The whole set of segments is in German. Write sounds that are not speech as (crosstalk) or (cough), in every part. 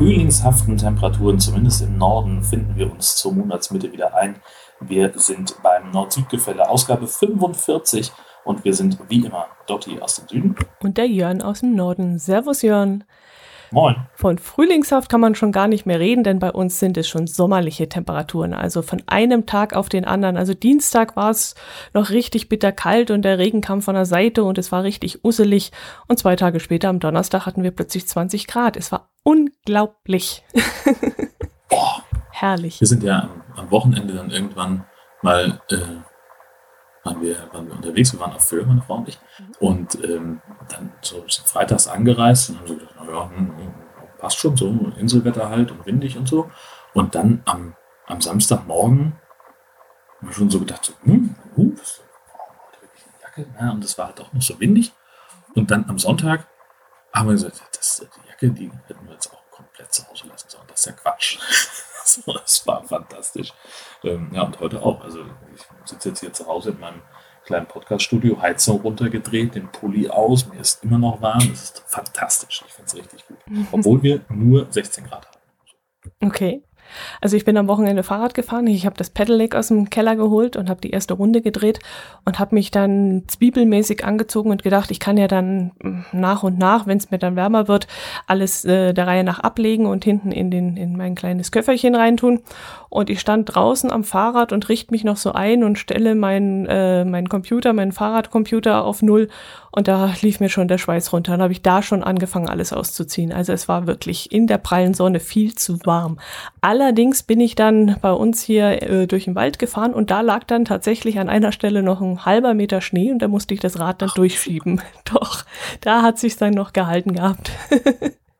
Frühlingshaften Temperaturen, zumindest im Norden, finden wir uns zur Monatsmitte wieder ein. Wir sind beim Nord-Süd-Gefälle, Ausgabe 45 und wir sind wie immer Dotti aus dem Süden. Und der Jörn aus dem Norden. Servus Jörn. Moin. Von Frühlingshaft kann man schon gar nicht mehr reden, denn bei uns sind es schon sommerliche Temperaturen. Also von einem Tag auf den anderen. Also Dienstag war es noch richtig bitterkalt und der Regen kam von der Seite und es war richtig usselig. Und zwei Tage später am Donnerstag hatten wir plötzlich 20 Grad. Es war unglaublich. Boah. (laughs) Herrlich. Wir sind ja am, Wochenende dann irgendwann mal äh, waren wir, waren wir unterwegs, wir waren auf Föhr, meine Frau und ich. Und ähm, dann so freitags angereist und haben so gedacht, naja, hm, hm, passt schon so, Inselwetter halt und windig und so. Und dann am, am Samstagmorgen haben wir schon so gedacht, so, hm, uh, eine Jacke. Ja, und es war halt auch noch so windig. Und dann am Sonntag haben wir gesagt, das, die Jacke, die hätten wir jetzt auch komplett zu Hause lassen sollen. Das ist ja Quatsch. (laughs) (laughs) so, das war fantastisch. Ähm, ja, und heute auch. Also ich sitze jetzt hier zu Hause in meinem kleinen Podcast-Studio, Heizung runtergedreht, den Pulli aus, mir ist immer noch warm. Das ist fantastisch. Ich finde es richtig gut. Obwohl wir nur 16 Grad haben. Okay. Also ich bin am Wochenende Fahrrad gefahren. Ich habe das Pedelec aus dem Keller geholt und habe die erste Runde gedreht und habe mich dann zwiebelmäßig angezogen und gedacht, ich kann ja dann nach und nach, wenn es mir dann wärmer wird, alles äh, der Reihe nach ablegen und hinten in, den, in mein kleines Köfferchen reintun. Und ich stand draußen am Fahrrad und richte mich noch so ein und stelle meinen äh, mein Computer, meinen Fahrradcomputer auf Null. Und da lief mir schon der Schweiß runter. Dann habe ich da schon angefangen, alles auszuziehen. Also es war wirklich in der prallen Sonne viel zu warm. Allerdings bin ich dann bei uns hier äh, durch den Wald gefahren und da lag dann tatsächlich an einer Stelle noch ein halber Meter Schnee und da musste ich das Rad dann Ach. durchschieben. (laughs) Doch, da hat sich dann noch gehalten gehabt. (laughs)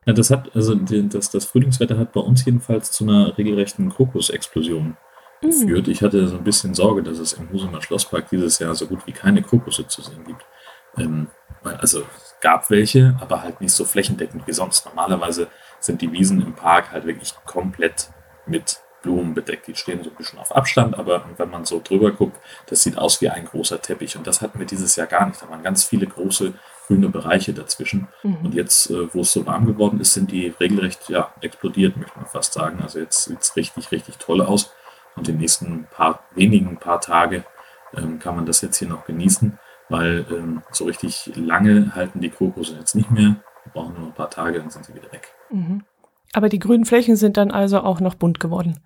Ja, das hat, also das, das Frühlingswetter hat bei uns jedenfalls zu einer regelrechten Krokusexplosion mhm. geführt. Ich hatte so ein bisschen Sorge, dass es im Husumer Schlosspark dieses Jahr so gut wie keine Krokusse zu sehen gibt. Ähm, also es gab welche, aber halt nicht so flächendeckend wie sonst. Normalerweise sind die Wiesen im Park halt wirklich komplett mit Blumen bedeckt. Die stehen so ein bisschen auf Abstand, aber wenn man so drüber guckt, das sieht aus wie ein großer Teppich. Und das hatten wir dieses Jahr gar nicht. Da waren ganz viele große grüne Bereiche dazwischen. Mhm. Und jetzt, äh, wo es so warm geworden ist, sind die regelrecht ja, explodiert, möchte man fast sagen. Also jetzt sieht es richtig, richtig toll aus. Und die nächsten paar wenigen paar Tage ähm, kann man das jetzt hier noch genießen, weil ähm, so richtig lange halten die Krokusse jetzt nicht mehr. Wir brauchen nur ein paar Tage, dann sind sie wieder weg. Mhm. Aber die grünen Flächen sind dann also auch noch bunt geworden.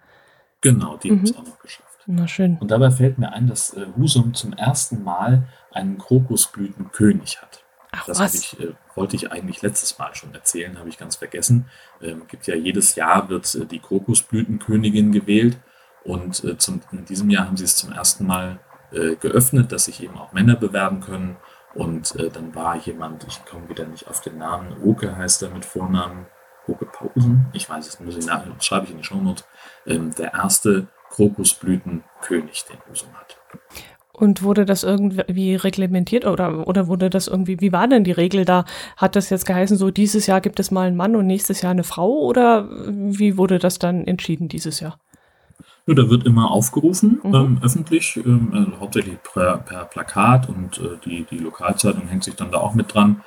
Genau, die mhm. haben es auch noch geschafft. Na schön. Und dabei fällt mir ein, dass äh, Husum zum ersten Mal einen Krokusblütenkönig hat. Ach, das was? Ich, äh, wollte ich eigentlich letztes Mal schon erzählen, habe ich ganz vergessen. Ähm, gibt ja jedes Jahr wird äh, die Krokusblütenkönigin gewählt und äh, zum, in diesem Jahr haben sie es zum ersten Mal äh, geöffnet, dass sich eben auch Männer bewerben können. Und äh, dann war jemand, ich komme wieder nicht auf den Namen, Oke heißt er mit Vornamen, Oke Pausen, ich weiß es, muss ich nach, schreibe ich in die Shownote, ähm, der erste Krokusblütenkönig, den Husum hat. Und wurde das irgendwie reglementiert oder, oder wurde das irgendwie, wie war denn die Regel da? Hat das jetzt geheißen, so dieses Jahr gibt es mal einen Mann und nächstes Jahr eine Frau oder wie wurde das dann entschieden dieses Jahr? Ja, da wird immer aufgerufen, mhm. ähm, öffentlich, ähm, also hauptsächlich per, per Plakat und äh, die, die Lokalzeitung hängt sich dann da auch mit dran,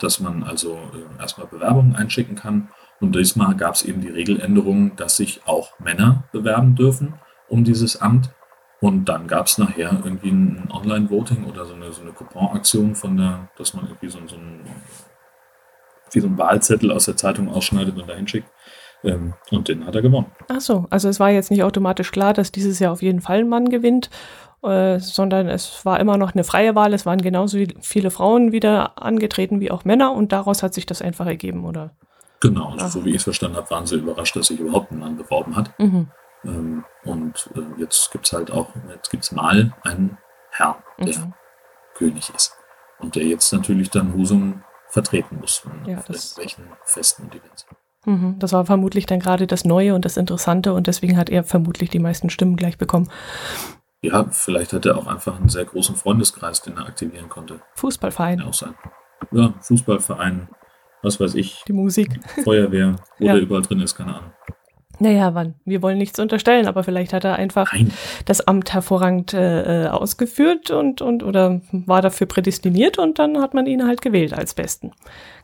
dass man also äh, erstmal Bewerbungen einschicken kann. Und diesmal gab es eben die Regeländerung, dass sich auch Männer bewerben dürfen um dieses Amt. Und dann gab es nachher irgendwie ein Online-Voting oder so eine, so eine Coupon-Aktion von der, dass man irgendwie so, so, ein, wie so ein Wahlzettel aus der Zeitung ausschneidet und dahin schickt. Ähm, und den hat er gewonnen. Ach so, also es war jetzt nicht automatisch klar, dass dieses Jahr auf jeden Fall ein Mann gewinnt, äh, sondern es war immer noch eine freie Wahl. Es waren genauso viele Frauen wieder angetreten wie auch Männer und daraus hat sich das einfach ergeben, oder? Genau, also so wie ich es verstanden habe, waren sie überrascht, dass sich überhaupt ein Mann beworben hat. Mhm. Ähm, und äh, jetzt gibt es halt auch, jetzt gibt es mal einen Herrn, der mhm. König ist. Und der jetzt natürlich dann Husum vertreten muss ja, welchen Festen und Events. Mhm, das war vermutlich dann gerade das Neue und das Interessante und deswegen hat er vermutlich die meisten Stimmen gleich bekommen. Ja, vielleicht hat er auch einfach einen sehr großen Freundeskreis, den er aktivieren konnte. Fußballverein. Kann auch sein. Ja, Fußballverein, was weiß ich. Die Musik. Feuerwehr, wo ja. der überall drin ist, keine Ahnung. Naja, wann? Wir wollen nichts unterstellen, aber vielleicht hat er einfach Nein. das Amt hervorragend äh, ausgeführt und, und oder war dafür prädestiniert und dann hat man ihn halt gewählt als Besten.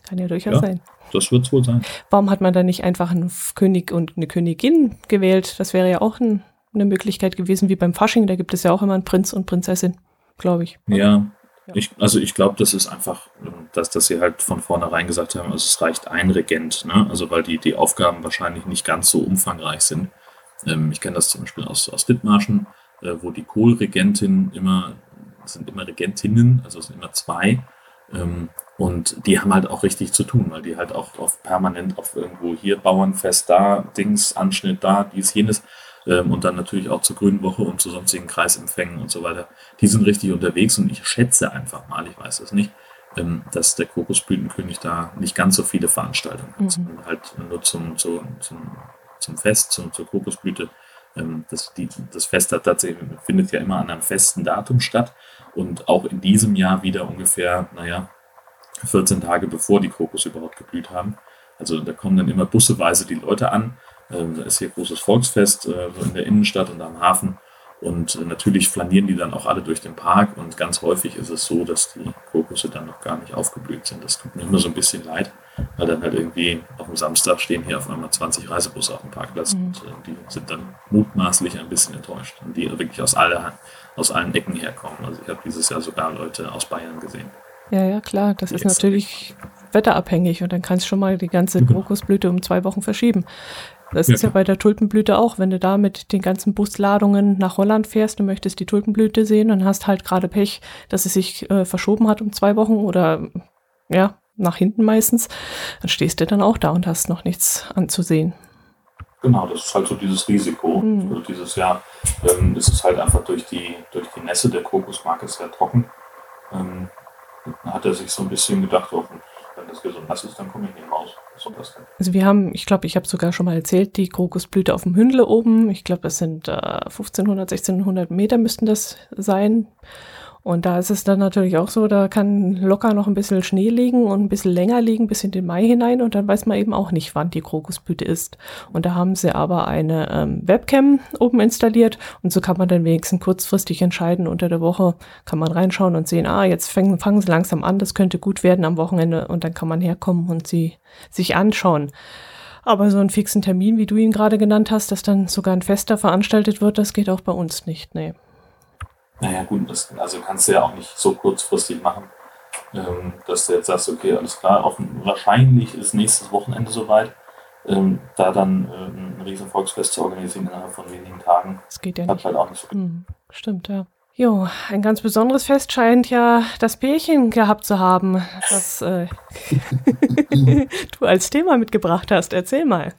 Kann ja durchaus ja, sein. Das wird es wohl sein. Warum hat man dann nicht einfach einen König und eine Königin gewählt? Das wäre ja auch ein, eine Möglichkeit gewesen, wie beim Fasching. Da gibt es ja auch immer einen Prinz und Prinzessin, glaube ich. Ja, ja. Ich, also ich glaube, das ist einfach, dass, dass sie halt von vornherein gesagt haben, also es reicht ein Regent, ne? Also weil die, die Aufgaben wahrscheinlich nicht ganz so umfangreich sind. Ähm, ich kenne das zum Beispiel aus, aus Dithmarschen, äh, wo die Kohlregentin immer, sind immer Regentinnen, also es sind immer zwei. Ähm, und die haben halt auch richtig zu tun, weil die halt auch auf permanent auf irgendwo hier Bauernfest da, Dings, Anschnitt da, dies, jenes und dann natürlich auch zur Grünen Woche und zu sonstigen Kreisempfängen und so weiter. Die sind richtig unterwegs und ich schätze einfach mal, ich weiß es nicht, ähm, dass der Kokosblütenkönig da nicht ganz so viele Veranstaltungen hat, mhm. halt nur zum, zum, zum, zum Fest, zum, zur Kokosblüte. Ähm, das, die, das Fest hat tatsächlich, findet ja immer an einem festen Datum statt und auch in diesem Jahr wieder ungefähr, naja, 14 Tage bevor die Kokos überhaupt geblüht haben. Also da kommen dann immer busseweise die Leute an ähm, da ist hier großes Volksfest äh, in der Innenstadt und am Hafen. Und äh, natürlich flanieren die dann auch alle durch den Park. Und ganz häufig ist es so, dass die Krokusse dann noch gar nicht aufgeblüht sind. Das tut mir immer so ein bisschen leid, weil dann halt irgendwie auf dem Samstag stehen hier auf einmal 20 Reisebusse auf dem Parkplatz. Mhm. Und äh, die sind dann mutmaßlich ein bisschen enttäuscht. Und die wirklich aus, alle, aus allen Ecken herkommen. Also ich habe dieses Jahr sogar Leute aus Bayern gesehen. Ja, ja, klar. Das ist natürlich wetterabhängig und dann kannst du schon mal die ganze genau. Krokusblüte um zwei Wochen verschieben. Das ja, ist ja bei der Tulpenblüte auch, wenn du da mit den ganzen Busladungen nach Holland fährst und möchtest die Tulpenblüte sehen und hast halt gerade Pech, dass es sich äh, verschoben hat um zwei Wochen oder ja, nach hinten meistens, dann stehst du dann auch da und hast noch nichts anzusehen. Genau, das ist halt so dieses Risiko. Mhm. Also dieses Jahr ähm, ist es halt einfach durch die, durch die Nässe der Kokosmarke sehr trocken. Ähm, hat er sich so ein bisschen gedacht, oh, wenn das gesund ist, dann komme ich nicht raus. Also wir haben, ich glaube, ich habe sogar schon mal erzählt, die Krokusblüte auf dem Hündle oben. Ich glaube, das sind äh, 1500, 1600 Meter müssten das sein. Und da ist es dann natürlich auch so, da kann locker noch ein bisschen Schnee liegen und ein bisschen länger liegen bis in den Mai hinein und dann weiß man eben auch nicht, wann die Krokusblüte ist. Und da haben sie aber eine ähm, Webcam oben installiert und so kann man dann wenigstens kurzfristig entscheiden. Unter der Woche kann man reinschauen und sehen, ah, jetzt fangen, fangen sie langsam an, das könnte gut werden am Wochenende und dann kann man herkommen und sie sich anschauen. Aber so einen fixen Termin, wie du ihn gerade genannt hast, dass dann sogar ein Fester veranstaltet wird, das geht auch bei uns nicht, nee. Naja, gut, das also kannst du ja auch nicht so kurzfristig machen, ähm, dass du jetzt sagst, okay, alles klar, offen, wahrscheinlich ist nächstes Wochenende soweit. Ähm, da dann äh, ein riesen Volksfest zu organisieren innerhalb von wenigen Tagen. Das geht ja nicht. halt auch nicht so mhm, Stimmt, ja. Jo, ein ganz besonderes Fest scheint ja das Pärchen gehabt zu haben, das äh, (laughs) du als Thema mitgebracht hast. Erzähl mal.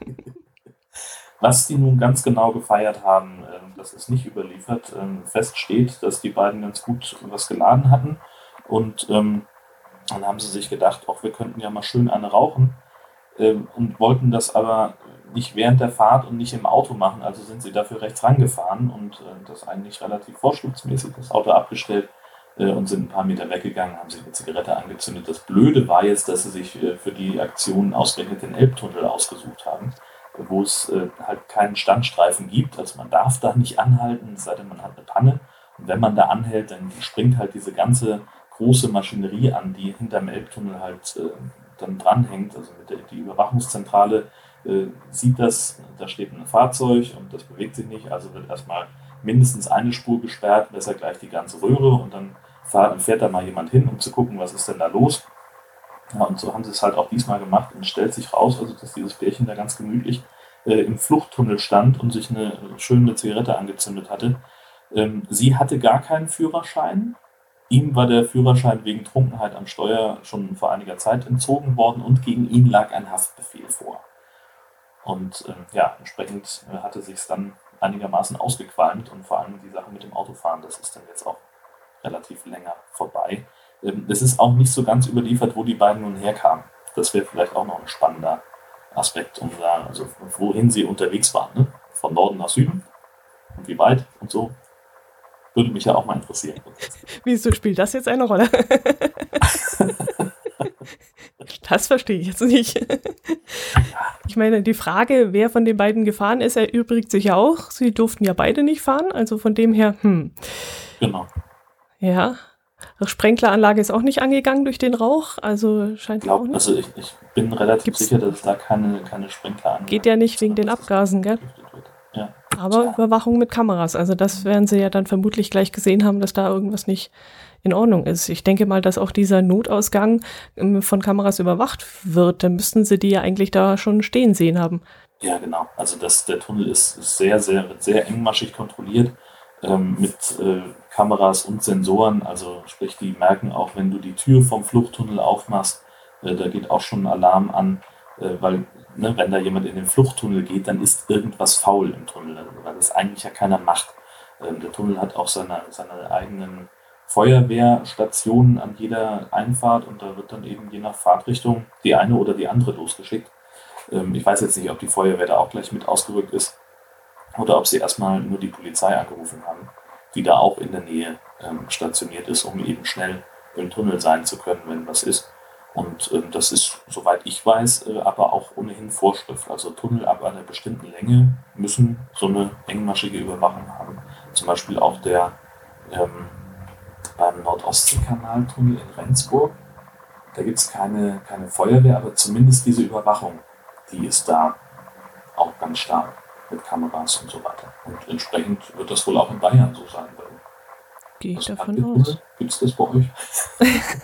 Was die nun ganz genau gefeiert haben, ähm, das ist nicht überliefert. Ähm, fest steht, dass die beiden ganz gut was geladen hatten. Und ähm, dann haben sie sich gedacht, auch wir könnten ja mal schön eine rauchen. Ähm, und wollten das aber nicht während der Fahrt und nicht im Auto machen. Also sind sie dafür rechts rangefahren und äh, das eigentlich relativ vorschriftsmäßig das Auto abgestellt äh, und sind ein paar Meter weggegangen, haben sich eine Zigarette angezündet. Das Blöde war jetzt, dass sie sich äh, für die Aktion ausgerechnet den Elbtunnel ausgesucht haben wo es äh, halt keinen Standstreifen gibt. Also man darf da nicht anhalten, es sei denn, man hat eine Panne. Und wenn man da anhält, dann springt halt diese ganze große Maschinerie an, die hinterm Elbtunnel halt äh, dann dranhängt. Also der, die Überwachungszentrale äh, sieht das, da steht ein Fahrzeug und das bewegt sich nicht. Also wird erstmal mindestens eine Spur gesperrt, besser gleich die ganze Röhre und dann fährt da mal jemand hin, um zu gucken, was ist denn da los. Ja, und so haben sie es halt auch diesmal gemacht und es stellt sich raus, also dass dieses Pärchen da ganz gemütlich äh, im Fluchttunnel stand und sich eine schöne Zigarette angezündet hatte. Ähm, sie hatte gar keinen Führerschein. Ihm war der Führerschein wegen Trunkenheit am Steuer schon vor einiger Zeit entzogen worden und gegen ihn lag ein Haftbefehl vor. Und ähm, ja, entsprechend äh, hatte sich es dann einigermaßen ausgequalmt und vor allem die Sache mit dem Autofahren, das ist dann jetzt auch relativ länger vorbei. Ähm, es ist auch nicht so ganz überliefert, wo die beiden nun herkamen. Das wäre vielleicht auch noch ein spannender Aspekt, um da, also wohin sie unterwegs waren. Ne? Von Norden nach Süden und wie weit und so. Würde mich ja auch mal interessieren. (laughs) Wieso spielt das jetzt eine Rolle? (laughs) Das verstehe ich jetzt nicht. (laughs) Ich meine, die Frage, wer von den beiden gefahren ist, erübrigt sich ja auch. Sie durften ja beide nicht fahren, also von dem her, hm. Genau. Ja. Sprenkleranlage ist auch nicht angegangen durch den Rauch, also scheint Glaub, auch nicht. Also ich, ich bin relativ Gibt's- sicher, dass da keine, keine Sprenkleranlage Geht ja nicht wegen den Abgasen, gell? Ja. Aber Überwachung mit Kameras. Also das werden sie ja dann vermutlich gleich gesehen haben, dass da irgendwas nicht in Ordnung ist. Ich denke mal, dass auch dieser Notausgang ähm, von Kameras überwacht wird. Dann müssten sie die ja eigentlich da schon stehen sehen haben. Ja, genau. Also das, der Tunnel ist sehr, sehr, sehr engmaschig kontrolliert ähm, mit äh, Kameras und Sensoren. Also sprich, die merken auch, wenn du die Tür vom Fluchttunnel aufmachst, äh, da geht auch schon ein Alarm an, äh, weil ne, wenn da jemand in den Fluchttunnel geht, dann ist irgendwas faul im Tunnel, weil das eigentlich ja keiner macht. Ähm, der Tunnel hat auch seine, seine eigenen Feuerwehrstationen an jeder Einfahrt und da wird dann eben je nach Fahrtrichtung die eine oder die andere losgeschickt. Ähm, ich weiß jetzt nicht, ob die Feuerwehr da auch gleich mit ausgerückt ist oder ob sie erstmal nur die Polizei angerufen haben, die da auch in der Nähe ähm, stationiert ist, um eben schnell im Tunnel sein zu können, wenn was ist. Und ähm, das ist, soweit ich weiß, äh, aber auch ohnehin Vorschrift. Also Tunnel ab einer bestimmten Länge müssen so eine engmaschige Überwachung haben. Zum Beispiel auch der ähm, beim Nordostseekanaltunnel in Rendsburg. Da gibt es keine, keine Feuerwehr, aber zumindest diese Überwachung, die ist da auch ganz stark mit Kameras und so weiter. Und entsprechend wird das wohl auch in Bayern so sein. Gehe ich davon aus. Gibt es das bei euch? (laughs)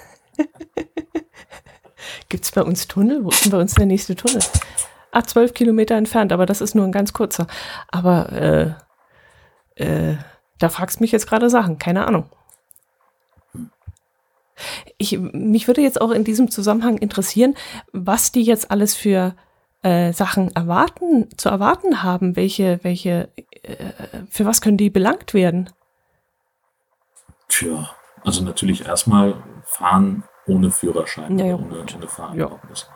Gibt es bei uns Tunnel? Wo ist denn bei uns der nächste Tunnel? Ah, zwölf Kilometer entfernt, aber das ist nur ein ganz kurzer. Aber äh, äh, da fragst du mich jetzt gerade Sachen, keine Ahnung. Ich, mich würde jetzt auch in diesem Zusammenhang interessieren, was die jetzt alles für äh, Sachen erwarten, zu erwarten haben. Welche, welche, äh, für was können die belangt werden? Tja, also natürlich erstmal fahren ohne Führerschein, Ja, ja, ohne, ohne Fahrerlaubnis.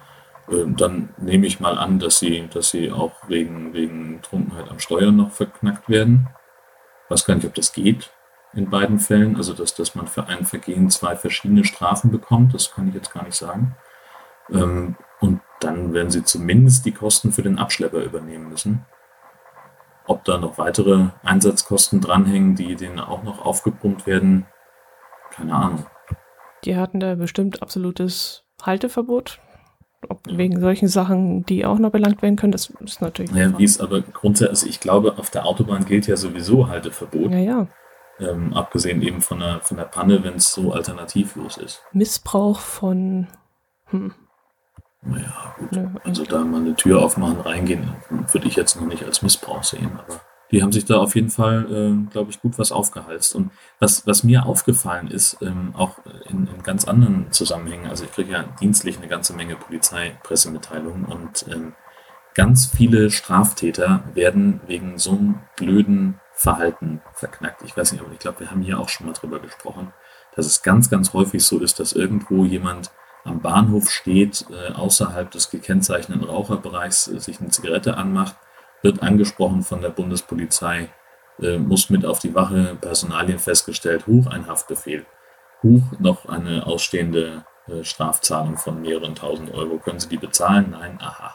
Ähm, Dann nehme ich mal an, dass sie, dass sie auch wegen, wegen Trunkenheit am Steuer noch verknackt werden. Weiß gar nicht, ob das geht in beiden Fällen. Also, dass, dass man für ein Vergehen zwei verschiedene Strafen bekommt, das kann ich jetzt gar nicht sagen. Ähm, dann werden sie zumindest die Kosten für den Abschlepper übernehmen müssen. Ob da noch weitere Einsatzkosten dranhängen, die denen auch noch aufgepumpt werden, keine Ahnung. Die hatten da bestimmt absolutes Halteverbot. Ob wegen solchen Sachen, die auch noch belangt werden können, das ist natürlich. Ja, wie es aber grundsätzlich, also ich glaube, auf der Autobahn gilt ja sowieso Halteverbot, ja, ja. ähm, abgesehen eben von der, von der Panne, wenn es so alternativlos ist. Missbrauch von. Hm, Naja, gut. Also da mal eine Tür aufmachen, reingehen, würde ich jetzt noch nicht als Missbrauch sehen, aber die haben sich da auf jeden Fall, äh, glaube ich, gut was aufgehalst. Und was, was mir aufgefallen ist, ähm, auch in, in ganz anderen Zusammenhängen, also ich kriege ja dienstlich eine ganze Menge Polizeipressemitteilungen und ähm, ganz viele Straftäter werden wegen so einem blöden Verhalten verknackt. Ich weiß nicht, aber ich glaube, wir haben hier auch schon mal drüber gesprochen, dass es ganz, ganz häufig so ist, dass irgendwo jemand am Bahnhof steht, äh, außerhalb des gekennzeichneten Raucherbereichs äh, sich eine Zigarette anmacht, wird angesprochen von der Bundespolizei, äh, muss mit auf die Wache, Personalien festgestellt, hoch ein Haftbefehl, hoch noch eine ausstehende Strafzahlung von mehreren tausend Euro. Können Sie die bezahlen? Nein, aha.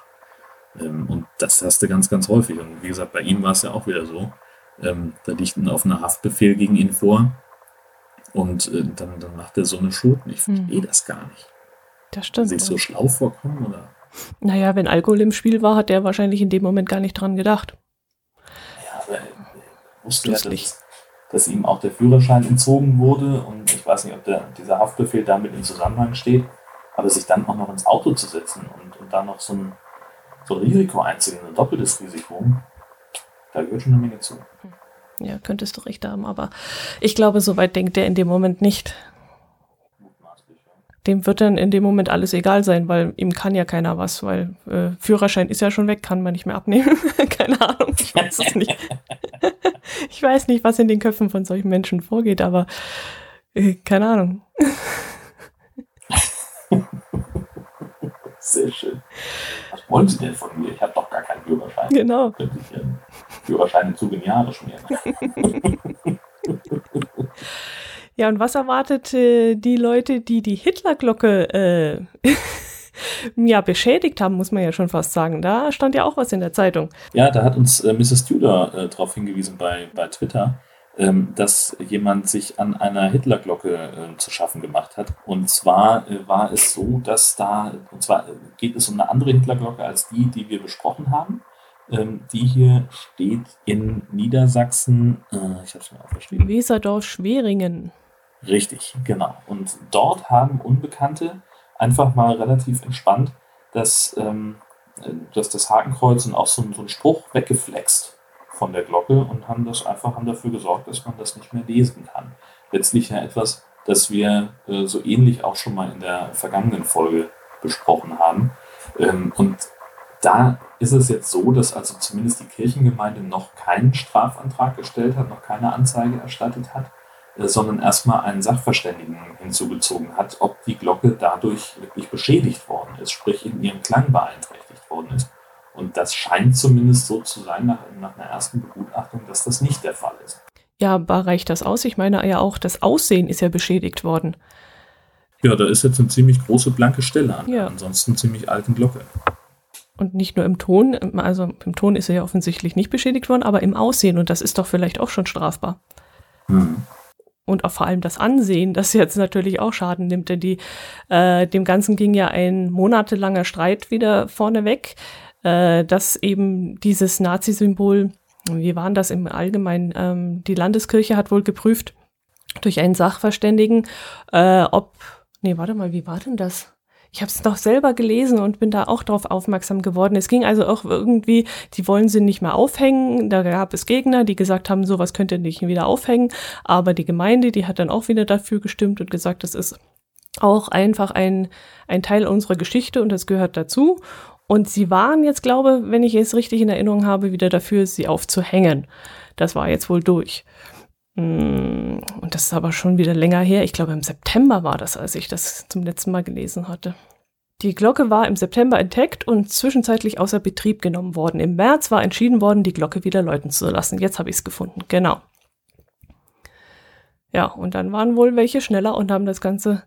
Ähm, und das hast du ganz, ganz häufig. Und wie gesagt, bei ihm war es ja auch wieder so. Ähm, da liegt ein offener Haftbefehl gegen ihn vor. Und dann, dann macht er so eine Schoten. Ich Hm. verstehe das gar nicht. Das stimmt. Sich ja. so schlau vorkommen oder? Naja, wenn Alkohol im Spiel war, hat der wahrscheinlich in dem Moment gar nicht dran gedacht. Ja, aber er wusste ja, Dusselig. dass, dass ihm auch der Führerschein entzogen wurde und ich weiß nicht, ob der, dieser Haftbefehl damit in Zusammenhang steht, aber sich dann auch noch ins Auto zu setzen und, und dann noch so ein, so ein Risiko einzugehen, ein doppeltes Risiko, da gehört schon eine Menge zu. Ja, könntest du recht haben, aber ich glaube, so weit denkt der in dem Moment nicht. Ja. Dem wird dann in dem Moment alles egal sein, weil ihm kann ja keiner was, weil äh, Führerschein ist ja schon weg, kann man nicht mehr abnehmen. (laughs) Keine Ahnung, ich weiß es nicht. (laughs) ich weiß nicht, was in den Köpfen von solchen Menschen vorgeht, aber äh, keine Ahnung. (laughs) Sehr schön. Was wollen Sie denn von mir? Ich habe doch gar keinen Führerschein. Genau. Könnte ich Ihren Führerschein in Zug in Jahre schmieren. Ja, und was erwartet äh, die Leute, die die Hitlerglocke äh, (laughs) ja, beschädigt haben, muss man ja schon fast sagen. Da stand ja auch was in der Zeitung. Ja, da hat uns äh, Mrs. Tudor äh, darauf hingewiesen bei, bei Twitter, ähm, dass jemand sich an einer Hitlerglocke äh, zu schaffen gemacht hat. Und zwar äh, war es so, dass da, und zwar äh, geht es um eine andere Hitlerglocke als die, die wir besprochen haben. Ähm, die hier steht in Niedersachsen, äh, ich habe es mir aufgeschrieben. Weserdorf-Schweringen. Richtig, genau. Und dort haben Unbekannte einfach mal relativ entspannt das, ähm, das, das Hakenkreuz und auch so, so einen Spruch weggeflext von der Glocke und haben das einfach haben dafür gesorgt, dass man das nicht mehr lesen kann. Letztlich ja etwas, das wir äh, so ähnlich auch schon mal in der vergangenen Folge besprochen haben. Ähm, und da ist es jetzt so, dass also zumindest die Kirchengemeinde noch keinen Strafantrag gestellt hat, noch keine Anzeige erstattet hat, äh, sondern erstmal einen Sachverständigen hinzugezogen hat, ob die Glocke dadurch wirklich beschädigt worden ist, sprich in ihrem Klang beeinträchtigt worden ist. Und das scheint zumindest so zu sein nach, nach einer ersten Begutachtung, dass das nicht der Fall ist. Ja, aber reicht das aus? Ich meine ja auch, das Aussehen ist ja beschädigt worden. Ja, da ist jetzt eine ziemlich große blanke Stelle an ja. ansonsten ziemlich alten Glocke. Und nicht nur im Ton, also im Ton ist er ja offensichtlich nicht beschädigt worden, aber im Aussehen. Und das ist doch vielleicht auch schon strafbar. Hm. Und auch vor allem das Ansehen, das jetzt natürlich auch Schaden nimmt, denn die, äh, dem Ganzen ging ja ein monatelanger Streit wieder vorneweg, äh, dass eben dieses Nazi-Symbol, wie waren das im Allgemeinen, ähm, die Landeskirche hat wohl geprüft durch einen Sachverständigen, äh, ob, nee, warte mal, wie war denn das? Ich habe es noch selber gelesen und bin da auch darauf aufmerksam geworden. Es ging also auch irgendwie, die wollen sie nicht mehr aufhängen. Da gab es Gegner, die gesagt haben, sowas könnt ihr nicht wieder aufhängen. Aber die Gemeinde, die hat dann auch wieder dafür gestimmt und gesagt, das ist auch einfach ein, ein Teil unserer Geschichte und das gehört dazu. Und sie waren jetzt, glaube, wenn ich es richtig in Erinnerung habe, wieder dafür, sie aufzuhängen. Das war jetzt wohl durch. Mm, und das ist aber schon wieder länger her. Ich glaube, im September war das, als ich das zum letzten Mal gelesen hatte. Die Glocke war im September entdeckt und zwischenzeitlich außer Betrieb genommen worden. Im März war entschieden worden, die Glocke wieder läuten zu lassen. Jetzt habe ich es gefunden. Genau. Ja, und dann waren wohl welche schneller und haben das Ganze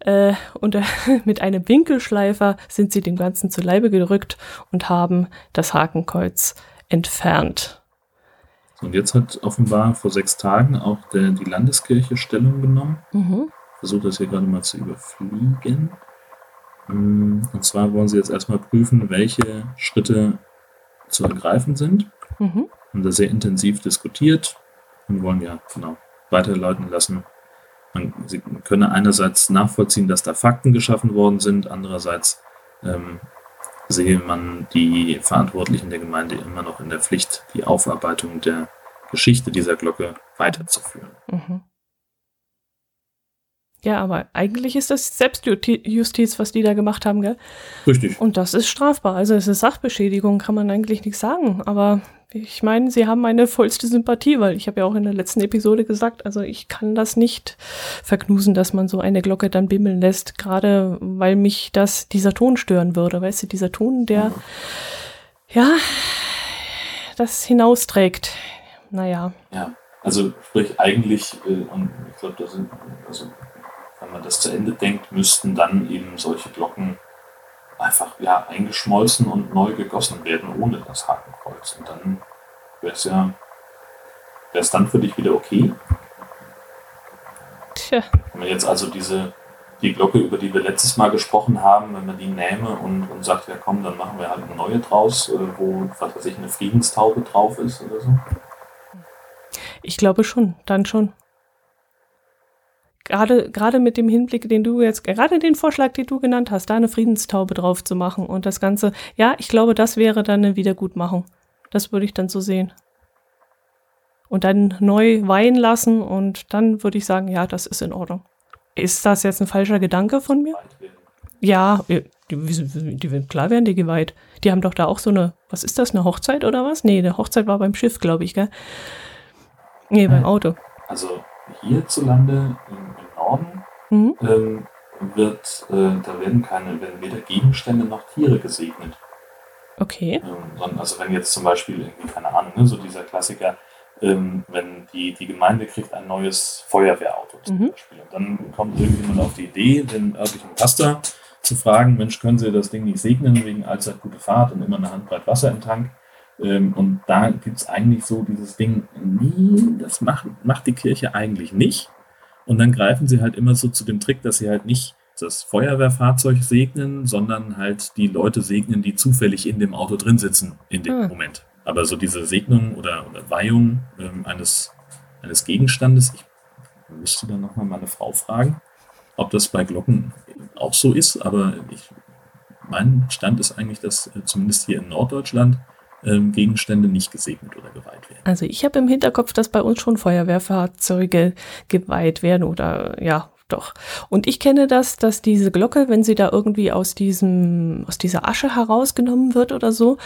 äh, unter, (laughs) mit einem Winkelschleifer sind sie dem Ganzen zu Leibe gedrückt und haben das Hakenkreuz entfernt. Und jetzt hat offenbar vor sechs Tagen auch der, die Landeskirche Stellung genommen. Mhm. Versuche das hier gerade mal zu überfliegen. Mm, und zwar wollen sie jetzt erstmal prüfen, welche Schritte zu ergreifen sind. Mhm. Haben da sehr intensiv diskutiert und wollen ja genau weiterleiten lassen. Man, sie könne einerseits nachvollziehen, dass da Fakten geschaffen worden sind, andererseits ähm, sehe man die Verantwortlichen der Gemeinde immer noch in der Pflicht, die Aufarbeitung der Geschichte dieser Glocke weiterzuführen. Mhm. Ja, aber eigentlich ist das Selbstjustiz, was die da gemacht haben, gell? Richtig. Und das ist strafbar. Also es ist Sachbeschädigung, kann man eigentlich nichts sagen. Aber ich meine, sie haben meine vollste Sympathie, weil ich habe ja auch in der letzten Episode gesagt, also ich kann das nicht verknusen, dass man so eine Glocke dann bimmeln lässt, gerade weil mich das dieser Ton stören würde. Weißt du, dieser Ton, der mhm. ja das hinausträgt. Naja. Ja, also sprich eigentlich, äh, und ich glaube, also wenn man das zu Ende denkt, müssten dann eben solche Glocken einfach ja, eingeschmolzen und neu gegossen werden ohne das Hakenkreuz. Und dann wäre es ja, wäre es dann für dich wieder okay? Tja. Wenn man jetzt also diese, die Glocke, über die wir letztes Mal gesprochen haben, wenn man die nähme und, und sagt, ja komm, dann machen wir halt eine neue draus, äh, wo, was weiß ich, eine Friedenstaube drauf ist oder so. Ich glaube schon, dann schon gerade, gerade mit dem Hinblick, den du jetzt, gerade den Vorschlag, den du genannt hast, da eine Friedenstaube drauf zu machen und das Ganze, ja, ich glaube, das wäre dann eine Wiedergutmachung. Das würde ich dann so sehen. Und dann neu weihen lassen und dann würde ich sagen, ja, das ist in Ordnung. Ist das jetzt ein falscher Gedanke von mir? Ja, die, die, die, klar werden die geweiht. Die haben doch da auch so eine, was ist das, eine Hochzeit oder was? Nee, eine Hochzeit war beim Schiff, glaube ich, gell? Nee, beim Auto. Also hierzulande im, im Norden mhm. ähm, wird, äh, da werden keine, werden weder Gegenstände noch Tiere gesegnet. Okay. Ähm, also wenn jetzt zum Beispiel irgendwie, keine Ahnung, ne, so dieser Klassiker, ähm, wenn die, die Gemeinde kriegt ein neues Feuerwehrauto zum mhm. Beispiel. Und dann kommt irgendjemand auf die Idee, den örtlichen Pastor zu fragen, Mensch, können Sie das Ding nicht segnen wegen allzeit gute Fahrt und immer eine Handbreit Wasser im Tank? Ähm, und da gibt es eigentlich so dieses Ding, nee, das macht, macht die Kirche eigentlich nicht. Und dann greifen sie halt immer so zu dem Trick, dass sie halt nicht das Feuerwehrfahrzeug segnen, sondern halt die Leute segnen, die zufällig in dem Auto drin sitzen in dem hm. Moment. Aber so diese Segnung oder, oder Weihung ähm, eines, eines Gegenstandes, ich müsste dann nochmal meine Frau fragen, ob das bei Glocken auch so ist, aber ich, mein Stand ist eigentlich, dass äh, zumindest hier in Norddeutschland ähm, Gegenstände nicht gesegnet oder geweiht werden. Also ich habe im Hinterkopf, dass bei uns schon Feuerwehrfahrzeuge geweiht werden oder ja, doch. Und ich kenne das, dass diese Glocke, wenn sie da irgendwie aus diesem, aus dieser Asche herausgenommen wird oder so,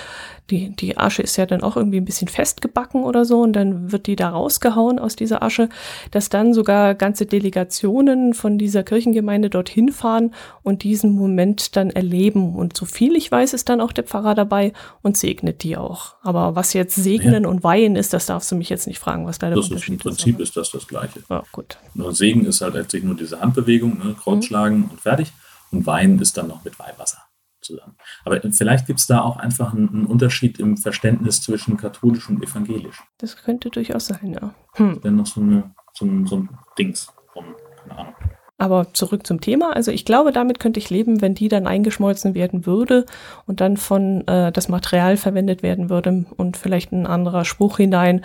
die, die Asche ist ja dann auch irgendwie ein bisschen festgebacken oder so und dann wird die da rausgehauen aus dieser Asche, dass dann sogar ganze Delegationen von dieser Kirchengemeinde dorthin fahren und diesen Moment dann erleben. Und so viel ich weiß, ist dann auch der Pfarrer dabei und segnet die auch. Aber was jetzt segnen ja. und weihen ist, das darfst du mich jetzt nicht fragen, was da der das Unterschied ist. Im Prinzip ist, ist das das Gleiche. Ja, gut. Nur Segen ist halt letztlich nur diese Handbewegung, ne? Kreuzschlagen mhm. und fertig. Und Weinen ist dann noch mit Weihwasser zusammen. Aber vielleicht gibt es da auch einfach einen, einen, Unterschied im Verständnis zwischen katholisch und evangelisch. Das könnte durchaus sein, ja. Hm. Dann noch so, eine, so, ein, so ein Dings von, keine Ahnung. Aber zurück zum Thema. Also ich glaube, damit könnte ich leben, wenn die dann eingeschmolzen werden würde und dann von äh, das Material verwendet werden würde und vielleicht ein anderer Spruch hinein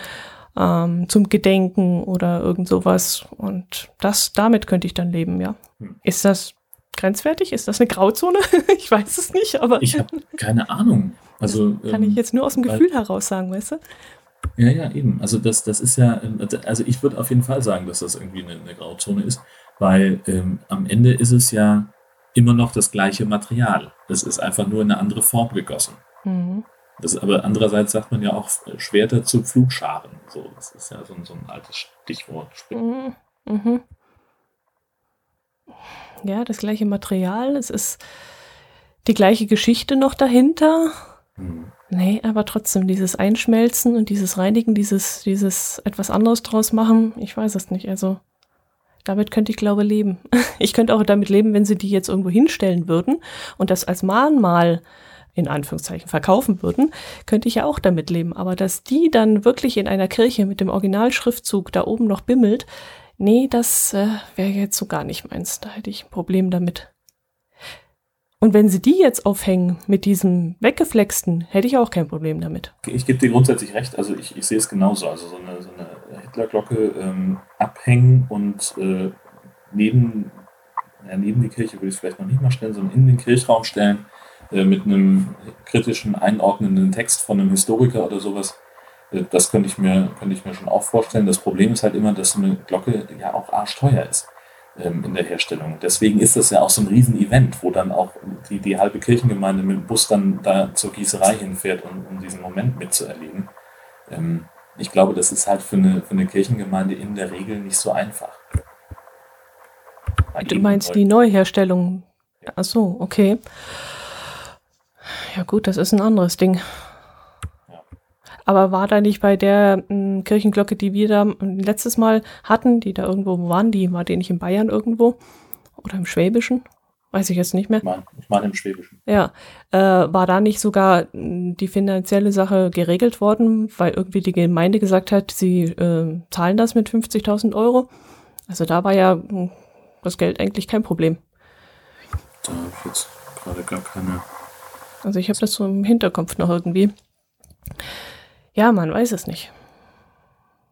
ähm, zum Gedenken oder irgend sowas. Und das, damit könnte ich dann leben, ja. Hm. Ist das grenzwertig? Ist das eine Grauzone? (laughs) ich weiß es nicht, aber. Ich habe keine Ahnung. Also, kann ähm, ich jetzt nur aus dem Gefühl heraus sagen, weißt du? Ja, ja, eben. Also das, das ist ja, also ich würde auf jeden Fall sagen, dass das irgendwie eine, eine Grauzone ist, weil ähm, am Ende ist es ja immer noch das gleiche Material. Es ist einfach nur in eine andere Form gegossen. Mhm. Das, aber andererseits sagt man ja auch Schwerter zu Pflugscharen. So, das ist ja so, so ein altes Stichwort. Mhm. Mhm ja, das gleiche Material, es ist die gleiche Geschichte noch dahinter. Mhm. Nee, aber trotzdem dieses Einschmelzen und dieses Reinigen, dieses, dieses etwas anderes draus machen, ich weiß es nicht. Also damit könnte ich glaube leben. (laughs) Ich könnte auch damit leben, wenn sie die jetzt irgendwo hinstellen würden und das als Mahnmal in Anführungszeichen verkaufen würden, könnte ich ja auch damit leben. Aber dass die dann wirklich in einer Kirche mit dem Originalschriftzug da oben noch bimmelt, nee, das äh, wäre jetzt so gar nicht meins. Da hätte ich ein Problem damit. Und wenn sie die jetzt aufhängen mit diesem weggeflexten, hätte ich auch kein Problem damit. Ich gebe dir grundsätzlich recht, also ich, ich sehe es genauso. Also so eine, so eine Hitlerglocke ähm, abhängen und äh, neben, ja, neben die Kirche würde ich es vielleicht noch nicht mal stellen, sondern in den Kirchraum stellen, mit einem kritischen, einordnenden Text von einem Historiker oder sowas das könnte ich, mir, könnte ich mir schon auch vorstellen. Das Problem ist halt immer, dass so eine Glocke ja auch arschteuer ist ähm, in der Herstellung. Deswegen ist das ja auch so ein Riesenevent, wo dann auch die, die halbe Kirchengemeinde mit dem Bus dann da zur Gießerei hinfährt, um, um diesen Moment mitzuerleben. Ähm, ich glaube, das ist halt für eine, für eine Kirchengemeinde in der Regel nicht so einfach. Bei du meinst die Neuherstellung? Ach so, okay. Ja gut, das ist ein anderes Ding. Aber war da nicht bei der m, Kirchenglocke, die wir da letztes Mal hatten, die da irgendwo wo waren, die war die nicht in Bayern irgendwo oder im Schwäbischen? Weiß ich jetzt nicht mehr. Ich meine im Schwäbischen. Ja, äh, war da nicht sogar die finanzielle Sache geregelt worden, weil irgendwie die Gemeinde gesagt hat, sie äh, zahlen das mit 50.000 Euro? Also da war ja das Geld eigentlich kein Problem. Da habe ich jetzt gerade gar keine. Also ich habe das so im Hinterkopf noch irgendwie. Ja, man weiß es nicht,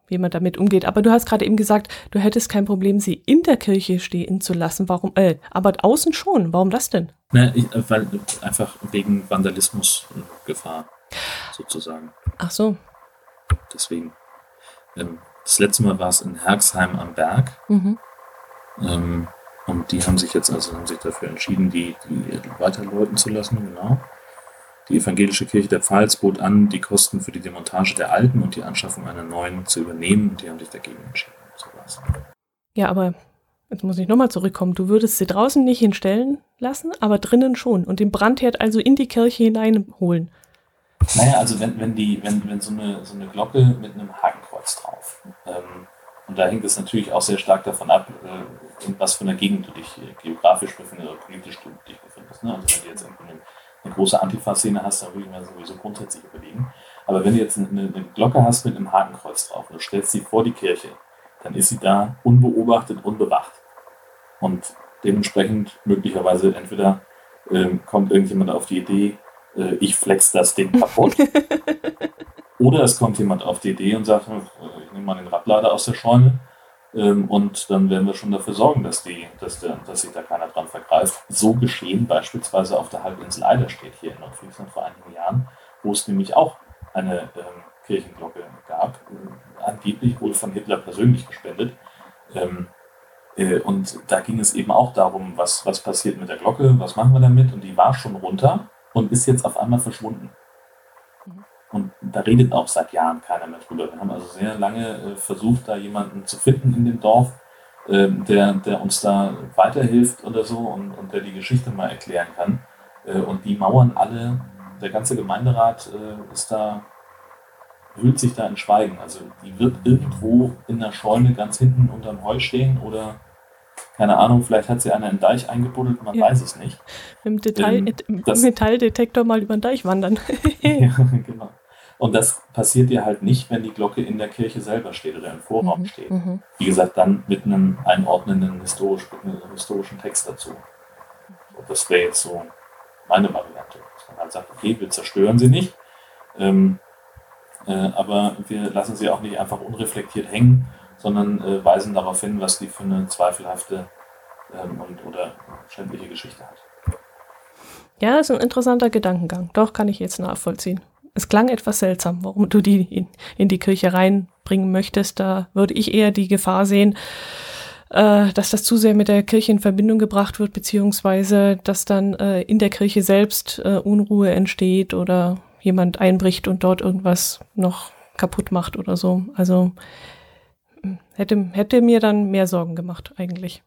wie man damit umgeht. Aber du hast gerade eben gesagt, du hättest kein Problem, sie in der Kirche stehen zu lassen. Warum? Äh, aber außen schon. Warum das denn? Na, ich, äh, weil einfach wegen Vandalismusgefahr sozusagen. Ach so. Deswegen. Ähm, das letzte Mal war es in Herxheim am Berg. Mhm. Ähm, und die haben sich jetzt also haben sich dafür entschieden, die, die weiterläuten zu lassen, genau. Die evangelische Kirche der Pfalz bot an, die Kosten für die Demontage der alten und die Anschaffung einer neuen zu übernehmen und die haben sich dagegen entschieden. So ja, aber jetzt muss ich nochmal zurückkommen. Du würdest sie draußen nicht hinstellen lassen, aber drinnen schon und den Brandherd also in die Kirche hineinholen. Naja, also wenn, wenn, die, wenn, wenn so, eine, so eine Glocke mit einem Hakenkreuz drauf, ähm, und da hängt es natürlich auch sehr stark davon ab, äh, in was für einer Gegend du dich geografisch befindest oder politisch du dich befindest. Ne? Also wenn du jetzt eine, eine große Antifa-Szene hast, dann würde ich mir sowieso grundsätzlich überlegen. Aber wenn du jetzt eine, eine Glocke hast mit einem Hakenkreuz drauf und du stellst sie vor die Kirche, dann ist sie da unbeobachtet, unbewacht. Und dementsprechend möglicherweise entweder ähm, kommt irgendjemand auf die Idee, äh, ich flex das Ding kaputt. (laughs) Oder es kommt jemand auf die Idee und sagt, äh, ich nehme mal den Radlader aus der Scheune und dann werden wir schon dafür sorgen, dass, die, dass, der, dass sich da keiner dran vergreift. So geschehen beispielsweise auf der Halbinsel Eiderstedt hier in Nordfriesland vor einigen Jahren, wo es nämlich auch eine ähm, Kirchenglocke gab, äh, angeblich wohl von Hitler persönlich gespendet. Ähm, äh, und da ging es eben auch darum, was, was passiert mit der Glocke, was machen wir damit? Und die war schon runter und ist jetzt auf einmal verschwunden. Und da redet auch seit Jahren keiner mehr drüber. Wir haben also sehr lange äh, versucht, da jemanden zu finden in dem Dorf, äh, der, der uns da weiterhilft oder so und, und der die Geschichte mal erklären kann. Äh, und die Mauern alle, der ganze Gemeinderat äh, ist da, hüllt sich da in Schweigen. Also die wird irgendwo in der Scheune ganz hinten unterm Heu stehen oder keine Ahnung, vielleicht hat sie einer in den Deich eingebuddelt, man ja. weiß es nicht. Im, Detail, ähm, im Metalldetektor mal über den Deich wandern. (laughs) ja, (laughs) genau. Und das passiert ja halt nicht, wenn die Glocke in der Kirche selber steht oder im Vorraum mhm, steht. Mhm. Wie gesagt, dann mit einem einordnenden historisch, historischen Text dazu. Und das wäre jetzt so meine Variante. Dass man halt sagt, okay, wir zerstören sie nicht, ähm, äh, aber wir lassen sie auch nicht einfach unreflektiert hängen, sondern äh, weisen darauf hin, was die für eine zweifelhafte ähm, und, oder schändliche Geschichte hat. Ja, ist ein interessanter Gedankengang. Doch, kann ich jetzt nachvollziehen es klang etwas seltsam, warum du die in, in, die Kirche reinbringen möchtest. Da würde ich eher die Gefahr sehen, äh, dass das zu sehr mit der Kirche in Verbindung gebracht wird, beziehungsweise dass dann äh, in der Kirche selbst äh, Unruhe entsteht oder jemand einbricht und dort irgendwas noch kaputt macht oder so. Also hm, hätte, hätte mir dann mehr Sorgen gemacht eigentlich.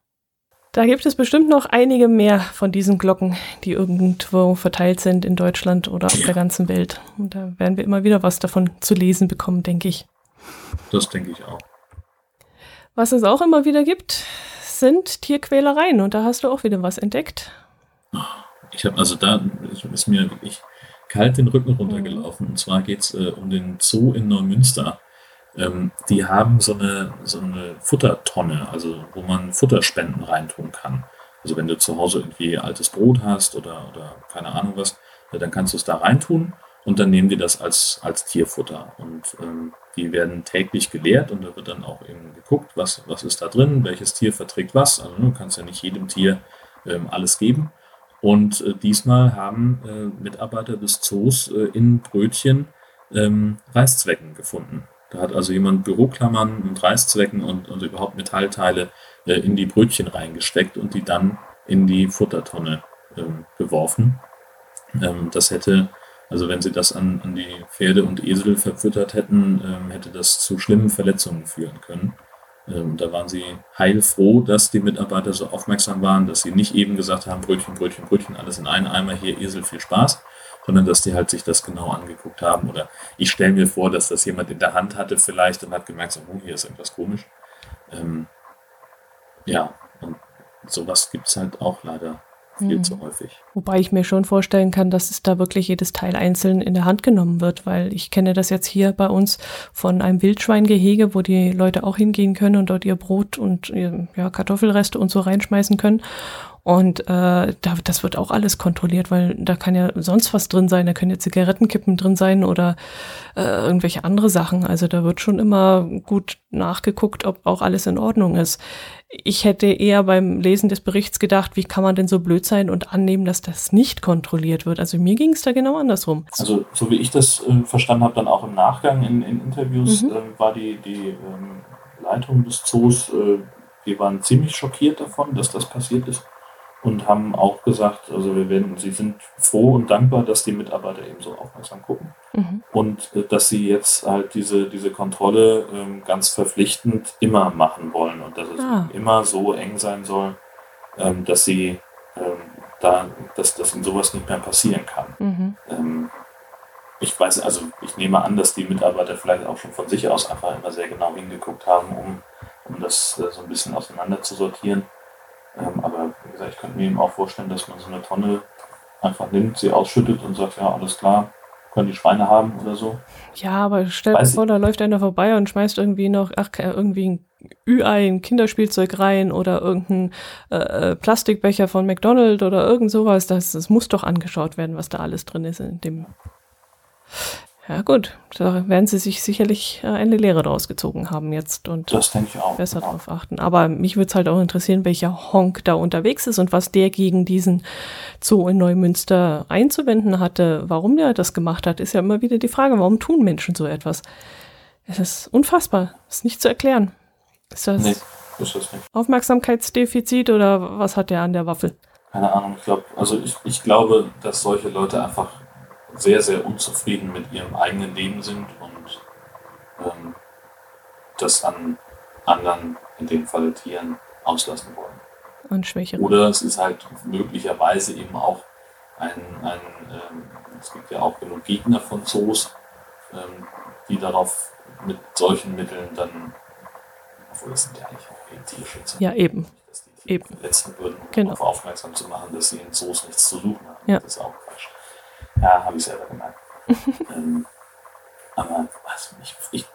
Da gibt es bestimmt noch einige mehr von diesen Glocken, die irgendwo verteilt sind in Deutschland oder auf ja. der ganzen Welt. Und da werden wir immer wieder was davon zu lesen bekommen, denke ich. Das denke ich auch. Was es auch immer wieder gibt, sind Tierquälereien. Und da hast du auch wieder was entdeckt. Ich habe also da ist mir wirklich kalt den Rücken runtergelaufen. Mhm. Und zwar geht es äh, um den Zoo in Neumünster. Ähm, die haben so eine, so eine Futtertonne, also wo man Futterspenden reintun kann. Also wenn du zu Hause irgendwie altes Brot hast oder, oder keine Ahnung was, ja, dann kannst du es da reintun und dann nehmen die das als, als Tierfutter. Und ähm, die werden täglich geleert und da wird dann auch eben geguckt, was, was ist da drin, welches Tier verträgt was. Also du kannst ja nicht jedem Tier ähm, alles geben. Und äh, diesmal haben äh, Mitarbeiter des Zoos äh, in Brötchen ähm, Reißzwecken gefunden. Da hat also jemand Büroklammern und Reißzwecken und, und überhaupt Metallteile äh, in die Brötchen reingesteckt und die dann in die Futtertonne ähm, geworfen. Ähm, das hätte, also wenn sie das an, an die Pferde und Esel verfüttert hätten, ähm, hätte das zu schlimmen Verletzungen führen können. Ähm, da waren sie heilfroh, dass die Mitarbeiter so aufmerksam waren, dass sie nicht eben gesagt haben, Brötchen, Brötchen, Brötchen, alles in einen Eimer, hier Esel, viel Spaß, sondern dass die halt sich das genau angeguckt haben. Oder ich stelle mir vor, dass das jemand in der Hand hatte vielleicht und hat gemerkt, so, oh, hier ist irgendwas komisch. Ähm, ja, und sowas gibt es halt auch leider viel mhm. zu häufig. Wobei ich mir schon vorstellen kann, dass es da wirklich jedes Teil einzeln in der Hand genommen wird, weil ich kenne das jetzt hier bei uns von einem Wildschweingehege, wo die Leute auch hingehen können und dort ihr Brot und ja, Kartoffelreste und so reinschmeißen können. Und äh, da, das wird auch alles kontrolliert, weil da kann ja sonst was drin sein. Da können ja Zigarettenkippen drin sein oder äh, irgendwelche andere Sachen. Also da wird schon immer gut nachgeguckt, ob auch alles in Ordnung ist. Ich hätte eher beim Lesen des Berichts gedacht, wie kann man denn so blöd sein und annehmen, dass das nicht kontrolliert wird. Also mir ging es da genau andersrum. Also so wie ich das äh, verstanden habe, dann auch im Nachgang in, in Interviews, mhm. äh, war die, die ähm, Leitung des Zoos, äh, wir waren ziemlich schockiert davon, dass das passiert ist und haben auch gesagt, also wir werden, sie sind froh und dankbar, dass die Mitarbeiter eben so aufmerksam gucken mhm. und äh, dass sie jetzt halt diese, diese Kontrolle ähm, ganz verpflichtend immer machen wollen und dass es ah. immer so eng sein soll, ähm, dass sie ähm, da, dass, dass ihnen sowas nicht mehr passieren kann. Mhm. Ähm, ich weiß, also ich nehme an, dass die Mitarbeiter vielleicht auch schon von sich aus einfach immer sehr genau hingeguckt haben, um, um das äh, so ein bisschen auseinander zu sortieren. Ähm, aber gesagt, ich könnte mir eben auch vorstellen, dass man so eine Tonne einfach nimmt, sie ausschüttet und sagt, ja, alles klar, können die Schweine haben oder so. Ja, aber stell dir vor, da läuft einer vorbei und schmeißt irgendwie noch, ach, irgendwie ein Ü-Ei, ein Kinderspielzeug rein oder irgendein äh, äh, Plastikbecher von McDonald's oder irgend sowas. Das, das muss doch angeschaut werden, was da alles drin ist in dem. Ja gut, da werden sie sich sicherlich äh, eine Lehre daraus gezogen haben jetzt und das denke ich auch, besser genau. darauf achten. Aber mich würde es halt auch interessieren, welcher Honk da unterwegs ist und was der gegen diesen Zoo in Neumünster einzuwenden hatte. Warum der das gemacht hat, ist ja immer wieder die Frage, warum tun Menschen so etwas? Es ist unfassbar, es ist nicht zu erklären. Ist das, nee, ist das nicht. Aufmerksamkeitsdefizit oder was hat der an der Waffel? Keine Ahnung, ich glaube, also ich, ich glaube, dass solche Leute einfach sehr, sehr unzufrieden mit ihrem eigenen Leben sind und ähm, das an anderen, in dem Fall Tieren, auslassen wollen. Und Schwächere. Oder es ist halt möglicherweise eben auch ein, ein ähm, es gibt ja auch genug Gegner von Zoos, ähm, die darauf mit solchen Mitteln dann, obwohl das sind ja eigentlich auch Tierschützer. Ja, eben. Dass die Tiere eben. verletzen würden, um genau. darauf aufmerksam zu machen, dass sie in Zoos nichts zu suchen haben. Ja. Das ist auch. Ja, habe ich selber gemerkt. (laughs) ähm, aber also ich, ich,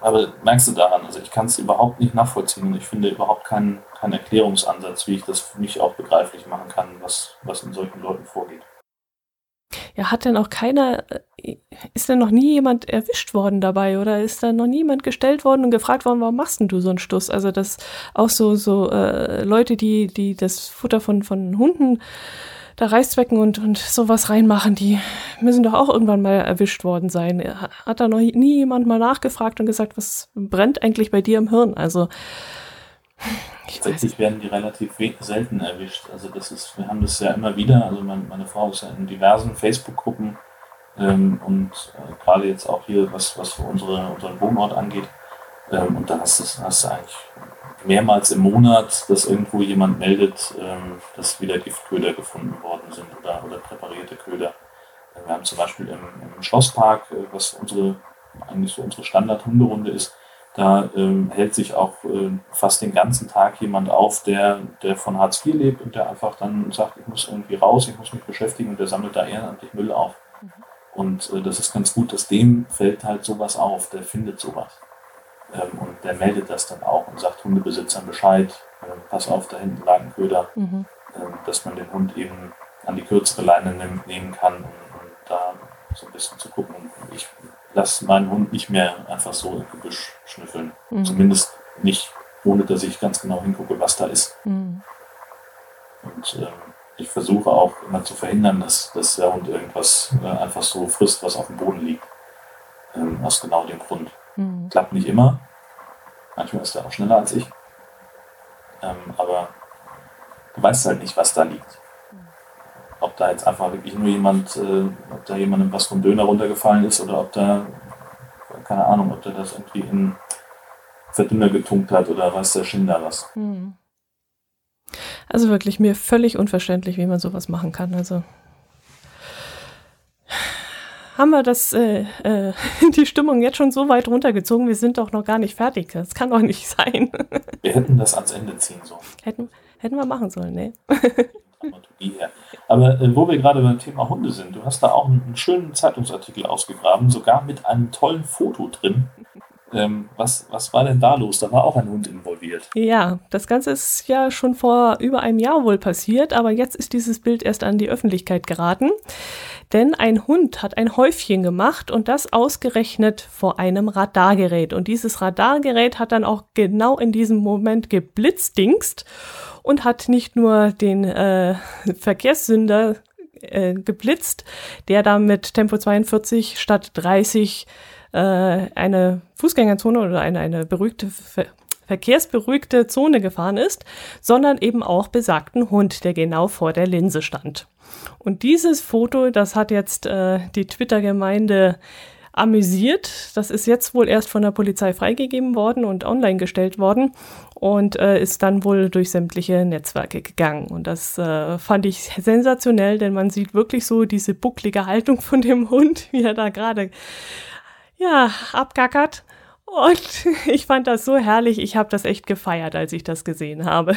aber merkst du daran, also ich kann es überhaupt nicht nachvollziehen und ich finde überhaupt keinen, keinen Erklärungsansatz, wie ich das für mich auch begreiflich machen kann, was, was in solchen Leuten vorgeht. Ja, hat denn auch keiner, äh, ist denn noch nie jemand erwischt worden dabei oder ist da noch niemand gestellt worden und gefragt worden, warum machst denn du so einen Stuss? Also das auch so, so äh, Leute, die, die das Futter von, von Hunden da Reißzwecken und, und sowas reinmachen, die müssen doch auch irgendwann mal erwischt worden sein. Hat da noch nie jemand mal nachgefragt und gesagt, was brennt eigentlich bei dir im Hirn? Also Tatsächlich werden die relativ selten erwischt. Also das ist, wir haben das ja immer wieder. Also meine, meine Frau ist ja in diversen Facebook-Gruppen ähm, und äh, gerade jetzt auch hier, was, was für unsere, unseren Wohnort angeht. Ähm, und da hast du, hast du eigentlich mehrmals im Monat, dass irgendwo jemand meldet, ähm, dass wieder Giftköder gefunden worden sind oder, oder präparierte Köder. Äh, wir haben zum Beispiel im, im Schlosspark, äh, was unsere eigentlich so unsere Standard-Hunderunde ist, da ähm, hält sich auch äh, fast den ganzen Tag jemand auf, der, der von Hartz IV lebt und der einfach dann sagt, ich muss irgendwie raus, ich muss mich beschäftigen und der sammelt da ehrenamtlich Müll auf. Mhm. Und äh, das ist ganz gut, dass dem fällt halt sowas auf, der findet sowas. Ähm, und der meldet das dann auch und sagt Hundebesitzern Bescheid, äh, pass auf, da hinten lag ein Köder, mhm. äh, dass man den Hund eben an die kürzere Leine nehm, nehmen kann und, und, da so ein bisschen zu gucken. Und ich lasse meinen Hund nicht mehr einfach so im Gebüsch schnüffeln. Mhm. Zumindest nicht, ohne dass ich ganz genau hingucke, was da ist. Mhm. Und ähm, ich versuche auch immer zu verhindern, dass, dass der Hund irgendwas äh, einfach so frisst, was auf dem Boden liegt. Ähm, aus genau dem Grund. Mhm. Klappt nicht immer. Manchmal ist er auch schneller als ich. Ähm, aber du weißt halt nicht, was da liegt. Ob da jetzt einfach wirklich nur jemand, äh, ob da jemandem was vom Döner runtergefallen ist oder ob da, keine Ahnung, ob der das irgendwie in Verdünner getunkt hat oder weiß der Schinder was. Mhm. Also wirklich mir völlig unverständlich, wie man sowas machen kann. Also haben wir das, äh, äh, (laughs) die Stimmung jetzt schon so weit runtergezogen, wir sind doch noch gar nicht fertig. Das kann doch nicht sein. (laughs) wir hätten das ans Ende ziehen sollen. Hätten, hätten wir machen sollen, ne? (laughs) Aber äh, wo wir gerade beim Thema Hunde sind, du hast da auch einen, einen schönen Zeitungsartikel ausgegraben, sogar mit einem tollen Foto drin. Ähm, was, was war denn da los? Da war auch ein Hund involviert. Ja, das Ganze ist ja schon vor über einem Jahr wohl passiert, aber jetzt ist dieses Bild erst an die Öffentlichkeit geraten. Denn ein Hund hat ein Häufchen gemacht und das ausgerechnet vor einem Radargerät. Und dieses Radargerät hat dann auch genau in diesem Moment geblitzdingst und hat nicht nur den äh, Verkehrssünder äh, geblitzt, der da mit Tempo 42 statt 30 äh, eine Fußgängerzone oder eine, eine beruhigte Ver verkehrsberuhigte Zone gefahren ist, sondern eben auch besagten Hund, der genau vor der Linse stand. Und dieses Foto, das hat jetzt äh, die Twitter-Gemeinde amüsiert. Das ist jetzt wohl erst von der Polizei freigegeben worden und online gestellt worden und äh, ist dann wohl durch sämtliche Netzwerke gegangen. Und das äh, fand ich sensationell, denn man sieht wirklich so diese bucklige Haltung von dem Hund, (laughs) wie er da gerade ja abgackert. Und (laughs) ich fand das so herrlich. Ich habe das echt gefeiert, als ich das gesehen habe.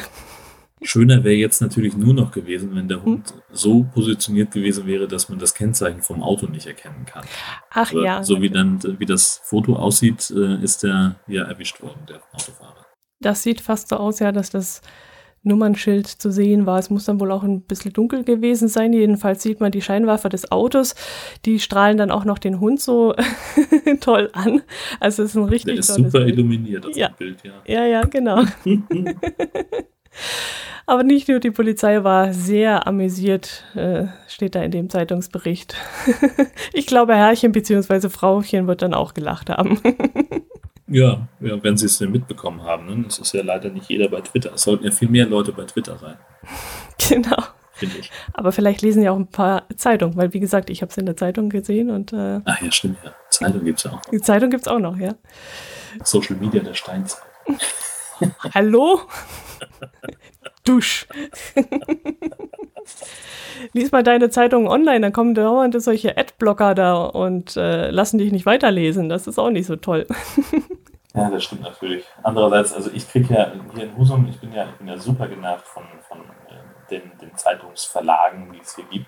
Schöner wäre jetzt natürlich nur noch gewesen, wenn der Hund hm. so positioniert gewesen wäre, dass man das Kennzeichen vom Auto nicht erkennen kann. Ach Aber ja. So wie dann, wie das Foto aussieht, äh, ist der ja erwischt worden, der Autofahrer. Das sieht fast so aus, ja, dass das Nummernschild zu sehen war. Es muss dann wohl auch ein bisschen dunkel gewesen sein. Jedenfalls sieht man die Scheinwerfer des Autos. Die strahlen dann auch noch den Hund so (laughs) toll an. Also es ist ein richtig Der ist super Bild. illuminiert, das ja. Bild, ja. Ja, ja, genau. (laughs) Aber nicht nur die Polizei war sehr amüsiert, äh, steht da in dem Zeitungsbericht. (laughs) ich glaube, Herrchen bzw. Frauchen wird dann auch gelacht haben. Ja, ja wenn sie es denn mitbekommen haben. Ne? Es ist ja leider nicht jeder bei Twitter. Es sollten ja viel mehr Leute bei Twitter sein. (laughs) Genau. Finde ich. Aber vielleicht lesen ja auch ein paar Zeitungen, weil wie gesagt, ich habe es in der Zeitung gesehen und. Äh, Ach ja, stimmt, ja. Zeitung gibt es ja auch. Noch. Die Zeitung gibt es auch noch, ja. Social Media der Steinzeit. Hallo? (laughs) Dusch. (laughs) Lies mal deine Zeitung online, dann kommen dauernd solche Adblocker da und äh, lassen dich nicht weiterlesen. Das ist auch nicht so toll. (laughs) ja, das stimmt natürlich. Andererseits, also ich kriege ja hier in Husum, ich bin ja, ich bin ja super genervt von, von äh, den, den Zeitungsverlagen, die es hier gibt.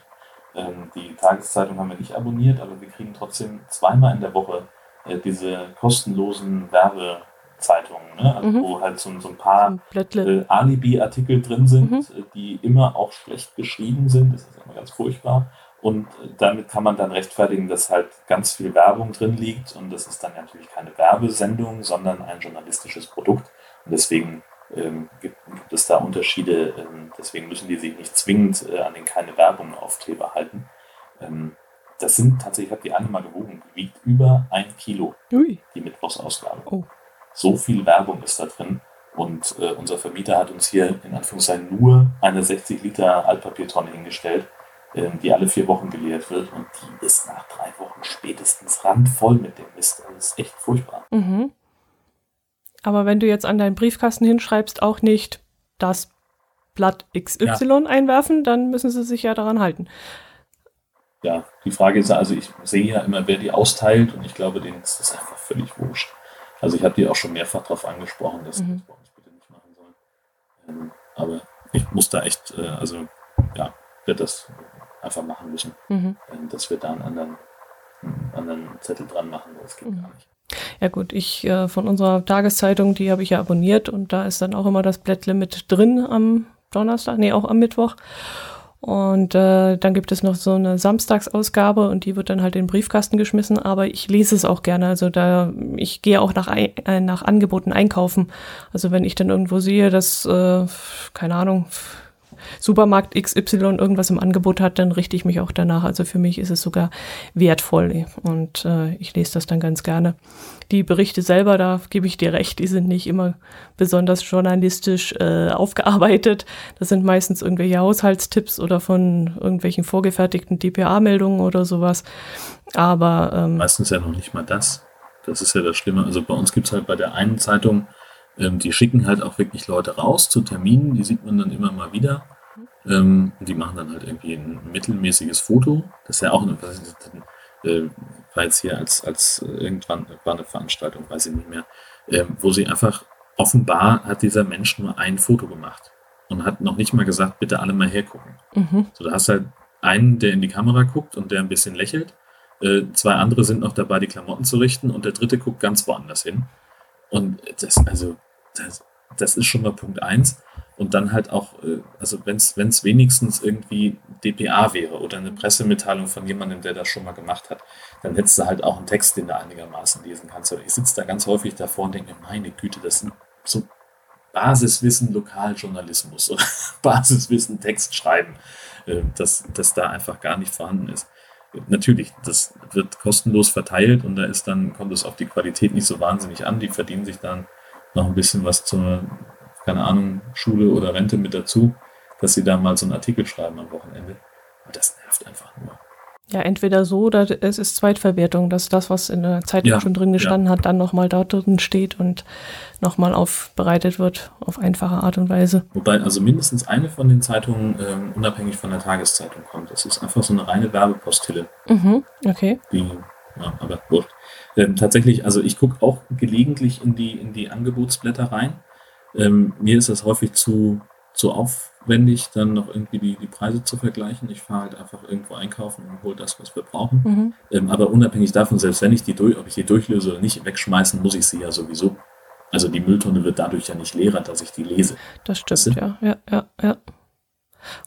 Ähm, die Tageszeitung haben wir nicht abonniert, aber wir kriegen trotzdem zweimal in der Woche äh, diese kostenlosen Werbe- Zeitungen, ne? also mhm. wo halt so, so ein paar äh, Alibi-Artikel drin sind, mhm. Äh, die immer auch schlecht geschrieben sind. Das ist immer ganz furchtbar. Und äh, damit kann man dann rechtfertigen, dass halt ganz viel Werbung drin liegt. Und das ist dann natürlich keine Werbesendung, sondern ein journalistisches Produkt. Und deswegen ähm, gibt, gibt, es da Unterschiede. Ähm, deswegen müssen die sich nicht zwingend äh, an den keine Werbung Aufkleber halten. Ähm, das sind tatsächlich, ich habe die eine mal gewogen, wiegt über ein Kilo, Ui. die Mittwochsausgabe. Oh. So viel Werbung ist da drin. Und äh, unser Vermieter hat uns hier in Anführungszeichen nur eine 60 Liter Altpapiertonne hingestellt, äh, die alle vier Wochen geleert wird. Und die ist nach drei Wochen spätestens randvoll mit dem Mist. Das ist echt furchtbar. Mhm. Aber wenn du jetzt an deinen Briefkasten hinschreibst, auch nicht das Blatt XY ja. einwerfen, dann müssen sie sich ja daran halten. Ja, die Frage ist also, ich sehe ja immer, wer die austeilt und ich glaube, denen ist das einfach völlig wurscht. Also ich habe die auch schon mehrfach darauf angesprochen, dass mhm. das bei uns bitte nicht machen sollen. Ähm, aber ich muss da echt, äh, also ja, werde das einfach machen müssen, mhm. äh, dass wir da einen anderen, einen anderen Zettel dran machen. Das geht mhm. gar nicht. Ja gut, ich äh, von unserer Tageszeitung, die habe ich ja abonniert und da ist dann auch immer das Blättle mit drin am Donnerstag, nee, auch am Mittwoch. Und äh, dann gibt es noch so eine Samstagsausgabe und die wird dann halt in den Briefkasten geschmissen, aber ich lese es auch gerne. Also da, ich gehe auch nach, äh, nach Angeboten einkaufen. Also wenn ich dann irgendwo sehe, dass, äh, keine Ahnung, Supermarkt XY irgendwas im Angebot hat, dann richte ich mich auch danach. Also für mich ist es sogar wertvoll und äh, ich lese das dann ganz gerne. Die Berichte selber, da gebe ich dir recht, die sind nicht immer besonders journalistisch äh, aufgearbeitet. Das sind meistens irgendwelche Haushaltstipps oder von irgendwelchen vorgefertigten DPA-Meldungen oder sowas. Aber ähm, meistens ja noch nicht mal das. Das ist ja das Schlimme. Also bei uns gibt es halt bei der einen Zeitung ähm, die schicken halt auch wirklich Leute raus zu Terminen, die sieht man dann immer mal wieder. Ähm, die machen dann halt irgendwie ein mittelmäßiges Foto. Das ist ja auch eine, äh, war jetzt hier als, als äh, irgendwann war eine Veranstaltung, weiß ich nicht mehr, äh, wo sie einfach offenbar hat dieser Mensch nur ein Foto gemacht und hat noch nicht mal gesagt, bitte alle mal hergucken. Mhm. So, da hast halt einen, der in die Kamera guckt und der ein bisschen lächelt. Äh, zwei andere sind noch dabei, die Klamotten zu richten und der dritte guckt ganz woanders hin. Und das, also, das, das ist schon mal Punkt eins. Und dann halt auch, äh, also wenn es wenigstens irgendwie DPA wäre oder eine Pressemitteilung von jemandem, der das schon mal gemacht hat, dann hättest du halt auch einen Text, den du einigermaßen lesen kannst. Aber ich sitze da ganz häufig davor und denke mir, meine Güte, das sind so Basiswissen Lokaljournalismus oder (laughs) Basiswissen Text schreiben, äh, dass das da einfach gar nicht vorhanden ist. Natürlich, das wird kostenlos verteilt und da ist dann, kommt es auf die Qualität nicht so wahnsinnig an. Die verdienen sich dann noch ein bisschen was zur, keine Ahnung, Schule oder Rente mit dazu, dass sie da mal so einen Artikel schreiben am Wochenende. Aber das nervt einfach nur. Ja, entweder so oder es ist Zweitverwertung, dass das, was in der Zeitung ja, schon drin gestanden ja. hat, dann nochmal da drin steht und nochmal aufbereitet wird auf einfache Art und Weise. Wobei also mindestens eine von den Zeitungen ähm, unabhängig von der Tageszeitung kommt. Das ist einfach so eine reine Werbepostille. Mhm, okay. Die, ja, aber wurscht. Ähm, tatsächlich, also ich gucke auch gelegentlich in die, in die Angebotsblätter rein. Ähm, mir ist das häufig zu, zu aufwendig, dann noch irgendwie die, die Preise zu vergleichen. Ich fahre halt einfach irgendwo einkaufen und hole das, was wir brauchen. Mhm. Ähm, aber unabhängig davon, selbst wenn ich die durch, ob ich die durchlöse oder nicht, wegschmeißen muss ich sie ja sowieso. Also die Mülltonne wird dadurch ja nicht leerer, dass ich die lese. Das stimmt, ja, ja, ja, ja.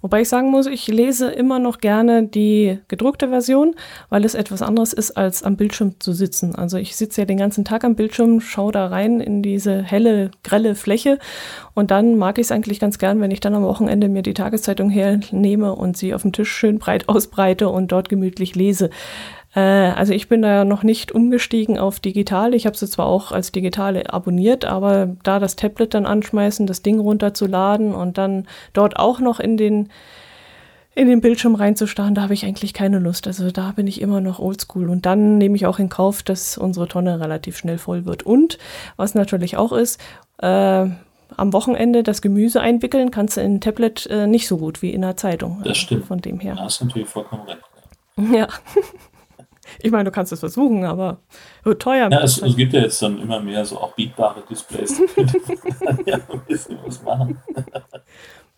Wobei ich sagen muss, ich lese immer noch gerne die gedruckte Version, weil es etwas anderes ist, als am Bildschirm zu sitzen. Also ich sitze ja den ganzen Tag am Bildschirm, schaue da rein in diese helle, grelle Fläche und dann mag ich es eigentlich ganz gern, wenn ich dann am Wochenende mir die Tageszeitung hernehme und sie auf dem Tisch schön breit (laughs) ausbreite und dort gemütlich lese. Äh, also ich bin da noch nicht umgestiegen auf digital. Ich habe sie zwar auch als digitale abonniert, aber da das Tablet dann anschmeißen, das Ding runterzuladen und dann dort auch noch in den in den Bildschirm reinzustarren, da habe ich eigentlich keine Lust. Also da bin ich immer noch oldschool. Und dann nehme ich auch in Kauf, dass unsere Tonne relativ schnell voll wird. Und was natürlich auch ist, äh, am Wochenende das Gemüse einwickeln kannst du in ein Tablet äh, nicht so gut wie in einer Zeitung. Das stimmt. Von dem her. Da hast du natürlich vollkommen recht. Ja. (laughs) Ich meine, du kannst es versuchen, aber wird teuer. Ja, es, es, gibt ja jetzt dann immer mehr so auch biegbare Displays. (laughs) ja, ein bisschen was machen.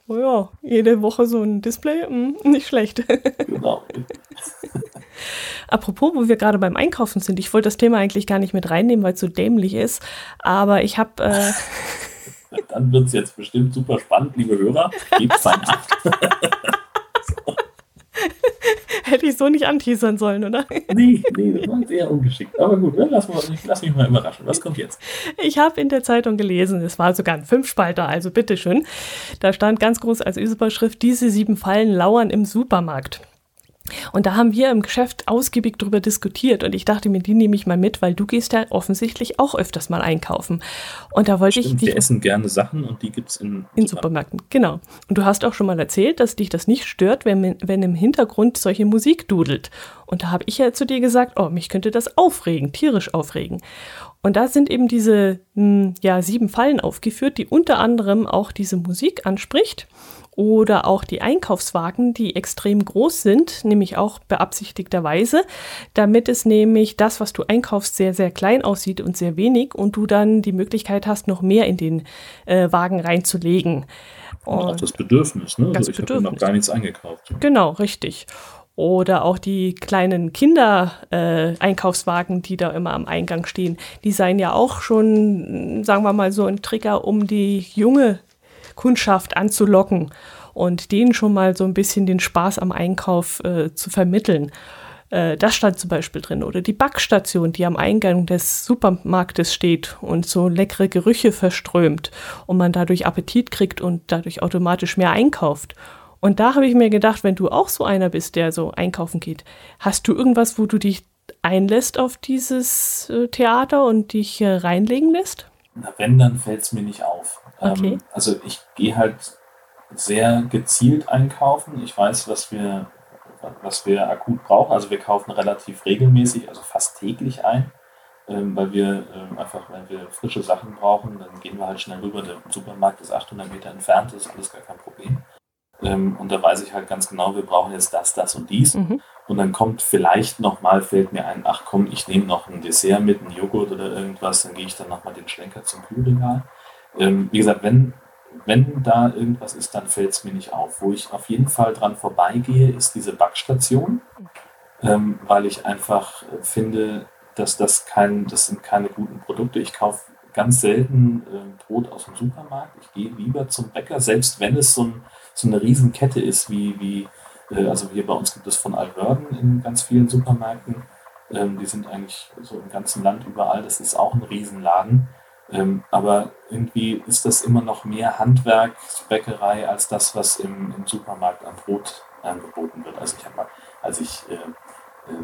Oh ja, jede Woche so ein Display, hm, nicht schlecht. (laughs) genau. Apropos, wo wir gerade beim Einkaufen sind, ich wollte das Thema eigentlich gar nicht mit reinnehmen, weil es so dämlich ist, aber ich habe... Äh (laughs) Dann wird es jetzt bestimmt super spannend, liebe Hörer. Gebt fein ab. (laughs) Hätte ich so nicht anteasern sollen, oder? Nee, nee, das war sehr ungeschickt. Aber gut, ne? lass, mal, lass mich mal überraschen. Was kommt jetzt? Ich habe in der Zeitung gelesen, es war sogar ein Fünfspalter, also bitteschön. Da stand ganz groß als Überschrift, diese sieben Fallen lauern im Supermarkt. Und da haben wir im Geschäft ausgiebig drüber diskutiert und ich dachte mir, die nehme ich mal mit, weil du gehst ja offensichtlich auch öfters mal einkaufen. Und da wollte Stimmt, ich. Wir essen gerne Sachen und die gibt es in, in Supermärkten. Genau. Und du hast auch schon mal erzählt, dass dich das nicht stört, wenn, wenn im Hintergrund solche Musik dudelt. Und da habe ich ja zu dir gesagt, oh, mich könnte das aufregen, tierisch aufregen. Und da sind eben diese hm, ja, sieben Fallen aufgeführt, die unter anderem auch diese Musik anspricht oder auch die Einkaufswagen, die extrem groß sind, nämlich auch beabsichtigterweise, damit es nämlich das, was du einkaufst, sehr, sehr klein aussieht und sehr wenig und du dann die Möglichkeit hast, noch mehr in den äh, Wagen reinzulegen. Und, auch das Bedürfnis, ne? Das also ich habe noch gar nichts eingekauft. Genau, richtig. Oder auch die kleinen Kinder-Einkaufswagen, äh, die da immer am Eingang stehen, die seien ja auch schon, sagen wir mal, so ein Trigger, um die junge Kundschaft anzulocken und denen schon mal so ein bisschen den Spaß am Einkauf äh, zu vermitteln. Äh, das stand zum Beispiel drin. Oder die Backstation, die am Eingang des Supermarktes steht und so leckere Gerüche verströmt und man dadurch Appetit kriegt und dadurch automatisch mehr einkauft. Und da habe ich mir gedacht, wenn du auch so einer bist, der so einkaufen geht, hast du irgendwas, wo du dich einlässt auf dieses äh, Theater und dich äh, reinlegen lässt? Na, wenn, dann fällt es mir nicht auf. Okay. Ähm, also ich gehe halt sehr gezielt einkaufen. Ich weiß, was wir, was wir akut brauchen. Also wir kaufen relativ regelmäßig, also fast täglich ein, ähm, weil wir ähm, einfach, wenn wir frische Sachen brauchen, dann gehen wir halt schnell rüber. Der Supermarkt ist 800 Meter entfernt, das ist alles gar kein Problem. Ähm, und da weiß ich halt ganz genau, wir brauchen jetzt das, das und dies. Mhm. Und dann kommt vielleicht nochmal, fällt mir ein, ach komm, ich nehme noch ein Dessert mit, einen Joghurt oder irgendwas, dann gehe ich dann nochmal den Schlenker zum Kühlregal. Ähm, wie gesagt, wenn, wenn da irgendwas ist, dann fällt es mir nicht auf. Wo ich auf jeden Fall dran vorbeigehe, ist diese Backstation, ähm, weil ich einfach finde, dass das kein, das sind keine guten Produkte. Ich kaufe ganz selten äh, Brot aus dem Supermarkt. Ich gehe lieber zum Bäcker, selbst wenn es so, ein, so eine Riesenkette ist, wie, wie äh, also hier bei uns gibt es von Alverden in ganz vielen Supermärkten. Ähm, die sind eigentlich so im ganzen Land überall. Das ist auch ein Riesenladen. Ähm, aber irgendwie ist das immer noch mehr Handwerksbäckerei als das, was im, im Supermarkt an Brot angeboten wird. Also ich habe mal, als ich äh,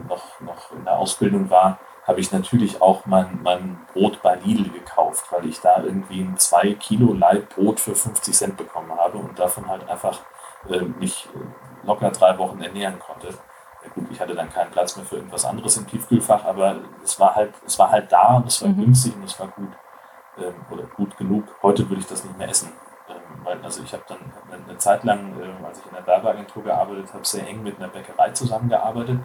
noch, noch in der Ausbildung war, habe ich natürlich auch mein, mein Brot bei Lidl gekauft, weil ich da irgendwie ein 2 Kilo Leib Brot für 50 Cent bekommen habe und davon halt einfach äh, mich locker drei Wochen ernähren konnte. Ja gut, ich hatte dann keinen Platz mehr für irgendwas anderes im Tiefkühlfach, aber es war halt, es war halt da und es war mhm. günstig und es war gut ähm, oder gut genug. Heute würde ich das nicht mehr essen. Ähm, weil, also ich habe dann eine Zeit lang, äh, als ich in der Werbeagentur gearbeitet habe, sehr eng mit einer Bäckerei zusammengearbeitet.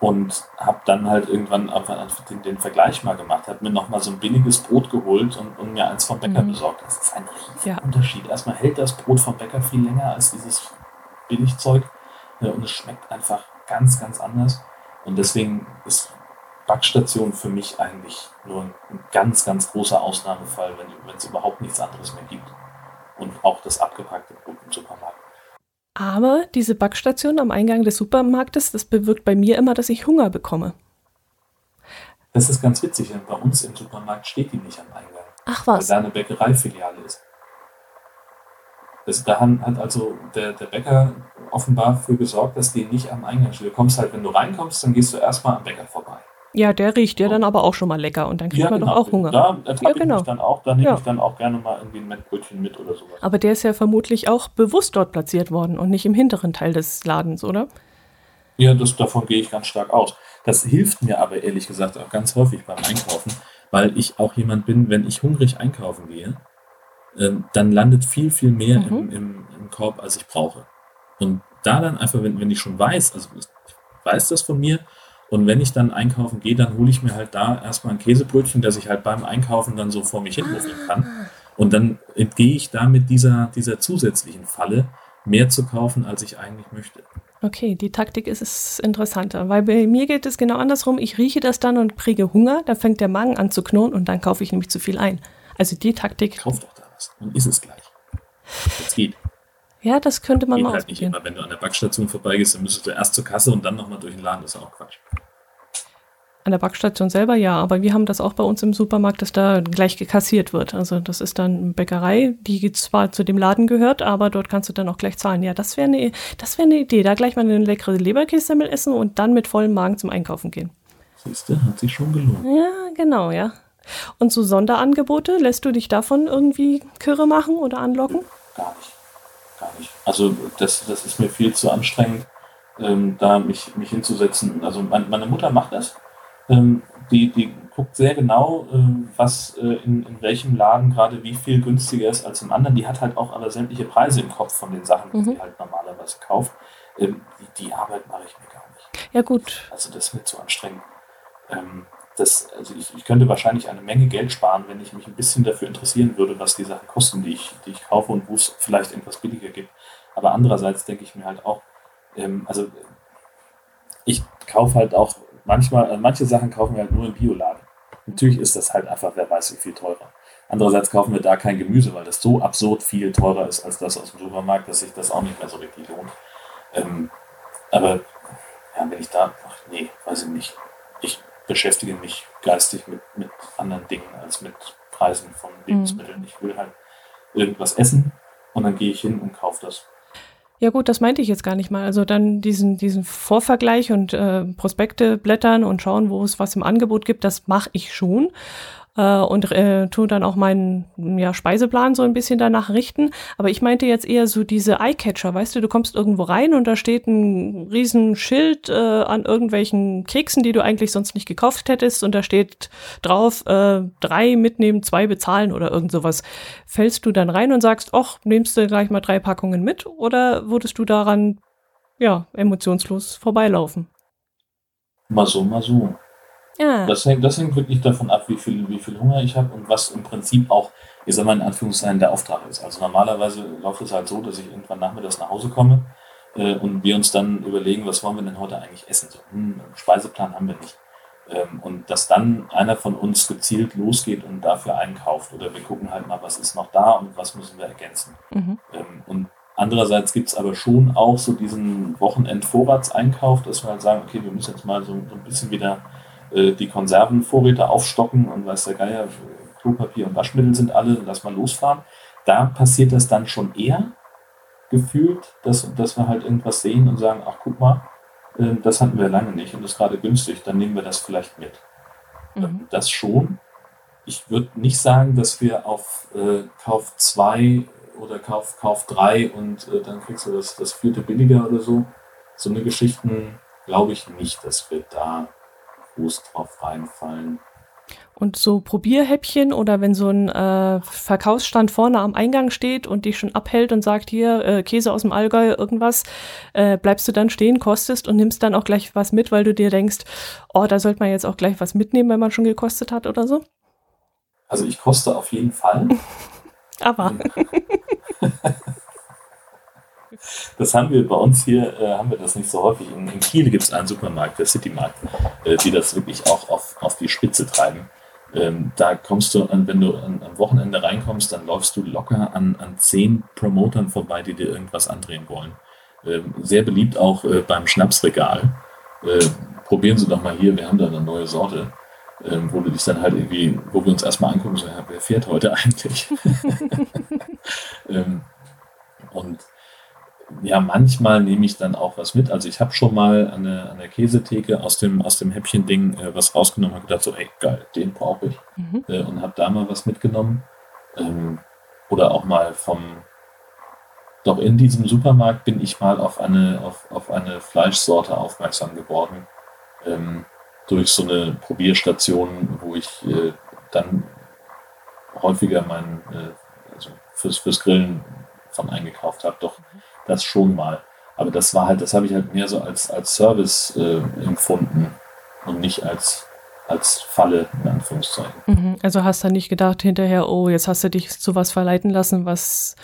Und habe dann halt irgendwann einfach den, den Vergleich mal gemacht, habe mir nochmal so ein billiges Brot geholt und, und mir eins vom Bäcker mhm. besorgt. Das ist ein riesiger ja. Unterschied. Erstmal hält das Brot vom Bäcker viel länger als dieses Billigzeug äh, und es schmeckt einfach ganz, ganz anders. Und deswegen ist Backstation für mich eigentlich nur ein, ein ganz, ganz großer Ausnahmefall, wenn es überhaupt nichts anderes mehr gibt. Und auch das abgepackte Brot im Supermarkt. Aber diese Backstation am Eingang des Supermarktes, das bewirkt bei mir immer, dass ich Hunger bekomme. Das ist ganz witzig, denn bei uns im Supermarkt steht die nicht am Eingang. Ach was. Weil da eine Bäckereifiliale ist. Das, da hat also der, der Bäcker offenbar für gesorgt, dass die nicht am Eingang steht. Du kommst halt, wenn du reinkommst, dann gehst du erstmal am Bäcker vorbei. Ja, der riecht ja dann aber auch schon mal lecker und dann kriegt ja, man genau. doch auch Hunger. Da ertappe ja, genau. ich dann auch, da nehme ja. ich dann auch gerne mal irgendwie ein Mettbrötchen mit oder sowas. Aber der ist ja vermutlich auch bewusst dort platziert worden und nicht im hinteren Teil des Ladens, oder? Ja, das, davon gehe ich ganz stark aus. Das hilft mir aber ehrlich gesagt auch ganz häufig beim Einkaufen, weil ich auch jemand bin, wenn ich hungrig einkaufen gehe, äh, dann landet viel, viel mehr mhm. im, im, im, Korb, als ich brauche. Und da dann einfach, wenn, wenn ich schon weiß, also ich weiß das von mir, und wenn ich dann einkaufen gehe, dann hole ich mir halt da erstmal ein Käsebrötchen, das ich halt beim Einkaufen dann so vor mich hin kann. Und dann entgehe ich damit dieser, dieser zusätzlichen Falle, mehr zu kaufen, als ich eigentlich möchte. Okay, die Taktik ist es interessanter, weil bei mir geht es genau andersrum. Ich rieche das dann und kriege Hunger, dann fängt der Magen an zu knurren und dann kaufe ich nämlich zu viel ein. Also die Taktik. Kauf doch da was, dann ist es gleich. Das geht. Ja, das könnte man geht mal halt nicht immer. Wenn du an der Backstation vorbeigehst, dann müsstest du erst zur Kasse und dann nochmal durch den Laden. Das ist auch Quatsch. An der Backstation selber ja, aber wir haben das auch bei uns im Supermarkt, dass da gleich gekassiert wird. Also das ist dann eine Bäckerei, die zwar zu dem Laden gehört, aber dort kannst du dann auch gleich zahlen. Ja, das wäre eine, das wäre eine Idee. Da gleich mal eine leckere Leberkässemmel essen und dann mit vollem Magen zum Einkaufen gehen. Siehst du, hat sich schon gelohnt. Ja, genau, ja. Und so Sonderangebote, lässt du dich davon irgendwie Kürre machen oder anlocken? Gar nicht. Gar nicht. Also das, das ist mir viel zu anstrengend, ähm, da mich, mich hinzusetzen. Also mein, meine Mutter macht das ähm, die, die guckt sehr genau, ähm, was äh, in, in welchem Laden gerade wie viel günstiger ist als im anderen. Die hat halt auch aber sämtliche Preise im Kopf von den Sachen, die mhm. sie halt normalerweise kauft. Ähm, die, die, Arbeit mache ich mir gar nicht. Ja, gut. Also das ist mir zu anstrengend. Ähm, das, also ich, ich, könnte wahrscheinlich eine Menge Geld sparen, wenn ich mich ein bisschen dafür interessieren würde, was die Sachen kosten, die ich, die ich kaufe und wo es vielleicht etwas billiger gibt. Aber andererseits denke ich mir halt auch, ähm, also ich kaufe halt auch manchmal, äh, manche Sachen kaufen wir halt nur im Bioladen. Natürlich ist das halt einfach, wer weiß, wie viel teurer. Andererseits kaufen wir da kein Gemüse, weil das so absurd viel teurer ist als das aus dem Supermarkt, dass sich das auch nicht mehr so richtig lohnt. Ähm, aber ja, wenn ich da, ach nee, weiß ich nicht. Ich beschäftige mich geistig mit, mit anderen Dingen als mit Preisen von mhm. Lebensmitteln. Ich will halt irgendwas essen und dann gehe ich hin und kaufe das. Ja gut, das meinte ich jetzt gar nicht mal. Also dann diesen, diesen Vorvergleich und äh, Prospekte blättern und schauen, wo es was im Angebot gibt, das mache ich schon äh, und äh, tue dann auch meinen ja, Speiseplan so ein bisschen danach richten. Aber ich meinte jetzt eher so diese Eyecatcher, weißt du, du kommst irgendwo rein und da steht ein riesen Schild äh, an irgendwelchen Keksen, die du eigentlich sonst nicht gekauft hättest und da steht drauf, äh, drei mitnehmen, zwei bezahlen oder irgend sowas. Fällst du dann rein und sagst, ach, nimmst du gleich mal drei Packungen mit oder würdest du daran ja, emotionslos vorbeilaufen? Mal so, mal so. Ja. Das, hängt, das hängt wirklich davon ab, wie viel, wie viel Hunger ich habe und was im Prinzip auch, ich sag mal in Anführungszeichen, der Auftrag ist. Also normalerweise läuft es halt so, dass ich irgendwann nachmittags nach Hause komme äh, und wir uns dann überlegen, was wollen wir denn heute eigentlich essen? So, hm, Speiseplan haben wir nicht. Ähm, und dass dann einer von uns gezielt losgeht und dafür einkauft oder wir gucken halt mal, was ist noch da und was müssen wir ergänzen. Mhm. Ähm, und Andererseits gibt es aber schon auch so diesen Wochenend-Vorratseinkauf, dass wir halt sagen, okay, wir müssen jetzt mal so, so ein bisschen wieder äh, die Konservenvorräte aufstocken und weiß der Geier, Klopapier und Waschmittel sind alle, lass mal losfahren. Da passiert das dann schon eher gefühlt, dass, dass wir halt irgendwas sehen und sagen, ach guck mal, äh, das hatten wir lange nicht und ist gerade günstig, dann nehmen wir das vielleicht mit. Mhm. Das schon. Ich würde nicht sagen, dass wir auf äh, Kauf 2 oder Kauf, Kauf 3 und äh, dann kriegst du das, das vierte billiger oder so. So eine Geschichten glaube ich nicht, dass wir da groß drauf reinfallen. Und so Probierhäppchen oder wenn so ein äh, Verkaufsstand vorne am Eingang steht und dich schon abhält und sagt, hier, äh, Käse aus dem Allgäu, irgendwas, äh, bleibst du dann stehen, kostest und nimmst dann auch gleich was mit, weil du dir denkst, oh, da sollte man jetzt auch gleich was mitnehmen, wenn man schon gekostet hat oder so? Also ich koste auf jeden Fall. (laughs) Aber. (laughs) (laughs) Das haben wir bei uns hier, äh, haben wir das nicht so häufig. In, in Kiel gibt es einen Supermarkt, der Citymarkt, äh, die das wirklich auch auf, auf die Spitze treiben. Ähm, da kommst du, an, wenn du an, am Wochenende reinkommst, dann läufst du locker an, an zehn Promotern vorbei, die dir irgendwas andrehen wollen. Ähm, sehr beliebt auch äh, beim Schnapsregal. Äh, probieren Sie doch mal hier, wir haben da eine neue Sorte. Ähm, wo du dich dann halt irgendwie, wo wir uns erstmal angucken, so, ja, wer fährt heute (laughs) eigentlich? (laughs) ähm, und ja, manchmal nehme ich dann auch was mit. Also ich habe schon mal an der, an der Käsetheke aus dem, aus dem Häppchen-Ding äh, was rausgenommen und gedacht, so, ey, geil, den brauche ich. Mhm. Äh, und habe da mal was mitgenommen. Ähm, oder auch mal vom, doch in diesem Supermarkt bin ich mal auf eine, auf, auf eine Fleischsorte aufmerksam geworden. Ähm, durch so eine Probierstation, wo ich äh, dann häufiger mein, äh, also fürs, fürs Grillen von eingekauft habe. Doch mhm das schon mal. Aber das war halt, das habe ich halt mehr so als, als Service äh, empfunden und nicht als, als Falle, in Anführungszeichen. Mhm. Also hast du nicht gedacht hinterher, oh, jetzt hast du dich zu was verleiten lassen, was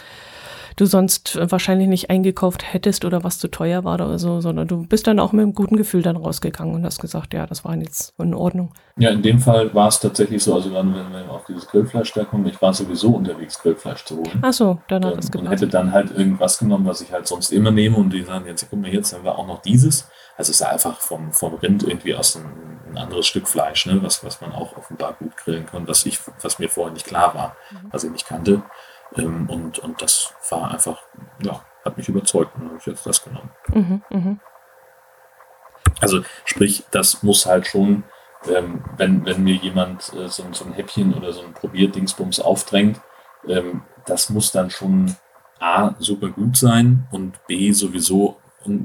du sonst wahrscheinlich nicht eingekauft hättest oder was zu teuer war oder so, sondern du bist dann auch mit einem guten Gefühl dann rausgegangen und hast gesagt, ja, das war jetzt in Ordnung. Ja, in dem Fall war es tatsächlich so, also dann, wenn wir auf dieses Grillfleisch da kommen, ich war sowieso unterwegs, Grillfleisch zu holen. Ach so, dann hat ähm, es gepasst. Und hätte dann halt irgendwas genommen, was ich halt sonst immer nehme und die sagen, jetzt guck mal, jetzt haben wir auch noch dieses. Also es ist einfach vom, vom Rind irgendwie aus ein, ein anderes Stück Fleisch, ne? was, was man auch offenbar gut grillen kann, was, ich, was mir vorher nicht klar war, mhm. was ich nicht kannte. Ähm, und, und das war einfach, ja, hat mich überzeugt und habe ich jetzt das genommen. Mhm, mh. Also sprich, das muss halt schon, ähm, wenn, wenn mir jemand äh, so, so, ein Häppchen oder so ein Probierdingsbums aufdrängt, ähm, das muss dann schon A, super gut sein und B, sowieso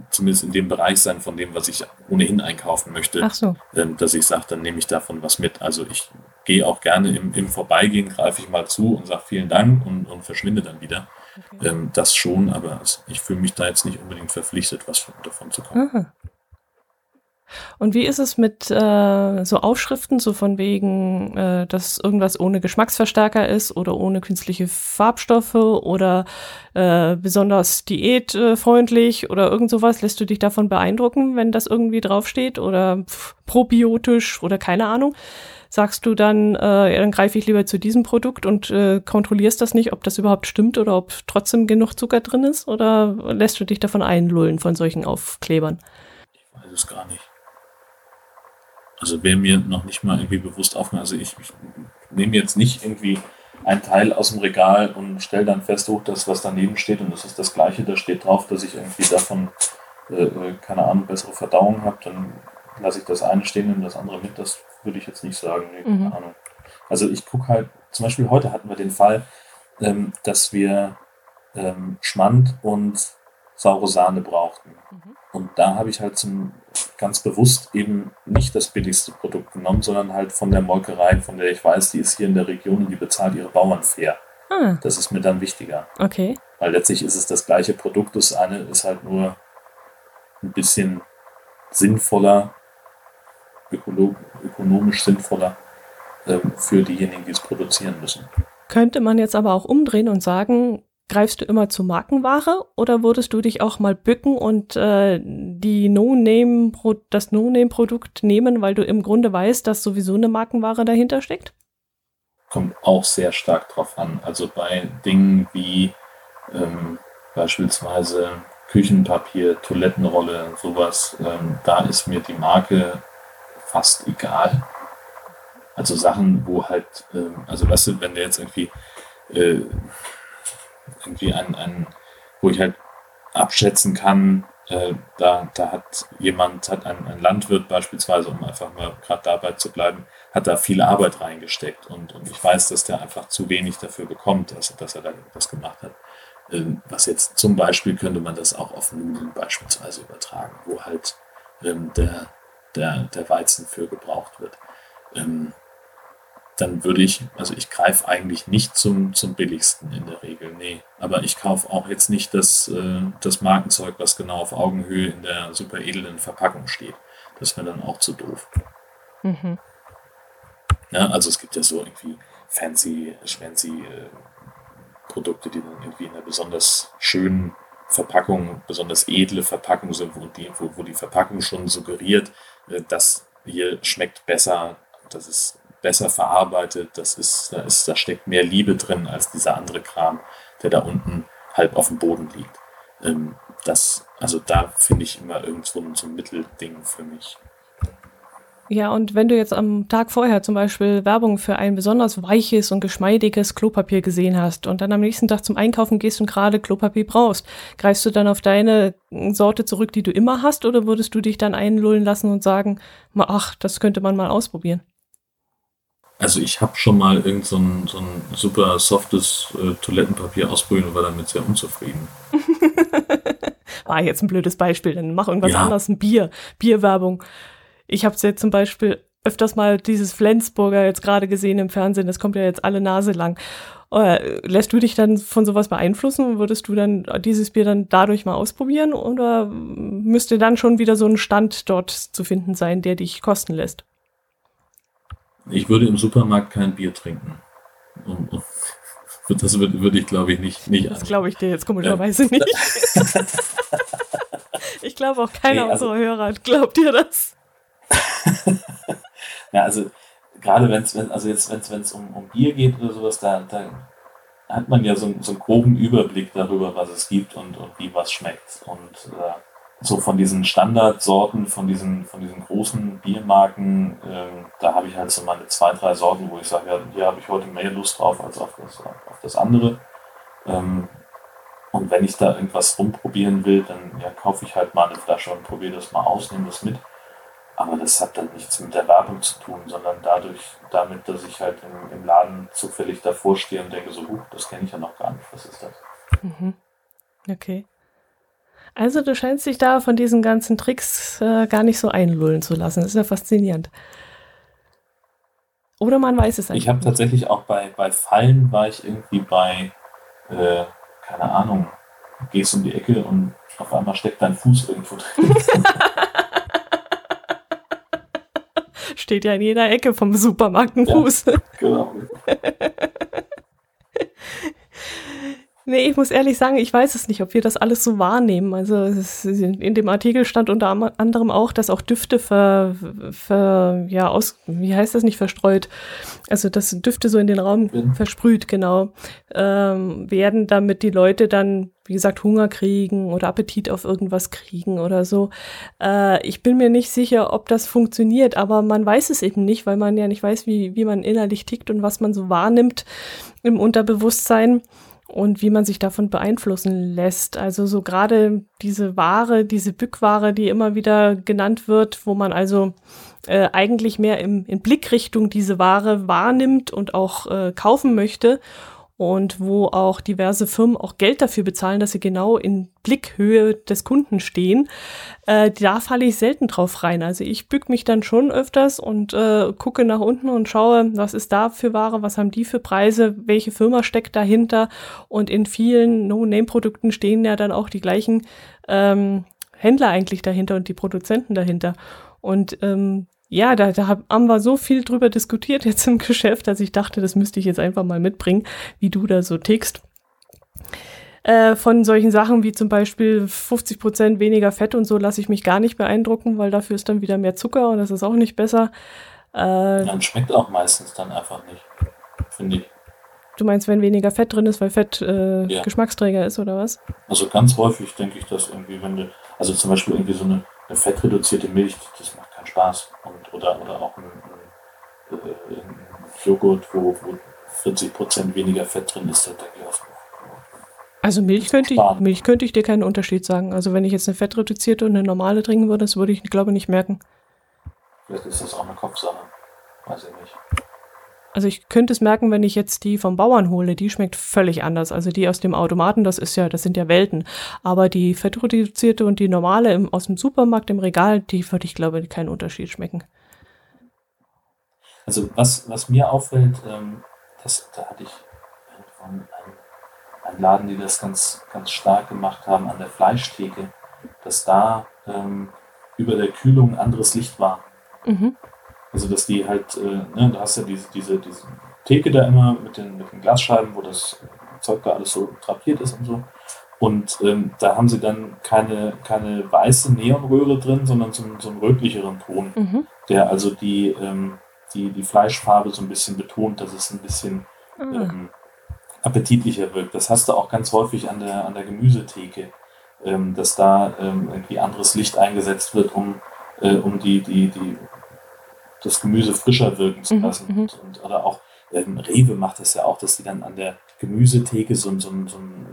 zumindest in dem Bereich sein von dem, was ich ohnehin einkaufen möchte, Ach so. ähm, dass ich sage, dann nehme ich davon was mit. Also ich gehe auch gerne im, im Vorbeigehen, greife ich mal zu und sage vielen Dank und, und verschwinde dann wieder. Okay. Ähm, das schon, aber ich fühle mich da jetzt nicht unbedingt verpflichtet, was davon zu kommen. Aha. Und wie ist es mit äh, so Aufschriften, so von wegen, äh, dass irgendwas ohne Geschmacksverstärker ist oder ohne künstliche Farbstoffe oder äh, besonders diätfreundlich oder irgend sowas? Lässt du dich davon beeindrucken, wenn das irgendwie draufsteht oder pff, probiotisch oder keine Ahnung? Sagst du dann, äh, dann greife ich lieber zu diesem Produkt und äh, kontrollierst das nicht, ob das überhaupt stimmt oder ob trotzdem genug Zucker drin ist? Oder lässt du dich davon einlullen von solchen Aufklebern? Ich weiß es gar nicht. Also wäre mir noch nicht mal irgendwie bewusst aufgefallen. Also ich, ich nehme jetzt nicht irgendwie ein Teil aus dem Regal und stelle dann fest, hoch, das, was daneben steht, und das ist das Gleiche, da steht drauf, dass ich irgendwie davon, äh, äh keine Ahnung, bessere Verdauung habe, dann lasse ich das eine stehen und das andere mit. Das würde ich jetzt nicht sagen. Nee, keine mhm. Ahnung. Also ich gucke halt, zum Beispiel heute hatten wir den Fall, ähm, dass wir ähm, Schmand und saure Sahne brauchten. Mhm. Und da habe ich halt zum, ganz bewusst eben nicht das billigste Produkt genommen, sondern halt von der Molkerei, von der ich weiß, die ist hier in der Region und die bezahlt ihre Bauern fair. Ah. Das ist mir dann wichtiger. Okay. Weil letztlich ist es das gleiche Produkt. Das eine ist halt nur ein bisschen sinnvoller, ökonomisch sinnvoller äh, für diejenigen, die es produzieren müssen. Könnte man jetzt aber auch umdrehen und sagen, Greifst du immer zu Markenware oder würdest du dich auch mal bücken und äh, die no -Name das No-Name-Produkt nehmen, weil du im Grunde weißt, dass sowieso eine Markenware dahinter steckt? Kommt auch sehr stark drauf an. Also bei Dingen wie ähm, beispielsweise Küchenpapier, Toilettenrolle, sowas, ähm, da ist mir die Marke fast egal. Also Sachen, wo halt, ähm, also weißt du, wenn der jetzt irgendwie äh, irgendwie ein, ein wo ich halt abschätzen kann, äh, da, da hat jemand, hat ein, ein Landwirt beispielsweise, um einfach mal gerade dabei zu bleiben, hat da viel Arbeit reingesteckt und, und ich weiß, dass der einfach zu wenig dafür bekommt, dass, dass er da das gemacht hat. Ähm, was jetzt zum Beispiel könnte man das auch auf Nudeln beispielsweise übertragen, wo halt ähm, der, der, der Weizen für gebraucht wird. Ähm, dann würde ich, also ich greife eigentlich nicht zum, zum billigsten in der Regel, nee. Aber ich kaufe auch jetzt nicht das, äh, das Markenzeug, was genau auf Augenhöhe in der super edlen Verpackung steht. Das wäre dann auch zu doof. Mhm. Ja, also es gibt ja so irgendwie fancy, schmancy äh, Produkte, die dann irgendwie in einer besonders schönen Verpackung, besonders edle Verpackung sind, wo die, wo, wo die Verpackung schon suggeriert, äh, das hier schmeckt besser, das ist besser verarbeitet, das ist, da, ist, da steckt mehr Liebe drin als dieser andere Kram, der da unten halb auf dem Boden liegt. Ähm, das, also da finde ich immer irgendwo so ein Mittelding für mich. Ja, und wenn du jetzt am Tag vorher zum Beispiel Werbung für ein besonders weiches und geschmeidiges Klopapier gesehen hast und dann am nächsten Tag zum Einkaufen gehst und gerade Klopapier brauchst, greifst du dann auf deine Sorte zurück, die du immer hast, oder würdest du dich dann einlullen lassen und sagen, ach, das könnte man mal ausprobieren? Also ich habe schon mal irgend so ein, so ein super softes äh, Toilettenpapier ausprobiert und war damit sehr unzufrieden. War (laughs) jetzt ein blödes Beispiel, dann mach irgendwas ja. anderes, ein Bier, Bierwerbung. Ich habe jetzt zum Beispiel öfters mal dieses Flensburger jetzt gerade gesehen im Fernsehen, das kommt ja jetzt alle Nase lang. Oder lässt du dich dann von sowas beeinflussen? Würdest du dann dieses Bier dann dadurch mal ausprobieren? Oder müsste dann schon wieder so ein Stand dort zu finden sein, der dich kosten lässt? Ich würde im Supermarkt kein Bier trinken. (laughs) Das würde, würde ich, glaube ich, nicht. nicht das glaube ich dir jetzt komischerweise ja. nicht. (laughs) ich glaube auch keiner nee, also, unserer Hörer glaubt dir das. (laughs) ja, also gerade wenn es also jetzt wenn es um, um Bier geht oder sowas, da, da hat man ja so, so einen groben Überblick darüber, was es gibt und, und wie was schmeckt. Und äh, so von diesen Standardsorten, von diesen, von diesen großen Biermarken, äh, da habe ich halt so meine zwei, drei Sorten, wo ich sage, ja, hier habe ich heute mehr Lust drauf als auf das, auf das andere. Ähm, und wenn ich da irgendwas rumprobieren will, dann ja, kaufe ich halt mal eine Flasche und probiere das mal aus, nehme das mit. Aber das hat dann nichts mit der Werbung zu tun, sondern dadurch, damit, dass ich halt im, im Laden zufällig davor stehe und denke so, huch, das kenne ich ja noch gar nicht, was ist das? Mhm. Okay. Also du scheinst dich da von diesen ganzen Tricks äh, gar nicht so einlullen zu lassen. Das ist ja faszinierend. Oder man weiß es eigentlich. Ich habe tatsächlich auch bei, bei Fallen war ich irgendwie bei, äh, keine Ahnung, gehst um die Ecke und auf einmal steckt dein Fuß irgendwo drin. (laughs) Steht ja in jeder Ecke vom Supermarkt ein Fuß. Ja, genau. (laughs) Nee, ich muss ehrlich sagen, ich weiß es nicht, ob wir das alles so wahrnehmen. Also in dem Artikel stand unter anderem auch, dass auch Düfte ver, ver ja, aus, wie heißt das nicht, verstreut, also dass Düfte so in den Raum mhm. versprüht, genau, ähm, werden, damit die Leute dann, wie gesagt, Hunger kriegen oder Appetit auf irgendwas kriegen oder so. Äh, ich bin mir nicht sicher, ob das funktioniert, aber man weiß es eben nicht, weil man ja nicht weiß, wie, wie man innerlich tickt und was man so wahrnimmt im Unterbewusstsein und wie man sich davon beeinflussen lässt. Also so gerade diese Ware, diese Bückware, die immer wieder genannt wird, wo man also äh, eigentlich mehr im, in Blickrichtung diese Ware wahrnimmt und auch äh, kaufen möchte und wo auch diverse Firmen auch Geld dafür bezahlen, dass sie genau in Blickhöhe des Kunden stehen, äh, da falle ich selten drauf rein. Also ich bück mich dann schon öfters und äh, gucke nach unten und schaue, was ist da für Ware, was haben die für Preise, welche Firma steckt dahinter und in vielen No-Name-Produkten stehen ja dann auch die gleichen ähm, Händler eigentlich dahinter und die Produzenten dahinter. Und ähm, ja, da, da haben wir so viel drüber diskutiert jetzt im (laughs) Geschäft, dass ich dachte, das müsste ich jetzt einfach mal mitbringen, wie du da so tickst. Äh, von solchen Sachen wie zum Beispiel 50 Prozent weniger Fett und so lasse ich mich gar nicht beeindrucken, weil dafür ist dann wieder mehr Zucker und das ist auch nicht besser. Äh, dann schmeckt auch meistens dann einfach nicht, finde ich. Du meinst, wenn weniger Fett drin ist, weil Fett äh, ja. Geschmacksträger ist oder was? Also ganz häufig denke ich, dass irgendwie, wenn du, also zum Beispiel irgendwie so eine, eine fettreduzierte Milch, das macht Spaß. Und, oder, oder auch ein, ein, äh, ein Joghurt, wo, wo 40% weniger Fett drin ist, da denke ich auch. Also Milch könnte, ich, Milch könnte ich dir keinen Unterschied sagen. Also wenn ich jetzt eine fettreduzierte und eine normale trinken würde, das würde ich, glaube ich, nicht merken. Vielleicht ist das auch eine Kopfsache. Weiß ich nicht. Also ich könnte es merken, wenn ich jetzt die vom Bauern hole, die schmeckt völlig anders. Also die aus dem Automaten, das ist ja, das sind ja Welten. Aber die fettreduzierte und die normale im, aus dem Supermarkt im Regal, die würde ich glaube keinen Unterschied schmecken. Also was, was mir auffällt, ähm, das, da hatte ich einen, einen Laden, die das ganz, ganz stark gemacht haben an der Fleischtheke, dass da ähm, über der Kühlung anderes Licht war. Mhm. Also dass die halt, äh, ne, da hast du ja diese, diese, diese Theke da immer mit den, mit den Glasscheiben, wo das Zeug da alles so drapiert ist und so. Und ähm, da haben sie dann keine, keine weiße Neonröhre drin, sondern so, so einen rötlicheren Ton, mhm. der also die, ähm, die, die Fleischfarbe so ein bisschen betont, dass es ein bisschen ah. ähm, appetitlicher wirkt. Das hast du auch ganz häufig an der, an der Gemüsetheke, ähm, dass da ähm, irgendwie anderes Licht eingesetzt wird, um, äh, um die, die, die, das Gemüse frischer wirken zu mhm, lassen. Mhm. Und, und, oder auch ähm, Rewe macht das ja auch, dass sie dann an der Gemüsetheke so, so, so einen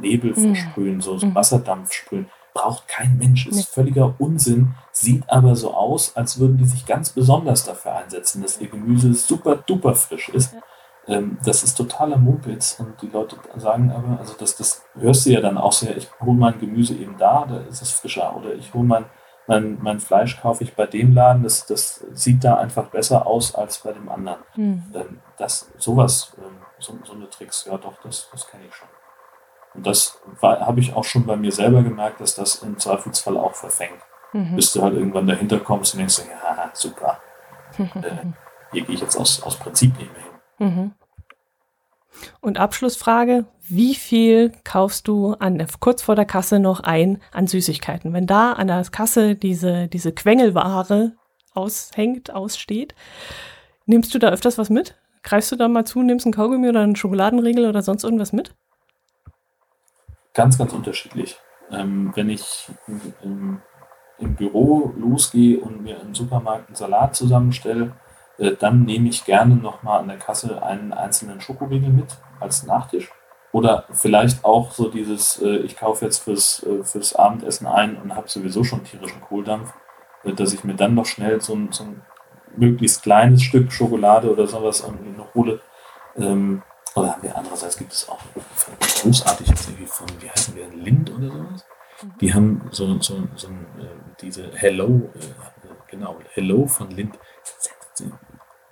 Nebel mhm. versprühen, so, so mhm. Wasserdampf sprühen. Braucht kein Mensch, ist nee. völliger Unsinn, sieht aber so aus, als würden die sich ganz besonders dafür einsetzen, dass ihr Gemüse super duper frisch ist. Ja. Ähm, das ist totaler Mumpitz und die Leute sagen aber, also das, das hörst du ja dann auch sehr, ich hole mein Gemüse eben da, da ist es frischer oder ich hole mein mein, mein Fleisch kaufe ich bei dem Laden, das, das sieht da einfach besser aus als bei dem anderen. Mhm. das, sowas, ähm, so, so eine Tricks, ja doch, das, das kenne ich schon. Und das habe ich auch schon bei mir selber gemerkt, dass das im Zweifelsfall auch verfängt. Mhm. Bis du halt irgendwann dahinter kommst und denkst, ja, super. (laughs) äh, hier gehe ich jetzt aus, aus Prinzip nicht mehr hin. Mhm. Und Abschlussfrage, wie viel kaufst du an, kurz vor der Kasse noch ein an Süßigkeiten? Wenn da an der Kasse diese, diese Quengelware aushängt, aussteht, nimmst du da öfters was mit? Greifst du da mal zu, nimmst einen Kaugummi oder einen Schokoladenriegel oder sonst irgendwas mit? Ganz, ganz unterschiedlich. Ähm, wenn ich im, im Büro losgehe und mir im Supermarkt einen Salat zusammenstelle, äh, dann nehme ich gerne nochmal an der Kasse einen einzelnen Schokoriegel mit als Nachtisch. Oder vielleicht auch so dieses, äh, ich kaufe jetzt fürs, äh, fürs Abendessen ein und habe sowieso schon tierischen Kohldampf, dass ich mir dann noch schnell so ein, so ein möglichst kleines Stück Schokolade oder sowas noch hole. Ähm, oder haben wir andererseits gibt es auch großartig jetzt irgendwie von, wie heißen wir, Lind oder sowas? Mhm. Die haben so, so, so ein, diese Hello, genau, Hello von Lind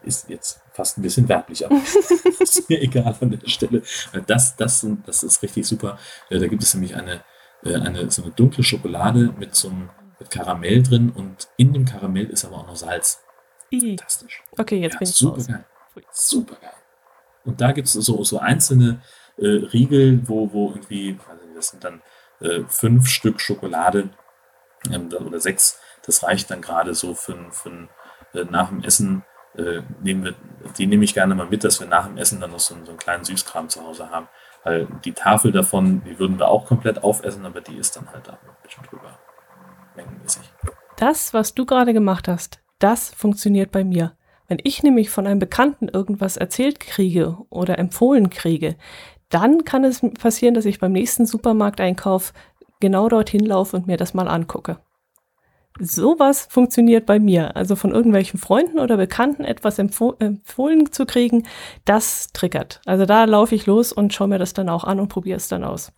ist jetzt fast ein bisschen werblich, aber (laughs) (laughs) ist mir egal an der Stelle. Das, das, das ist richtig super. Äh, da gibt es nämlich eine, äh, eine, so eine dunkle Schokolade mit so einem mit Karamell drin und in dem Karamell ist aber auch noch Salz. Fantastisch. Okay, jetzt ja, bin ich super raus. geil. Super geil. Und da gibt es so, so einzelne äh, Riegel, wo, wo irgendwie, also das sind dann äh, fünf Stück Schokolade ähm, oder sechs. Das reicht dann gerade so für, für äh, nach dem Essen äh, nehmen wir, die nehme ich gerne mal mit, dass wir nach dem Essen dann noch so, so einen kleinen Süßkram zu Hause haben. Weil die Tafel davon, die würden wir auch komplett aufessen, aber die ist dann halt da ein bisschen drüber mengenmäßig. Das, was du gerade gemacht hast, das funktioniert bei mir. Wenn ich nämlich von einem Bekannten irgendwas erzählt kriege oder empfohlen kriege, dann kann es passieren, dass ich beim nächsten Supermarkteinkauf genau dorthin laufe und mir das mal angucke sowas funktioniert bei mir. Also von irgendwelchen Freunden oder Bekannten etwas empfoh empfohlen zu kriegen, das triggert. Also da laufe ich los und schaue mir das dann auch an und probiere es dann aus.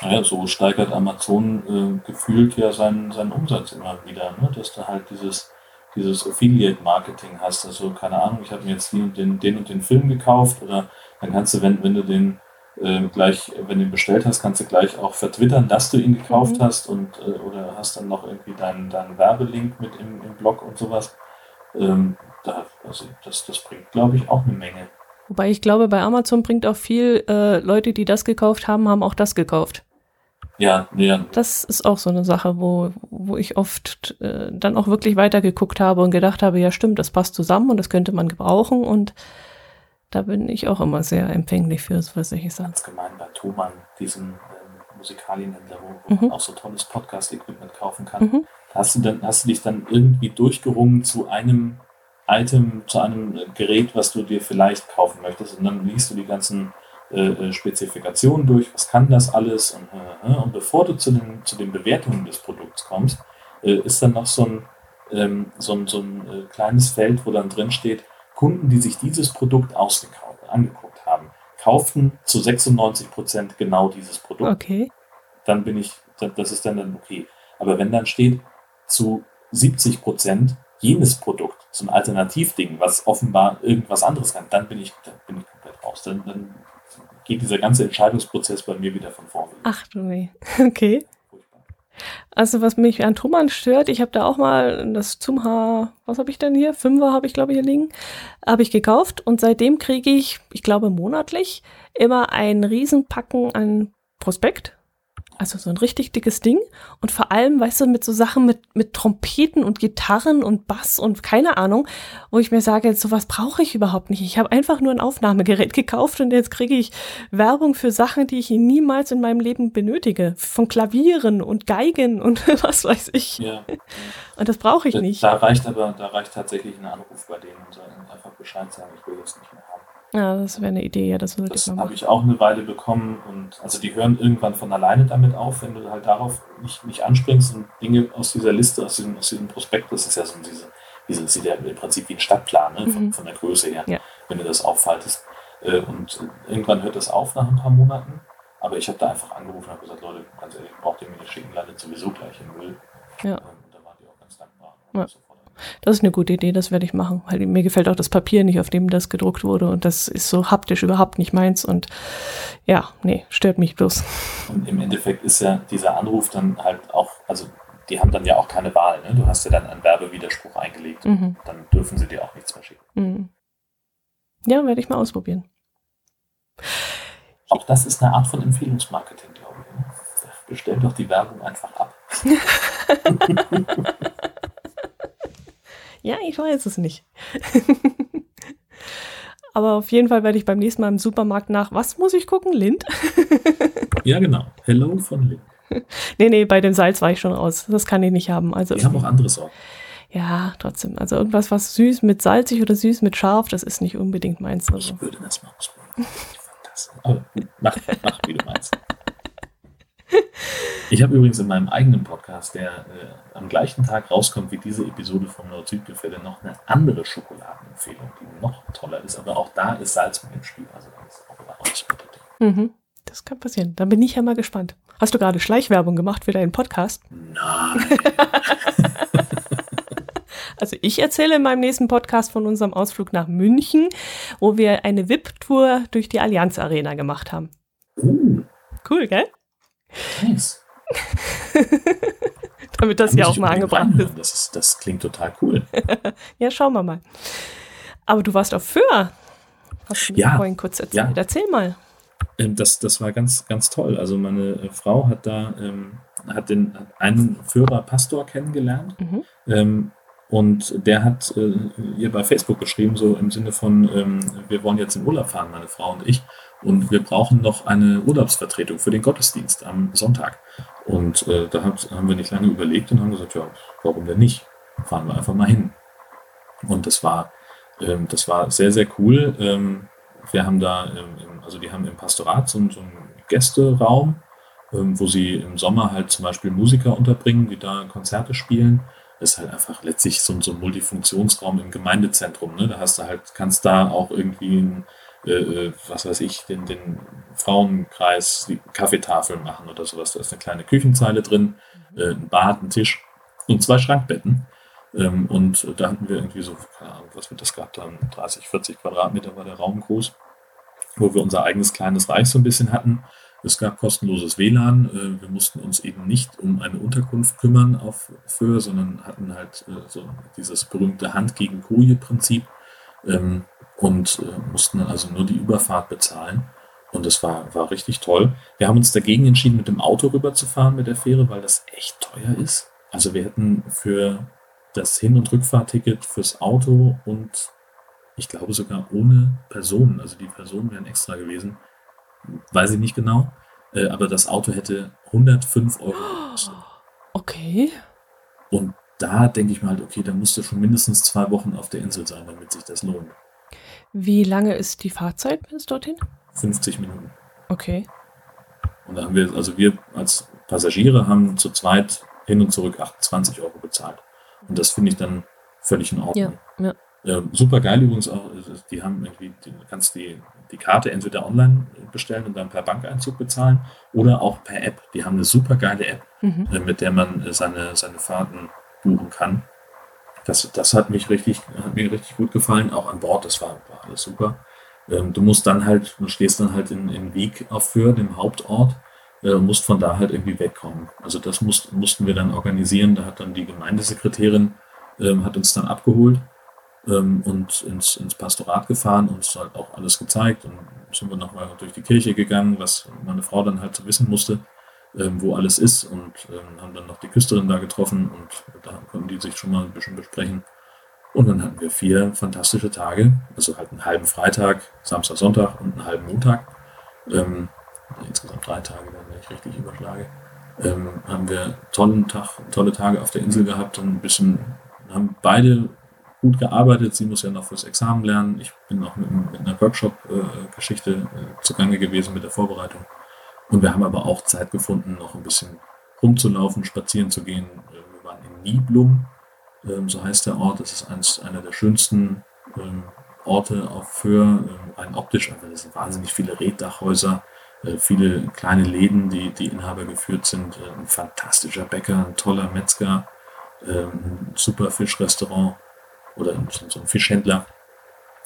Ja, so steigert Amazon äh, gefühlt ja seinen, seinen Umsatz immer wieder, ne? dass du halt dieses, dieses Affiliate-Marketing hast. Also keine Ahnung, ich habe mir jetzt den, den und den Film gekauft oder dann kannst du, wenn, wenn du den äh, gleich, wenn du ihn bestellt hast, kannst du gleich auch vertwittern, dass du ihn gekauft mhm. hast und äh, oder hast dann noch irgendwie deinen, deinen Werbelink mit im, im Blog und sowas. Ähm, da, also das, das bringt, glaube ich, auch eine Menge. Wobei ich glaube, bei Amazon bringt auch viel, äh, Leute, die das gekauft haben, haben auch das gekauft. Ja, ja. Das ist auch so eine Sache, wo, wo ich oft äh, dann auch wirklich weitergeguckt habe und gedacht habe, ja stimmt, das passt zusammen und das könnte man gebrauchen und da bin ich auch immer sehr empfänglich für solche Sachen. Ganz gemein bei Thomann, diesem ähm, Musikalienhändler, wo, mhm. man auch so tolles Podcast-Equipment kaufen kann. Mhm. Hast, du dann, hast du dich dann irgendwie durchgerungen zu einem Item, zu einem Gerät, was du dir vielleicht kaufen möchtest und dann liest du die ganzen äh, äh Spezifikationen durch, was kann das alles und, äh, äh, und bevor du zu den, zu den Bewertungen des Produkts kommst, äh, ist dann noch so ein, ähm, so ein, so ein äh, kleines Feld, wo dann drin steht, Kunden, die sich dieses Produkt angeguckt haben, kauften zu 96 Prozent genau dieses Produkt. Okay. Dann bin ich, das ist dann, dann okay. Aber wenn dann steht, zu 70 Prozent jenes Produkt, so ein Alternativding, was offenbar irgendwas anderes kann, dann bin ich, dann bin ich komplett raus. Dann, dann geht dieser ganze Entscheidungsprozess bei mir wieder von vorne. Ach du nee. (laughs) Okay. Also was mich an Thomann stört, ich habe da auch mal das zum H, was habe ich denn hier? Fünfer habe ich glaube ich hier liegen, habe ich gekauft und seitdem kriege ich, ich glaube monatlich, immer ein Riesenpacken an Prospekt also so ein richtig dickes Ding. Und vor allem, weißt du, mit so Sachen mit, mit Trompeten und Gitarren und Bass und keine Ahnung, wo ich mir sage, sowas brauche ich überhaupt nicht. Ich habe einfach nur ein Aufnahmegerät (laughs) gekauft und jetzt kriege ich Werbung für Sachen, die ich niemals in meinem Leben benötige. Von Klavieren und Geigen und (laughs) was weiß ich. Ja. Und das brauche ich nicht. Da reicht aber, da reicht tatsächlich ein Anruf bei denen und einfach Bescheid sagen, ich will das nicht mehr haben. Ja, das wäre eine Idee, ja, das würde Das habe ich auch eine Weile bekommen und also die hören irgendwann von alleine damit auf, wenn du halt darauf nicht, nicht anspringst und Dinge aus dieser Liste, aus diesem, aus diesem Prospekt, das ist ja so diese, diese sieht ja im Prinzip wie ein Stadtplan, ne, von, mhm. von der Größe her, ja. wenn du das auffaltest. Äh, und irgendwann hört das auf nach ein paar Monaten. Aber ich habe da einfach angerufen und habe gesagt, Leute, ganz ehrlich, braucht ihr mir nicht schicken, landet sowieso gleich im Müll. Ja. Und da waren die auch ganz dankbar. Ja. Das ist eine gute Idee, das werde ich machen, weil mir gefällt auch das Papier nicht, auf dem das gedruckt wurde und das ist so haptisch überhaupt nicht meins und ja, nee, stört mich bloß. Und im Endeffekt ist ja dieser Anruf dann halt auch, also die haben dann ja auch keine Wahl, ne? Du hast ja dann einen Werbewiderspruch eingelegt, mhm. dann dürfen sie dir auch nichts mehr schicken. Mhm. Ja, werde ich mal ausprobieren. Auch das ist eine Art von Empfehlungsmarketing, glaube ich. Ne? Bestell doch die Werbung einfach ab. (laughs) (laughs) Ja, ich weiß es nicht. (laughs) Aber auf jeden Fall werde ich beim nächsten Mal im Supermarkt nach, was muss ich gucken? Lind? (laughs) ja, genau. Hello von Lind. nee, nee, bei dem Salz war ich schon raus. Das kann ich nicht haben. Also, Die haben auch andere Sorten. Ja, trotzdem. Also irgendwas, was süß mit salzig oder süß mit scharf, das ist nicht unbedingt meins. Also. Ich würde das mal ausprobieren. Ich fand das. Aber mach, mach, wie du meinst. (laughs) Ich habe übrigens in meinem eigenen Podcast, der äh, am gleichen Tag rauskommt wie diese Episode vom Nord-Süd-Gefälle, noch eine andere Schokoladenempfehlung, die noch toller ist. Aber auch da ist Salz mit im Spiel. Also das ist auch Überraschungsprodukt. Mhm. Das kann passieren. Dann bin ich ja mal gespannt. Hast du gerade Schleichwerbung gemacht für deinen Podcast? Nein. (laughs) Also ich erzähle in meinem nächsten Podcast von unserem Ausflug nach München, wo wir eine VIP-Tour durch die Allianz Arena gemacht haben. Uh. Cool, gell? Nice. (laughs) Damit das, ja auch mal angebracht ist. Das, ist. das klingt total cool. (laughs) ja, schauen wir mal. Aber du warst auf Föhr. Hast du mir ja, vorhin kurz erzählt. Ja. Erzähl mal. Ähm, das, das war ganz, ganz toll. Also meine äh, Frau hat da ähm, hat den, einen Führer Pastor kennengelernt. Mhm. Ähm, und der hat äh, ihr bei Facebook geschrieben, so im Sinne von, ähm, wir wollen jetzt in Urlaub fahren, meine Frau und ich. Und wir brauchen noch eine Urlaubsvertretung für den Gottesdienst am Sonntag. Und äh, da hat, haben wir nicht lange überlegt und haben gesagt, ja, warum denn nicht? Fahren wir einfach mal hin. Und das war, ähm, das war sehr, sehr cool. Ähm, wir haben da, ähm, also die haben im Pastorat so, so einen Gästeraum, ähm, wo sie im Sommer halt zum Beispiel Musiker unterbringen, die da Konzerte spielen. Das ist halt einfach letztlich so, so ein Multifunktionsraum im Gemeindezentrum. Ne? Da hast du halt, kannst da auch irgendwie ein äh, äh, was weiß ich, den, den Frauenkreis, die Kaffeetafeln machen oder sowas. Da ist eine kleine Küchenzeile drin, mhm. äh, ein Bad, ein Tisch und zwei Schrankbetten. Ähm, und da hatten wir irgendwie so, keine Ahnung, was wird das gehabt haben, 30, 40 Quadratmeter war der Raum groß, wo wir unser eigenes kleines Reich so ein bisschen hatten. Es gab kostenloses WLAN. Äh, wir mussten uns eben nicht um eine Unterkunft kümmern auf Föhr, sondern hatten halt äh, so dieses berühmte Hand gegen Koje-Prinzip. Ähm, und äh, mussten dann also nur die Überfahrt bezahlen. Und das war, war richtig toll. Wir haben uns dagegen entschieden, mit dem Auto rüberzufahren mit der Fähre, weil das echt teuer ist. Also wir hätten für das Hin- und Rückfahrticket fürs Auto und ich glaube sogar ohne Personen, also die Personen wären extra gewesen, weiß ich nicht genau, äh, aber das Auto hätte 105 Euro gekostet. (gasps) Okay. Und da denke ich mal halt, okay, da musst du schon mindestens zwei Wochen auf der Insel sein, damit sich das lohnt. Wie lange ist die Fahrzeit bis dorthin? 50 Minuten. Okay. Und da haben wir, also wir als Passagiere haben zu zweit hin und zurück 28 Euro bezahlt. Und das finde ich dann völlig in Ordnung. Ja, ja. Äh, super geil übrigens auch, die haben irgendwie, du kannst die, die Karte entweder online bestellen und dann per Bankeinzug bezahlen oder auch per App. Die haben eine super geile App, mhm. äh, mit der man seine, seine Fahrten buchen kann. das, das hat mich richtig, hat mir richtig gut gefallen. Auch an Bord, das war, war alles super. Ähm, du musst dann halt, du stehst dann halt in, in Wieg auf Föhr, dem Hauptort, äh, musst von da halt irgendwie wegkommen. Also das musst, mussten wir dann organisieren. Da hat dann die Gemeindesekretärin ähm, hat uns dann abgeholt ähm, und ins, ins Pastorat gefahren, uns halt auch alles gezeigt und sind wir nochmal durch die Kirche gegangen, was meine Frau dann halt so wissen musste, ähm, wo alles ist und ähm, haben dann noch die Küsterin da getroffen und da konnten die sich schon mal ein bisschen besprechen. Und dann hatten wir vier fantastische Tage, also halt einen halben Freitag, Samstag, Sonntag und einen halben Montag. Ähm, insgesamt drei Tage, wenn ich richtig überschlage. Ähm, haben wir tollen Tag, tolle Tage auf der Insel gehabt und ein bisschen, haben beide gut gearbeitet. Sie muss ja noch fürs Examen lernen. Ich bin auch mit, mit einer Workshop-Geschichte äh, zugange gewesen mit der Vorbereitung. Und wir haben aber auch Zeit gefunden, noch ein bisschen rumzulaufen, spazieren zu gehen. Äh, wir waren in Niblum, ähm, so heißt der Ort. Das ist eins, einer der schönsten ähm, Orte auf Föhr, ähm, rein optisch. Einfach, das sind wahnsinnig viele Reddachhäuser, äh, viele kleine Läden, die, die Inhaber geführt sind. Ein fantastischer Bäcker, ein toller Metzger, ein super Fischrestaurant oder so ein Fischhändler.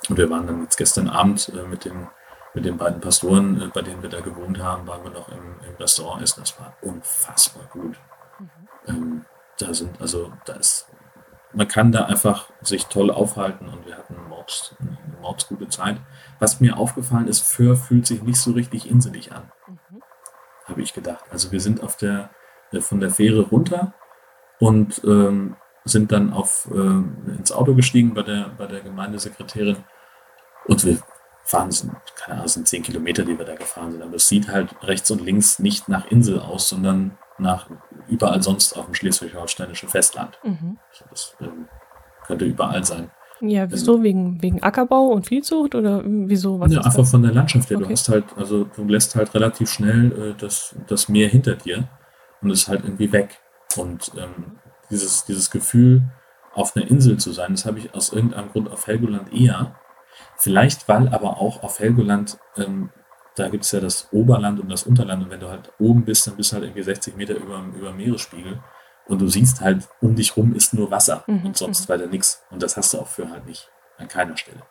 Und wir waren dann jetzt gestern Abend äh, mit, den, mit den beiden Pastoren, äh, bei denen wir da gewohnt haben, waren wir noch im, im Restaurant essen. Das war unfassbar gut. Mhm. Ähm, da sind, also da ist, man kann da einfach sich toll aufhalten und wir hatten Mords, eine mordsgute Zeit. Was mir aufgefallen ist, Föhr fühlt sich nicht so richtig inselig an, mhm. habe ich gedacht. Also wir sind auf der, äh, von der Fähre runter und ähm, sind dann auf, äh, ins Auto gestiegen bei der, bei der Gemeindesekretärin und wir fahren, sind, keine Ahnung, sind zehn Kilometer, die wir da gefahren sind, aber es sieht halt rechts und links nicht nach Insel aus, sondern nach überall sonst auf dem schleswig-holsteinischen Festland. Mhm. Also das ähm, könnte überall sein. Ja, wieso? Ähm, wegen, wegen Ackerbau und Viehzucht oder wieso? Was ja, einfach das? von der Landschaft her. Okay. Du hast halt, also du lässt halt relativ schnell äh, das, das Meer hinter dir und ist halt irgendwie weg. Und ähm, dieses, dieses Gefühl, auf einer Insel zu sein, das habe ich aus irgendeinem Grund auf Helgoland eher. Vielleicht, weil aber auch auf Helgoland, ähm, da gibt es ja das Oberland und das Unterland und wenn du halt oben bist, dann bist du halt irgendwie 60 Meter über, über Meeresspiegel und du siehst halt, um dich rum ist nur Wasser mhm. und sonst mhm. weiter nichts. Und das hast du auch für halt nicht, an keiner Stelle.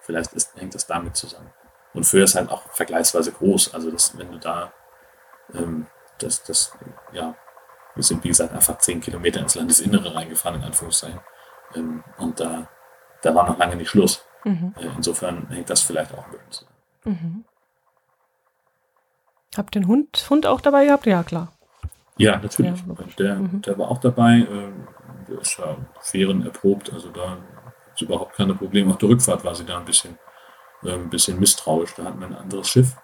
Vielleicht ist, hängt das damit zusammen. Und für ist halt auch vergleichsweise groß. Also das, wenn du da ähm, das, das, ja, wir sind, wie gesagt, einfach zehn Kilometer ins Landesinnere reingefahren, in Anführungszeichen. Ähm, und da, da war noch lange nicht Schluss. Mhm. Äh, insofern hängt das vielleicht auch ein bisschen zusammen. Mhm. Habt ihr den Hund, Hund auch dabei gehabt? Ja, klar. Ja, natürlich. Ja, der, mhm. der war auch dabei. Ähm, der ist ja Fähren erprobt, also da ist überhaupt keine Probleme. Auf der Rückfahrt war sie da ein bisschen, äh, ein bisschen misstrauisch. Da hatten wir ein anderes Schiff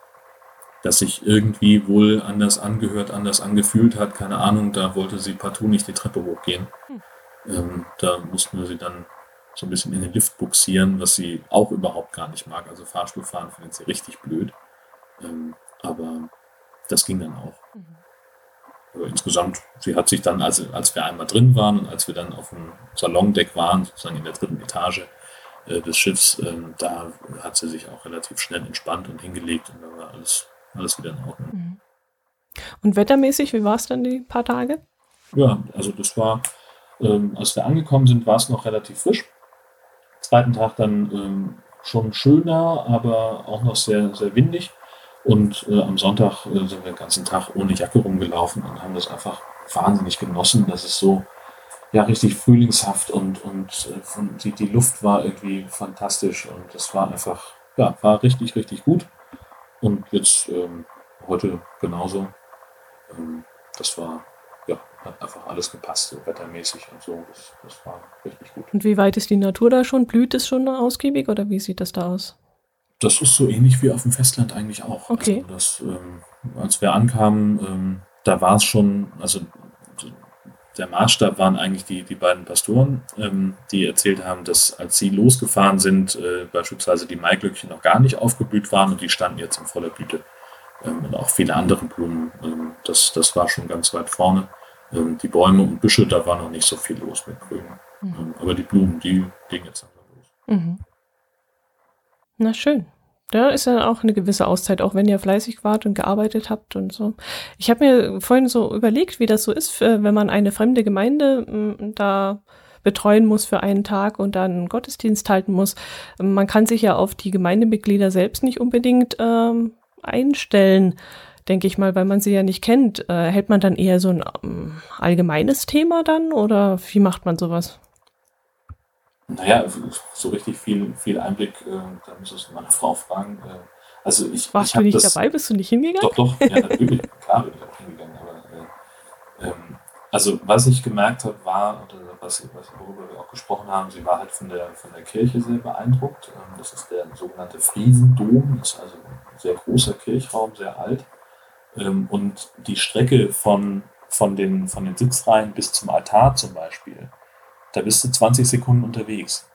das sich irgendwie wohl anders angehört, anders angefühlt hat. Keine Ahnung, da wollte sie partout nicht die Treppe hochgehen. Hm. Ähm, da mussten wir sie dann so ein bisschen in den Lift buxieren, was sie auch überhaupt gar nicht mag. Also Fahrstuhlfahren findet sie richtig blöd. Ähm, aber das ging dann auch. Mhm. Aber insgesamt, sie hat sich dann, als, als wir einmal drin waren und als wir dann auf dem Salondeck waren, sozusagen in der dritten Etage äh, des Schiffs, ähm, da hat sie sich auch relativ schnell entspannt und hingelegt und da war alles alles wieder in Ordnung. Mhm. Und wettermäßig, wie war es dann die paar Tage? Ja, also das war, ähm, als wir angekommen sind, war es noch relativ frisch. Zweiten Tag dann ähm, schon schöner, aber auch noch sehr, sehr windig. Und äh, am Sonntag äh, sind wir den ganzen Tag ohne Jacke rumgelaufen und haben das einfach wahnsinnig genossen. Das ist so ja richtig frühlingshaft und, und äh, von, die, die Luft war irgendwie fantastisch und das war einfach, ja, war richtig, richtig gut. Und jetzt ähm, heute genauso. Ähm, das war, hat einfach alles gepasst, so wettermäßig und so. Das, das war richtig gut. Und wie weit ist die Natur da schon? Blüht es schon ausgiebig oder wie sieht das da aus? Das ist so ähnlich wie auf dem Festland eigentlich auch. Okay. Also das, ähm, als wir ankamen, ähm, da war es schon, also der Maßstab waren eigentlich die, die beiden Pastoren, ähm, die erzählt haben, dass als sie losgefahren sind, äh, beispielsweise die Maiglöckchen noch gar nicht aufgeblüht waren und die standen jetzt in voller Blüte. Ähm, und auch viele andere Blumen, ähm, das, das war schon ganz weit vorne. Ähm, die Bäume und Büsche, da war noch nicht so viel los mit Grün. Mhm. Ähm, aber die Blumen, die gingen jetzt langsam los. Mhm. Na schön. Da ist ja auch eine gewisse Auszeit, auch wenn ihr fleißig wart und gearbeitet habt und so. Ich habe mir vorhin so überlegt, wie das so ist, wenn man eine fremde Gemeinde da betreuen muss für einen Tag und dann einen Gottesdienst halten muss. Man kann sich ja auf die Gemeindemitglieder selbst nicht unbedingt ähm, einstellen, denke ich mal, weil man sie ja nicht kennt. Äh, hält man dann eher so ein ähm, allgemeines Thema dann oder wie macht man sowas? Naja, so richtig viel, viel Einblick, äh, da müsstest du meine Frau fragen. Äh, also ich, Warst ich du nicht das, dabei? Bist du nicht hingegangen? Doch, doch, ja, natürlich, (laughs) klar bin ich auch hingegangen. Aber, äh, ähm, also was ich gemerkt habe, war, oder was, was, worüber wir auch gesprochen haben, sie war halt von der, von der Kirche sehr beeindruckt. Ähm, das ist der sogenannte Friesendom, das ist also ein sehr großer Kirchraum, sehr alt. Ähm, und die Strecke von, von, den, von den Sitzreihen bis zum Altar zum Beispiel, da bist du 20 Sekunden unterwegs.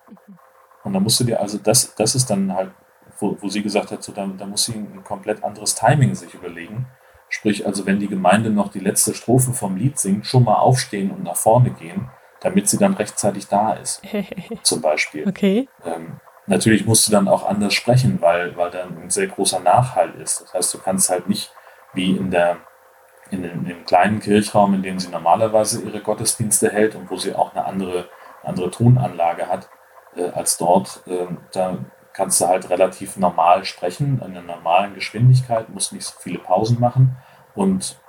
Und da musst du dir, also das, das ist dann halt, wo, wo sie gesagt hat, so, da, da muss sie ein komplett anderes Timing sich überlegen. Sprich, also wenn die Gemeinde noch die letzte Strophe vom Lied singt, schon mal aufstehen und nach vorne gehen, damit sie dann rechtzeitig da ist. (laughs) zum Beispiel. Okay. Ähm, natürlich musst du dann auch anders sprechen, weil, weil dann ein sehr großer Nachhall ist. Das heißt, du kannst halt nicht wie in der in dem, in dem kleinen Kirchraum, in dem sie normalerweise ihre Gottesdienste hält und wo sie auch eine andere, andere Tonanlage hat äh, als dort. Äh, da kannst du halt relativ normal sprechen, in einer normalen Geschwindigkeit, musst nicht so viele Pausen machen. Und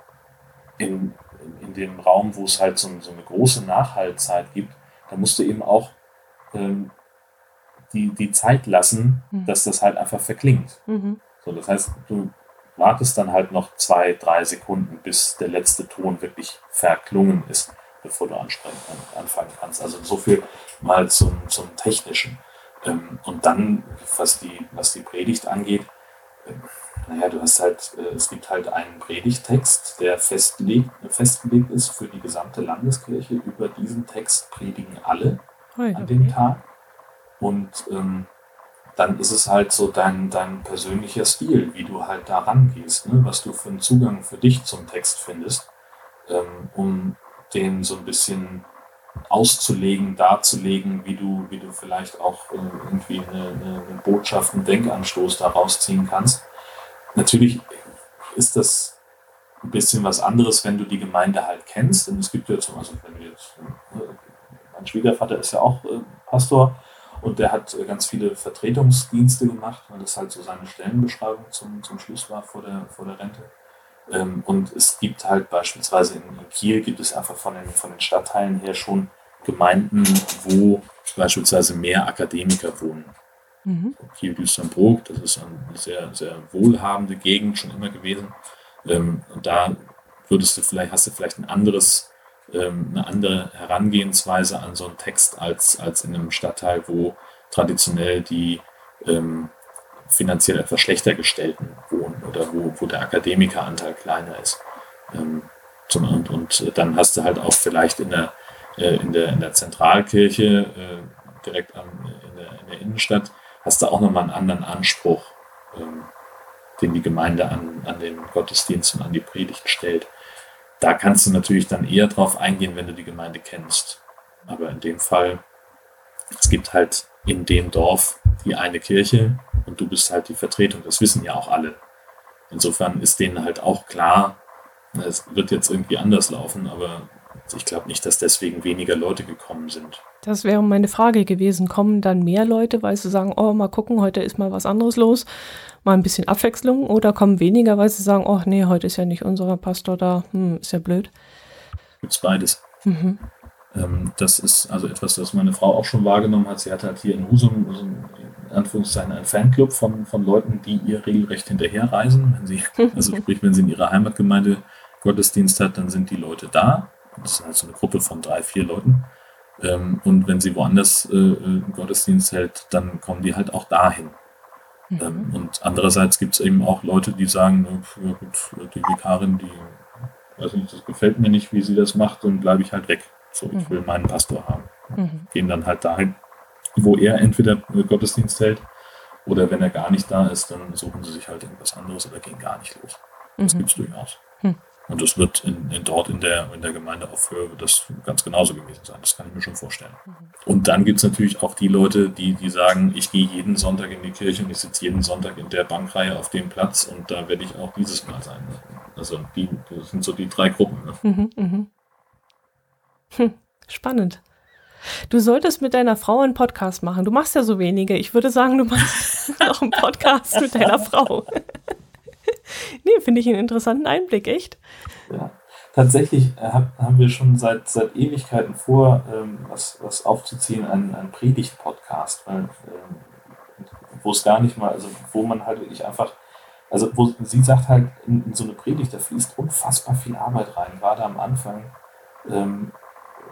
in, in dem Raum, wo es halt so, so eine große Nachhaltzeit gibt, da musst du eben auch ähm, die, die Zeit lassen, mhm. dass das halt einfach verklingt. Mhm. So, das heißt, du wartest dann halt noch zwei, drei Sekunden, bis der letzte Ton wirklich verklungen ist, bevor du anfangen kannst. Also so viel mal zum, zum Technischen. Ähm, und dann, was die, was die Predigt angeht, ähm, naja, du hast halt, äh, es gibt halt einen Predigtext, der festgelegt, festgelegt ist für die gesamte Landeskirche. Über diesen Text predigen alle an dem Tag. Und ähm, dann ist es halt so dein, dein persönlicher Stil, wie du halt da rangehst, ne? was du für einen Zugang für dich zum Text findest, ähm, um den so ein bisschen auszulegen, darzulegen, wie du, wie du vielleicht auch äh, irgendwie eine, eine, Botschaft, einen Denkanstoß daraus ziehen kannst. Natürlich ist das ein bisschen was anderes, wenn du die Gemeinde halt kennst. Denn es gibt ja zum Beispiel, wenn du jetzt, äh, mein Schwiegervater ist ja auch äh, Pastor, und der hat äh, ganz viele Vertretungsdienste gemacht, weil das halt so seine Stellenbeschreibung zum, zum Schluss war vor der, vor der Rente. Ähm, und es gibt halt beispielsweise in, Kiel gibt es einfach von den, von den Stadtteilen her schon Gemeinden, wo beispielsweise mehr Akademiker wohnen. Mhm. Kiel Düsternbrook, das ist eine sehr, sehr wohlhabende Gegend schon immer gewesen. Ähm, und da würdest du vielleicht, hast du vielleicht ein anderes ähm, eine andere Herangehensweise an so einen Text als, als in einem Stadtteil, wo traditionell die ähm, finanziell etwas schlechter gestellten wohnen oder wo, wo der Akademikeranteil kleiner ist. Ähm, zum, und, und dann hast du halt auch vielleicht in der, äh, in der, in der Zentralkirche äh, direkt an, in, der, in der Innenstadt, hast du auch nochmal einen anderen Anspruch, ähm, den die Gemeinde an, an den Gottesdienst und an die Predigt stellt. Da kannst du natürlich dann eher drauf eingehen, wenn du die Gemeinde kennst. Aber in dem Fall, es gibt halt in dem Dorf die eine Kirche und du bist halt die Vertretung. Das wissen ja auch alle. Insofern ist denen halt auch klar, es wird jetzt irgendwie anders laufen, aber ich glaube nicht, dass deswegen weniger Leute gekommen sind. Das wäre meine Frage gewesen. Kommen dann mehr Leute, weil sie sagen, oh, mal gucken, heute ist mal was anderes los, mal ein bisschen Abwechslung, oder kommen weniger, weil sie sagen, oh nee, heute ist ja nicht unser Pastor da, hm, ist ja blöd. Gibt es beides. Mhm. Ähm, das ist also etwas, das meine Frau auch schon wahrgenommen hat. Sie hat halt hier in Husum, in Anführungszeichen, einen Fanclub von, von Leuten, die ihr regelrecht hinterherreisen. Wenn sie, (laughs) also sprich, wenn sie in ihrer Heimatgemeinde Gottesdienst hat, dann sind die Leute da das ist halt so eine Gruppe von drei, vier Leuten. Ähm, und wenn sie woanders äh, einen Gottesdienst hält, dann kommen die halt auch dahin. Mhm. Ähm, und andererseits gibt es eben auch Leute, die sagen, ja gut, die Vikarin, die weiß nicht, das gefällt mir nicht, wie sie das macht, dann bleibe ich halt weg. So, ich will mhm. meinen Pastor haben. Mhm. Gehen dann halt dahin, wo er entweder Gottesdienst hält oder wenn er gar nicht da ist, dann suchen sie sich halt irgendwas anderes oder gehen gar nicht los. Das mhm. gibt es durchaus. Mhm. Und das wird in, in, dort in der, in der Gemeinde auf Höhe das ganz genauso gewesen sein. Das kann ich mir schon vorstellen. Mhm. Und dann gibt es natürlich auch die Leute, die, die sagen, ich gehe jeden Sonntag in die Kirche und ich sitze jeden Sonntag in der Bankreihe auf dem Platz und da werde ich auch dieses Mal sein. Also die, das sind so die drei Gruppen. Ne? Mhm, mh. hm, spannend. Du solltest mit deiner Frau einen Podcast machen. Du machst ja so wenige. Ich würde sagen, du machst (laughs) noch einen Podcast mit deiner Frau. (laughs) nee, finde ich einen interessanten Einblick, echt. Ja. Tatsächlich äh, haben wir schon seit, seit Ewigkeiten vor, ähm, was, was aufzuziehen, einen, einen Predigt-Podcast, ähm, wo es gar nicht mal, also wo man halt wirklich einfach, also wo sie sagt halt, in, in so eine Predigt, da fließt unfassbar viel Arbeit rein, gerade am Anfang. Ähm,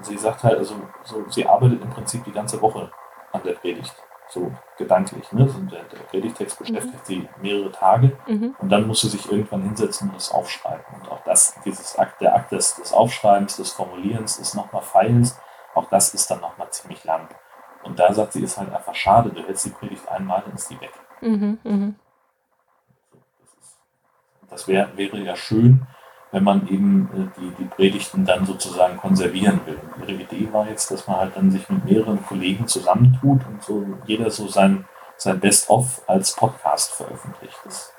sie sagt halt, also so, sie arbeitet im Prinzip die ganze Woche an der Predigt so gedanklich. Ne? Also der, der Predigtext mhm. beschäftigt mhm. sie mehrere Tage mhm. und dann muss sie sich irgendwann hinsetzen und das aufschreiben. Und auch das, dieses Akt, der Akt des, des Aufschreibens, des Formulierens, des nochmal Feilens, auch das ist dann nochmal ziemlich lang. Und da sagt sie, ist halt einfach schade, du hältst die Predigt einmal, dann ist die weg. Mhm, mh. Das wär, wäre ja schön, wenn man eben äh, die, die Predigten dann sozusagen konservieren will. Und ihre Idee war jetzt, dass man halt dann sich mit mehreren Kollegen zusammentut und so jeder so sein, sein Best-of als Podcast veröffentlicht. Dass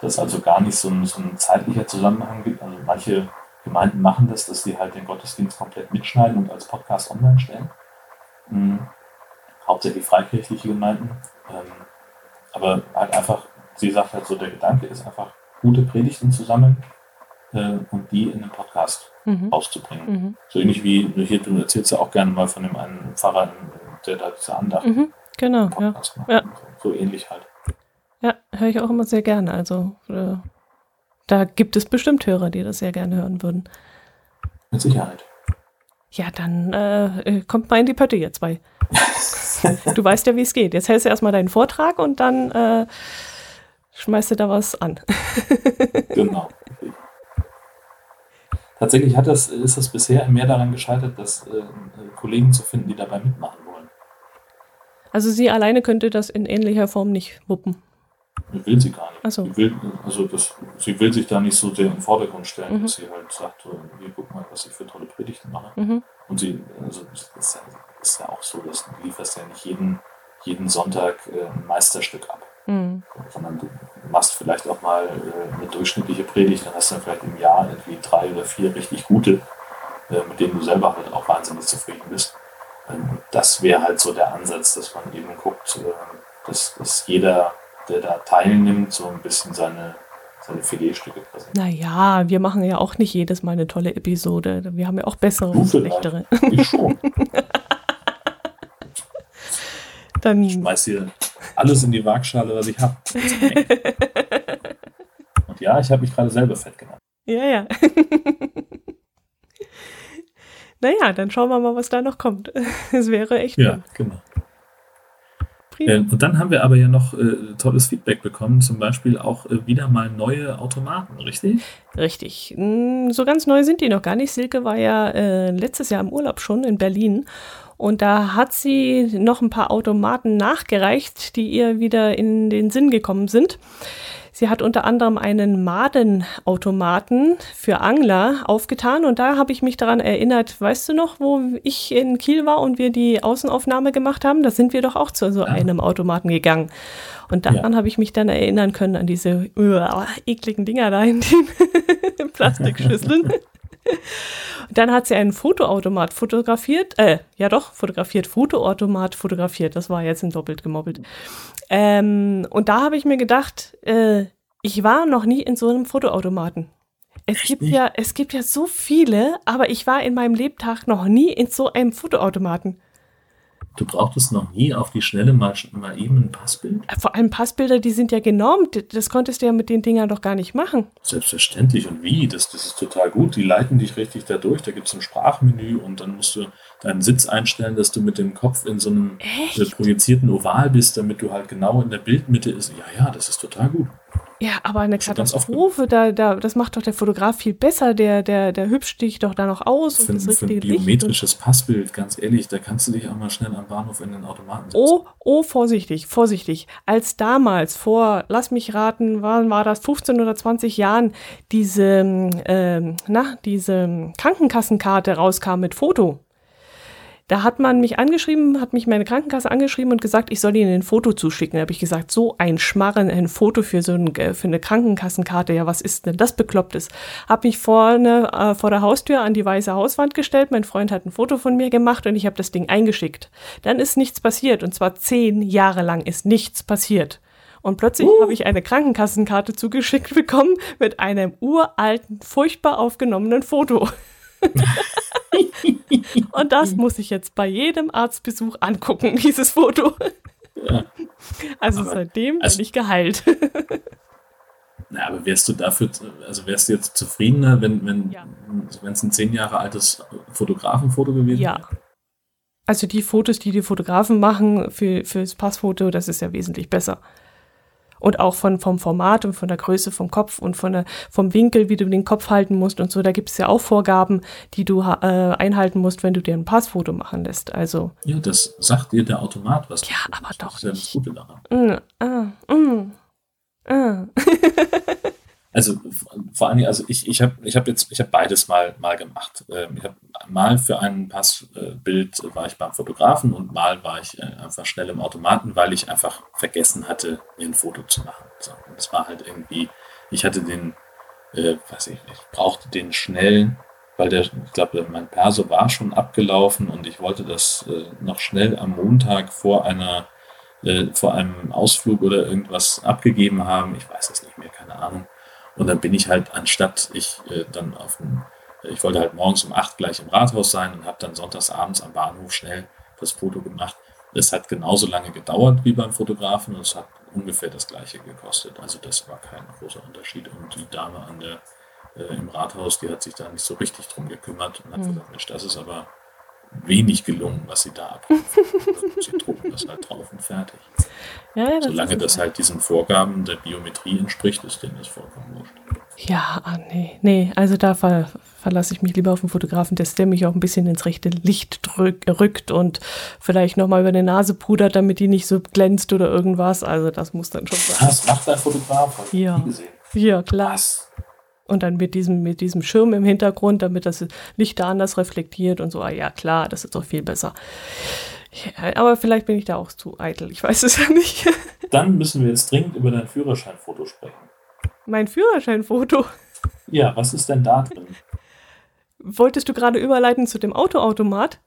das also gar nicht so ein, so ein zeitlicher Zusammenhang gibt. Also manche Gemeinden machen das, dass sie halt den Gottesdienst komplett mitschneiden und als Podcast online stellen. Mhm. Hauptsächlich freikirchliche Gemeinden. Ähm, aber halt einfach, sie sagt halt so, der Gedanke ist einfach, gute Predigten zu sammeln äh, und die in einem Podcast mhm. auszubringen. Mhm. So ähnlich wie hier, du erzählst ja auch gerne mal von dem einen Pfarrer, der da diese Andacht mhm. genau, ja. Ja. So, so, ähnlich halt. Ja, höre ich auch immer sehr gerne. Also äh, da gibt es bestimmt Hörer, die das sehr gerne hören würden. Mit Sicherheit. Ja, dann äh, äh kommt mal in die Pötte, ihr zwei. (laughs) du weißt ja, wie es geht. Jetzt hältst du erstmal deinen Vortrag und dann äh, schmeißt du da was an. genau. Tatsächlich hat das, ist das bisher mehr daran gescheitert, dass äh, Kollegen zu finden, die dabei mitmachen wollen. Also sie alleine könnte das in ähnlicher Form nicht wuppen. Will sie gar nicht. So. sie, will, also das, sie will sich da nicht so sehr im Vordergrund stellen, mhm. dass sie halt sagt, hier guck mal, was ich für tolle Predigten mache. Mhm. Und sie, also das ist ja, ist ja auch so, dass du lieferst ja nicht jeden, jeden Sonntag äh, ein Meisterstück ab. Mhm. Sondern du machst vielleicht auch mal äh, eine durchschnittliche Predigt, dann hast du dann vielleicht im Jahr irgendwie drei oder vier richtig gute, äh, mit denen du selber halt auch wahnsinnig zufrieden bist. Ähm, das wäre halt so der Ansatz, dass man eben guckt, äh, dass, dass jeder, der da teilnimmt, so ein bisschen seine, seine Filetstücke präsentiert. Naja, wir machen ja auch nicht jedes Mal eine tolle Episode. Wir haben ja auch bessere und schlechtere. Ich schon. (laughs) Dann ich schmeiß hier alles in die Waagschale, was ich habe. (laughs) Und ja, ich habe mich gerade selber fett gemacht. Ja, ja. (laughs) naja, dann schauen wir mal, was da noch kommt. (laughs) Es wäre echt. Ja, genau. Äh, und dann haben wir aber ja noch äh, tolles Feedback bekommen, zum Beispiel auch äh, wieder mal neue Automaten, richtig? Richtig. Hm, so ganz neu sind die noch gar nicht. Silke war ja äh, letztes Jahr im Urlaub schon in Berlin und da hat sie noch ein paar Automaten nachgereicht, die ihr wieder in den Sinn gekommen sind. Sie hat unter anderem einen Madenautomaten für Angler aufgetan und da habe ich mich daran erinnert, weißt du noch, wo ich in Kiel war und wir die Außenaufnahme gemacht haben? Da sind wir doch auch zu so einem Automaten gegangen. Und daran ja. habe ich mich dann erinnern können an diese uh, ekligen Dinger da in den (laughs) Plastikschüsseln. (laughs) Dann hat sie einen Fotoautomat fotografiert, äh, ja doch, fotografiert, Fotoautomat fotografiert, das war jetzt ein doppelt gemobbelt. Ähm, und da habe ich mir gedacht, äh, ich war noch nie in so einem Fotoautomaten. Es gibt ja, es gibt ja so viele, aber ich war in meinem Lebtag noch nie in so einem Fotoautomaten. Du brauchtest noch nie auf die Schnelle mal, mal eben ein Passbild? Vor allem Passbilder, die sind ja genormt. Das konntest du ja mit den Dingern doch gar nicht machen. Selbstverständlich. Und wie? Das, das ist total gut. Die leiten dich richtig da durch. Da gibt es ein Sprachmenü und dann musst du deinen Sitz einstellen, dass du mit dem Kopf in so einem Echt? projizierten Oval bist, damit du halt genau in der Bildmitte ist. Ja, ja, das ist total gut. Ja, aber eine Katastrophe, da, da, das macht doch der Fotograf viel besser, der, der, der hübscht dich doch da noch aus. Für, und das für ein biometrisches Passbild, ganz ehrlich, da kannst du dich auch mal schnell am Bahnhof in den Automaten setzen. Oh, oh, vorsichtig, vorsichtig. Als damals, vor, lass mich raten, wann war das, 15 oder 20 Jahren, diese, ähm, na, diese Krankenkassenkarte rauskam mit Foto, Da hat man mich angeschrieben, hat mich meine Krankenkasse angeschrieben und gesagt, ich soll ihnen ein Foto zuschicken. Da habe ich gesagt, so ein Schmarren, ein Foto für so ein, für eine Krankenkassenkarte, ja, was ist denn das Beklopptes? Habe mich vorne äh, vor der Haustür an die weiße Hauswand gestellt, mein Freund hat ein Foto von mir gemacht und ich habe das Ding eingeschickt. Dann ist nichts passiert und zwar zehn Jahre lang ist nichts passiert. Und plötzlich uh. habe ich eine Krankenkassenkarte zugeschickt bekommen mit einem uralten, furchtbar aufgenommenen Foto. (laughs) Und das muss ich jetzt bei jedem Arztbesuch angucken, (laughs) dieses Foto. Ja. Also aber, seitdem also, bin ich geheilt. (laughs) Na, aber wärst du dafür, also wärst du jetzt zufriedener, wenn wenn ja. es ein zehn Jahre altes Fotografenfoto gewesen wäre? Ja. Also die Fotos, die die Fotografen machen für fürs Passfoto, das ist ja wesentlich besser und auch von, vom Format und von der Größe vom Kopf und von der, vom Winkel, wie du den Kopf halten musst und so. Da gibt es ja auch Vorgaben, die du äh, einhalten musst, wenn du dir ein Passfoto machen lässt. Also. Ja, das sagt dir der Automat was. Ja, aber doch. Das ist ja das Gute daran. Mm, ah, mm, ah. (laughs) Also vor Dingen, also ich, ich habe ich hab jetzt, ich habe beides mal, mal gemacht. Ähm, ich habe mal für ein Passbild war ich beim Fotografen und mal war ich äh, einfach schnell im Automaten, weil ich einfach vergessen hatte, mir ein Foto zu machen. So, und es war halt irgendwie, ich hatte den, äh, weiß ich, ich brauchte den schnell, weil der, ich glaube, mein Perso war schon abgelaufen und ich wollte das äh, noch schnell am Montag vor einer äh, vor einem Ausflug oder irgendwas abgegeben haben. Ich weiß es nicht mehr, keine Ahnung. Und dann bin ich halt, anstatt ich äh, dann auf dem, ich wollte halt morgens um acht gleich im Rathaus sein und habe dann sonntags abends am Bahnhof schnell das Foto gemacht. Das hat genauso lange gedauert wie beim Fotografen und es hat ungefähr das gleiche gekostet. Also das war kein großer Unterschied. Und die Dame an der, äh, im Rathaus, die hat sich da nicht so richtig drum gekümmert und hat mhm. gesagt, Mensch, das ist aber wenig gelungen, was sie da abrufen. sie drucken das halt drauf und fertig. Ja, das Solange das halt diesen Vorgaben der Biometrie entspricht, ist denen das vollkommen wurscht. Ja, ah, nee, nee, also da ver verlasse ich mich lieber auf den Fotografen, dass der mich auch ein bisschen ins rechte Licht drück, rückt und vielleicht nochmal über die Nase pudert, damit die nicht so glänzt oder irgendwas. Also das muss dann schon sein. Das macht der Fotograf. Ja. Ja, klar. Was? Und dann mit diesem, mit diesem Schirm im Hintergrund, damit das Licht da anders reflektiert und so. Ah, ja, klar, das ist doch viel besser. Ja, aber vielleicht bin ich da auch zu eitel. Ich weiß es ja nicht. (laughs) Dann müssen wir jetzt dringend über dein Führerscheinfoto sprechen. Mein Führerscheinfoto? Ja, was ist denn da drin? Wolltest du gerade überleiten zu dem Autoautomat?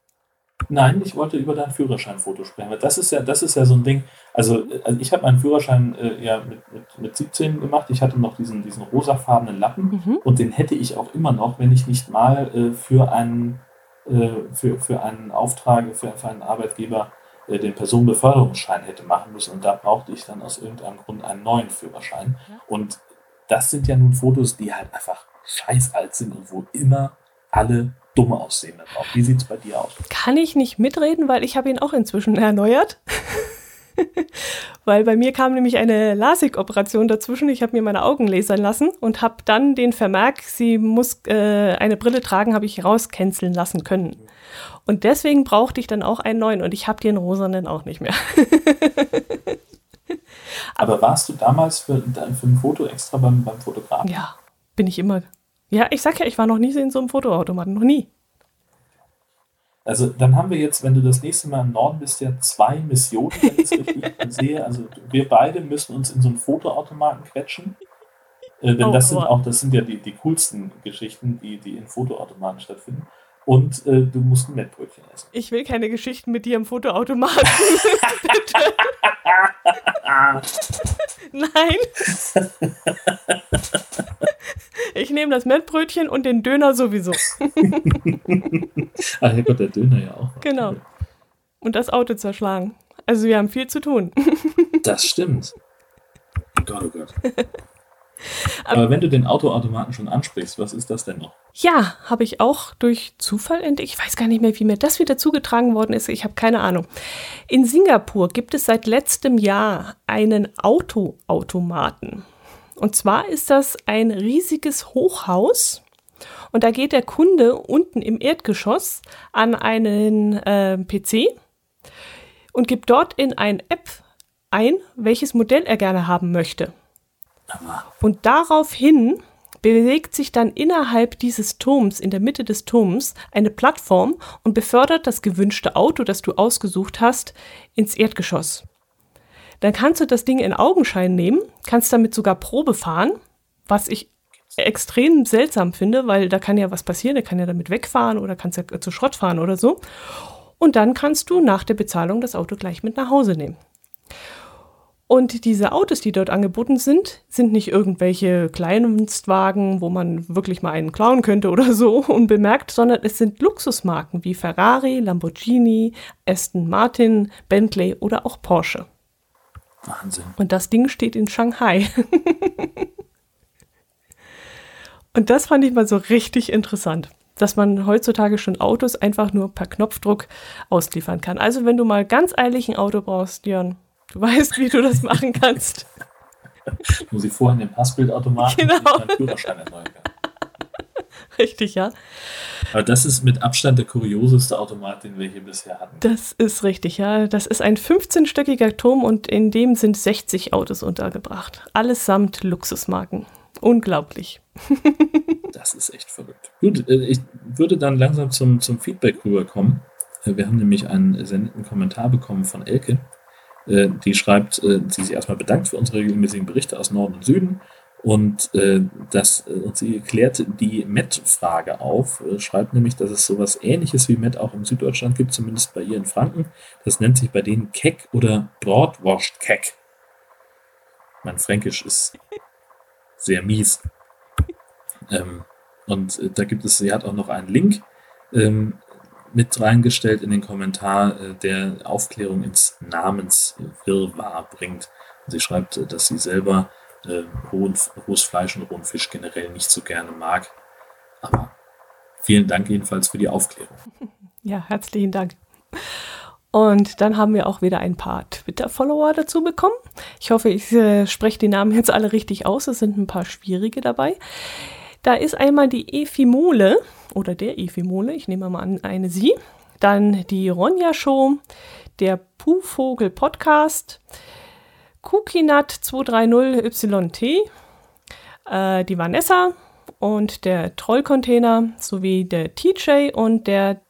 Nein, ich wollte über dein Führerscheinfoto sprechen. Das ist ja, das ist ja so ein Ding. Also, also ich habe meinen Führerschein äh, ja mit, mit, mit 17 gemacht. Ich hatte noch diesen, diesen rosafarbenen Lappen mhm. und den hätte ich auch immer noch, wenn ich nicht mal äh, für einen äh, für, für einen Auftrag, für, für einen Arbeitgeber äh, den Personenbeförderungsschein hätte machen müssen. Und da brauchte ich dann aus irgendeinem Grund einen neuen Führerschein. Ja. Und das sind ja nun Fotos, die halt einfach scheiß alt sind und wo immer alle dumm aussehen drauf. Wie sieht es bei dir aus? Kann ich nicht mitreden, weil ich habe ihn auch inzwischen erneuert. (laughs) Weil bei mir kam nämlich eine LASIK-Operation dazwischen. Ich habe mir meine Augen lasern lassen und habe dann den Vermerk, sie muss äh, eine Brille tragen, habe ich rauscanceln lassen können. Und deswegen brauchte ich dann auch einen neuen und ich habe den rosanen auch nicht mehr. (laughs) Aber warst du damals für, für ein Foto extra beim, beim Fotografen? Ja, bin ich immer. Ja, ich sag ja, ich war noch nie in so einem Fotoautomaten, noch nie. Also dann haben wir jetzt, wenn du das nächste Mal im Norden bist, ja zwei Missionen, wenn ich es richtig (laughs) sehe. Also wir beide müssen uns in so einen Fotoautomaten quetschen. Äh, denn oh, das sind auch, das sind ja die, die coolsten Geschichten, die, die in Fotoautomaten stattfinden. Und äh, du musst ein Mettbrötchen essen. Ich will keine Geschichten mit dir im Fotoautomaten. (laughs) (laughs) (laughs) Nein. Ich nehme das Mettbrötchen und den Döner sowieso. Ach ja Gott, der Döner ja auch. Genau. Und das Auto zerschlagen. Also wir haben viel zu tun. Das stimmt. Oh Gott, oh Gott. (laughs) (laughs) Aber wenn du den Autoautomaten schon ansprichst, was ist das denn noch? Ja, habe ich auch durch Zufall entdeckt. Ich weiß gar nicht mehr, wie mir das wieder zugetragen worden ist. Ich habe keine Ahnung. In Singapur gibt es seit letztem Jahr einen Autoautomaten. Und zwar ist das ein riesiges Hochhaus. Und da geht der Kunde unten im Erdgeschoss an einen äh, PC und gibt dort in eine App ein, welches Modell er gerne haben möchte. Und daraufhin bewegt sich dann innerhalb dieses Turms, in der Mitte des Turms, eine Plattform und befördert das gewünschte Auto, das du ausgesucht hast, ins Erdgeschoss. Dann kannst du das Ding in Augenschein nehmen, kannst damit sogar Probe fahren, was ich extrem seltsam finde, weil da kann ja was passieren, der kann ja damit wegfahren oder kannst ja zu Schrott fahren oder so. Und dann kannst du nach der Bezahlung das Auto gleich mit nach Hause nehmen. Und diese Autos, die dort angeboten sind, sind nicht irgendwelche Kleinstwagen, wo man wirklich mal einen klauen könnte oder so (laughs) unbemerkt, sondern es sind Luxusmarken wie Ferrari, Lamborghini, Aston Martin, Bentley oder auch Porsche. Wahnsinn. Und das Ding steht in Shanghai. (laughs) Und das fand ich mal so richtig interessant, dass man heutzutage schon Autos einfach nur per Knopfdruck ausliefern kann. Also wenn du mal ganz eilig ein Auto brauchst, Jörn, Du weißt, wie du das machen kannst. Muss ich vorhin den Passbildautomaten genau. meinen Führerschein erneuern Richtig, ja. Aber das ist mit Abstand der kurioseste Automat, den wir hier bisher hatten. Das ist richtig, ja. Das ist ein 15-stöckiger Turm und in dem sind 60 Autos untergebracht. Allesamt Luxusmarken. Unglaublich. (laughs) das ist echt verrückt. Gut, äh, ich würde dann langsam zum, zum Feedback rüberkommen. Wir haben nämlich einen sendeten Kommentar bekommen von Elke. Äh, die schreibt, äh, sie sich erstmal bedankt für unsere regelmäßigen Berichte aus Norden und Süden und äh, das, und sie klärt die Met-Frage auf, schreibt nämlich, dass es sowas ähnliches wie Met auch in Süddeutschland gibt, zumindest bei ihr in Franken. Das nennt sich bei denen Keck oder Broadwashed Keck. Mein Fränkisch ist sehr mies. Ähm, und da gibt es, sie hat auch noch einen Link ähm, mit reingestellt in den Kommentar, äh, der Aufklärung ins Namenswirrwarr bringt. Sie schreibt, äh, dass sie selber äh, hohen, rohes Fleisch und rohen Fisch generell nicht so gerne mag. Aber vielen Dank jedenfalls für die Aufklärung. (laughs) Ja, herzlichen Dank. Und dann haben wir auch wieder ein paar Twitter-Follower dazu bekommen. Ich hoffe, ich äh, spreche die Namen jetzt alle richtig aus. Es sind ein paar schwierige dabei. Da ist einmal die Efimole oder der Efimole, ich nehme mal an, eine sie. Dann die Ronja Show, der Puhvogel Podcast, Kukinat 230YT, äh, die Vanessa und der Trollcontainer sowie der TJ und der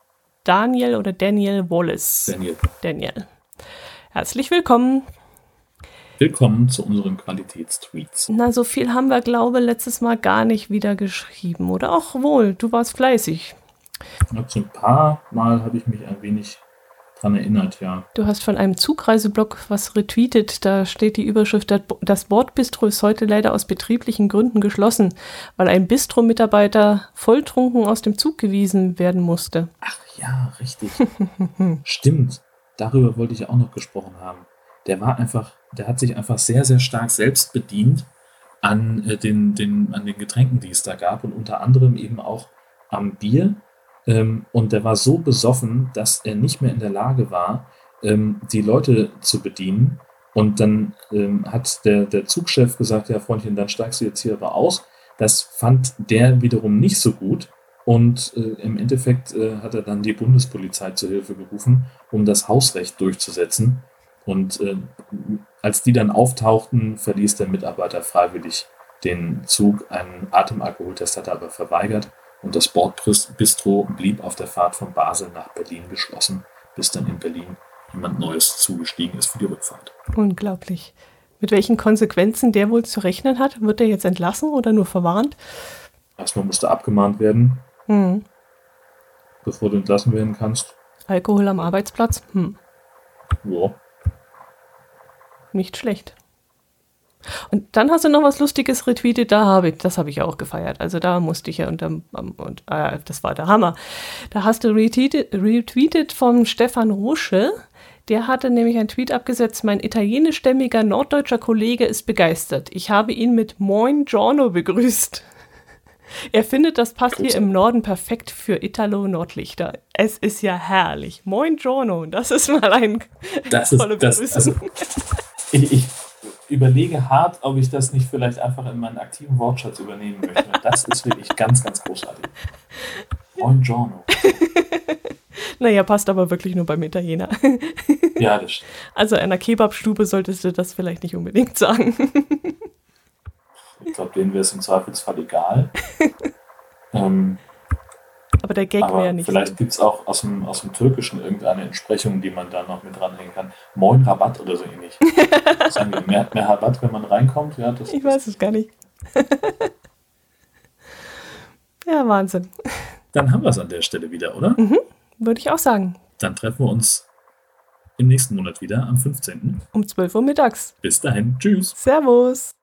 Daniel oder Daniel Wallace. Daniel. Daniel. Herzlich willkommen. Willkommen zu unseren Qualitätstweets. Na, so viel haben wir, glaube ich, letztes Mal gar nicht wieder geschrieben. Oder auch wohl, du warst fleißig. Ja, so ein paar Mal habe ich mich ein wenig dran erinnert, ja. Du hast von einem Zugreiseblog was retweetet. Da steht die Überschrift, das Bordbistro ist heute leider aus betrieblichen Gründen geschlossen, weil ein Bistro-Mitarbeiter volltrunken aus dem Zug gewiesen werden musste. Ach ja, richtig. (laughs) Stimmt. Darüber wollte ich auch noch gesprochen haben der war einfach, der hat sich einfach sehr, sehr stark selbst bedient an, äh, den, den, an den Getränken, die es da gab und unter anderem eben auch am Bier. Ähm, und der war so besoffen, dass er nicht mehr in der Lage war, ähm, die Leute zu bedienen. Und dann ähm, hat der, der Zugchef gesagt, ja Freundchen, dann steigst du jetzt hier aber aus. Das fand der wiederum nicht so gut. Und äh, im Endeffekt äh, hat er dann die Bundespolizei zur Hilfe gerufen, um das Hausrecht durchzusetzen. Und äh, als die dann auftauchten, verließ der Mitarbeiter freiwillig den Zug. Ein Atemalkoholtest hat er aber verweigert und das Bordbistro blieb auf der Fahrt von Basel nach Berlin geschlossen, bis dann in Berlin jemand Neues zugestiegen ist für die Rückfahrt. Unglaublich. Mit welchen Konsequenzen der wohl zu rechnen hat? Wird er jetzt entlassen oder nur verwarnt? Erstmal musste abgemahnt werden, hm. bevor du entlassen werden kannst. Alkohol am Arbeitsplatz? Hm. Ja nicht schlecht. Und dann hast du noch was Lustiges retweetet, da habe ich, das habe ich auch gefeiert. Also da musste ich ja und, und äh, das war der Hammer. Da hast du retweetet, retweetet vom Stefan Rusche. Der hatte nämlich einen Tweet abgesetzt, mein italienischstämmiger norddeutscher Kollege ist begeistert. Ich habe ihn mit Moin Giorno begrüßt. (laughs) Er findet, das passt hier im Norden perfekt für Italo-Nordlichter. Es ist ja herrlich. Moin Giorno, das ist mal ein das tolle ist, das, also, (laughs) ich, ich, überlege hart, ob ich das nicht vielleicht einfach in meinen aktiven Wortschatz übernehmen möchte. (laughs) Das ist wirklich ganz, ganz großartig. Buongiorno. (laughs) Naja, passt aber wirklich nur beim Italiener. Ja, das stimmt. Also einer Kebabstube solltest du das vielleicht nicht unbedingt sagen. Ich glaube, denen wäre es im Zweifelsfall egal. (laughs) ähm, aber der Gag wäre ja nicht. Vielleicht gibt es auch aus dem, aus dem Türkischen irgendeine Entsprechung, die man da noch mit dranhängen kann. Moin Rabatt oder so ähnlich. (laughs) Sagen wir, mehr, mehr Rabatt, wenn man reinkommt? Ja, das, ich weiß es gar nicht. (laughs) ja, Wahnsinn. Dann haben wir es an der Stelle wieder, oder? Mhm, würde ich auch sagen. Dann treffen wir uns im nächsten Monat wieder am 15. Um 12 Uhr mittags. Bis dahin. Tschüss. Servus.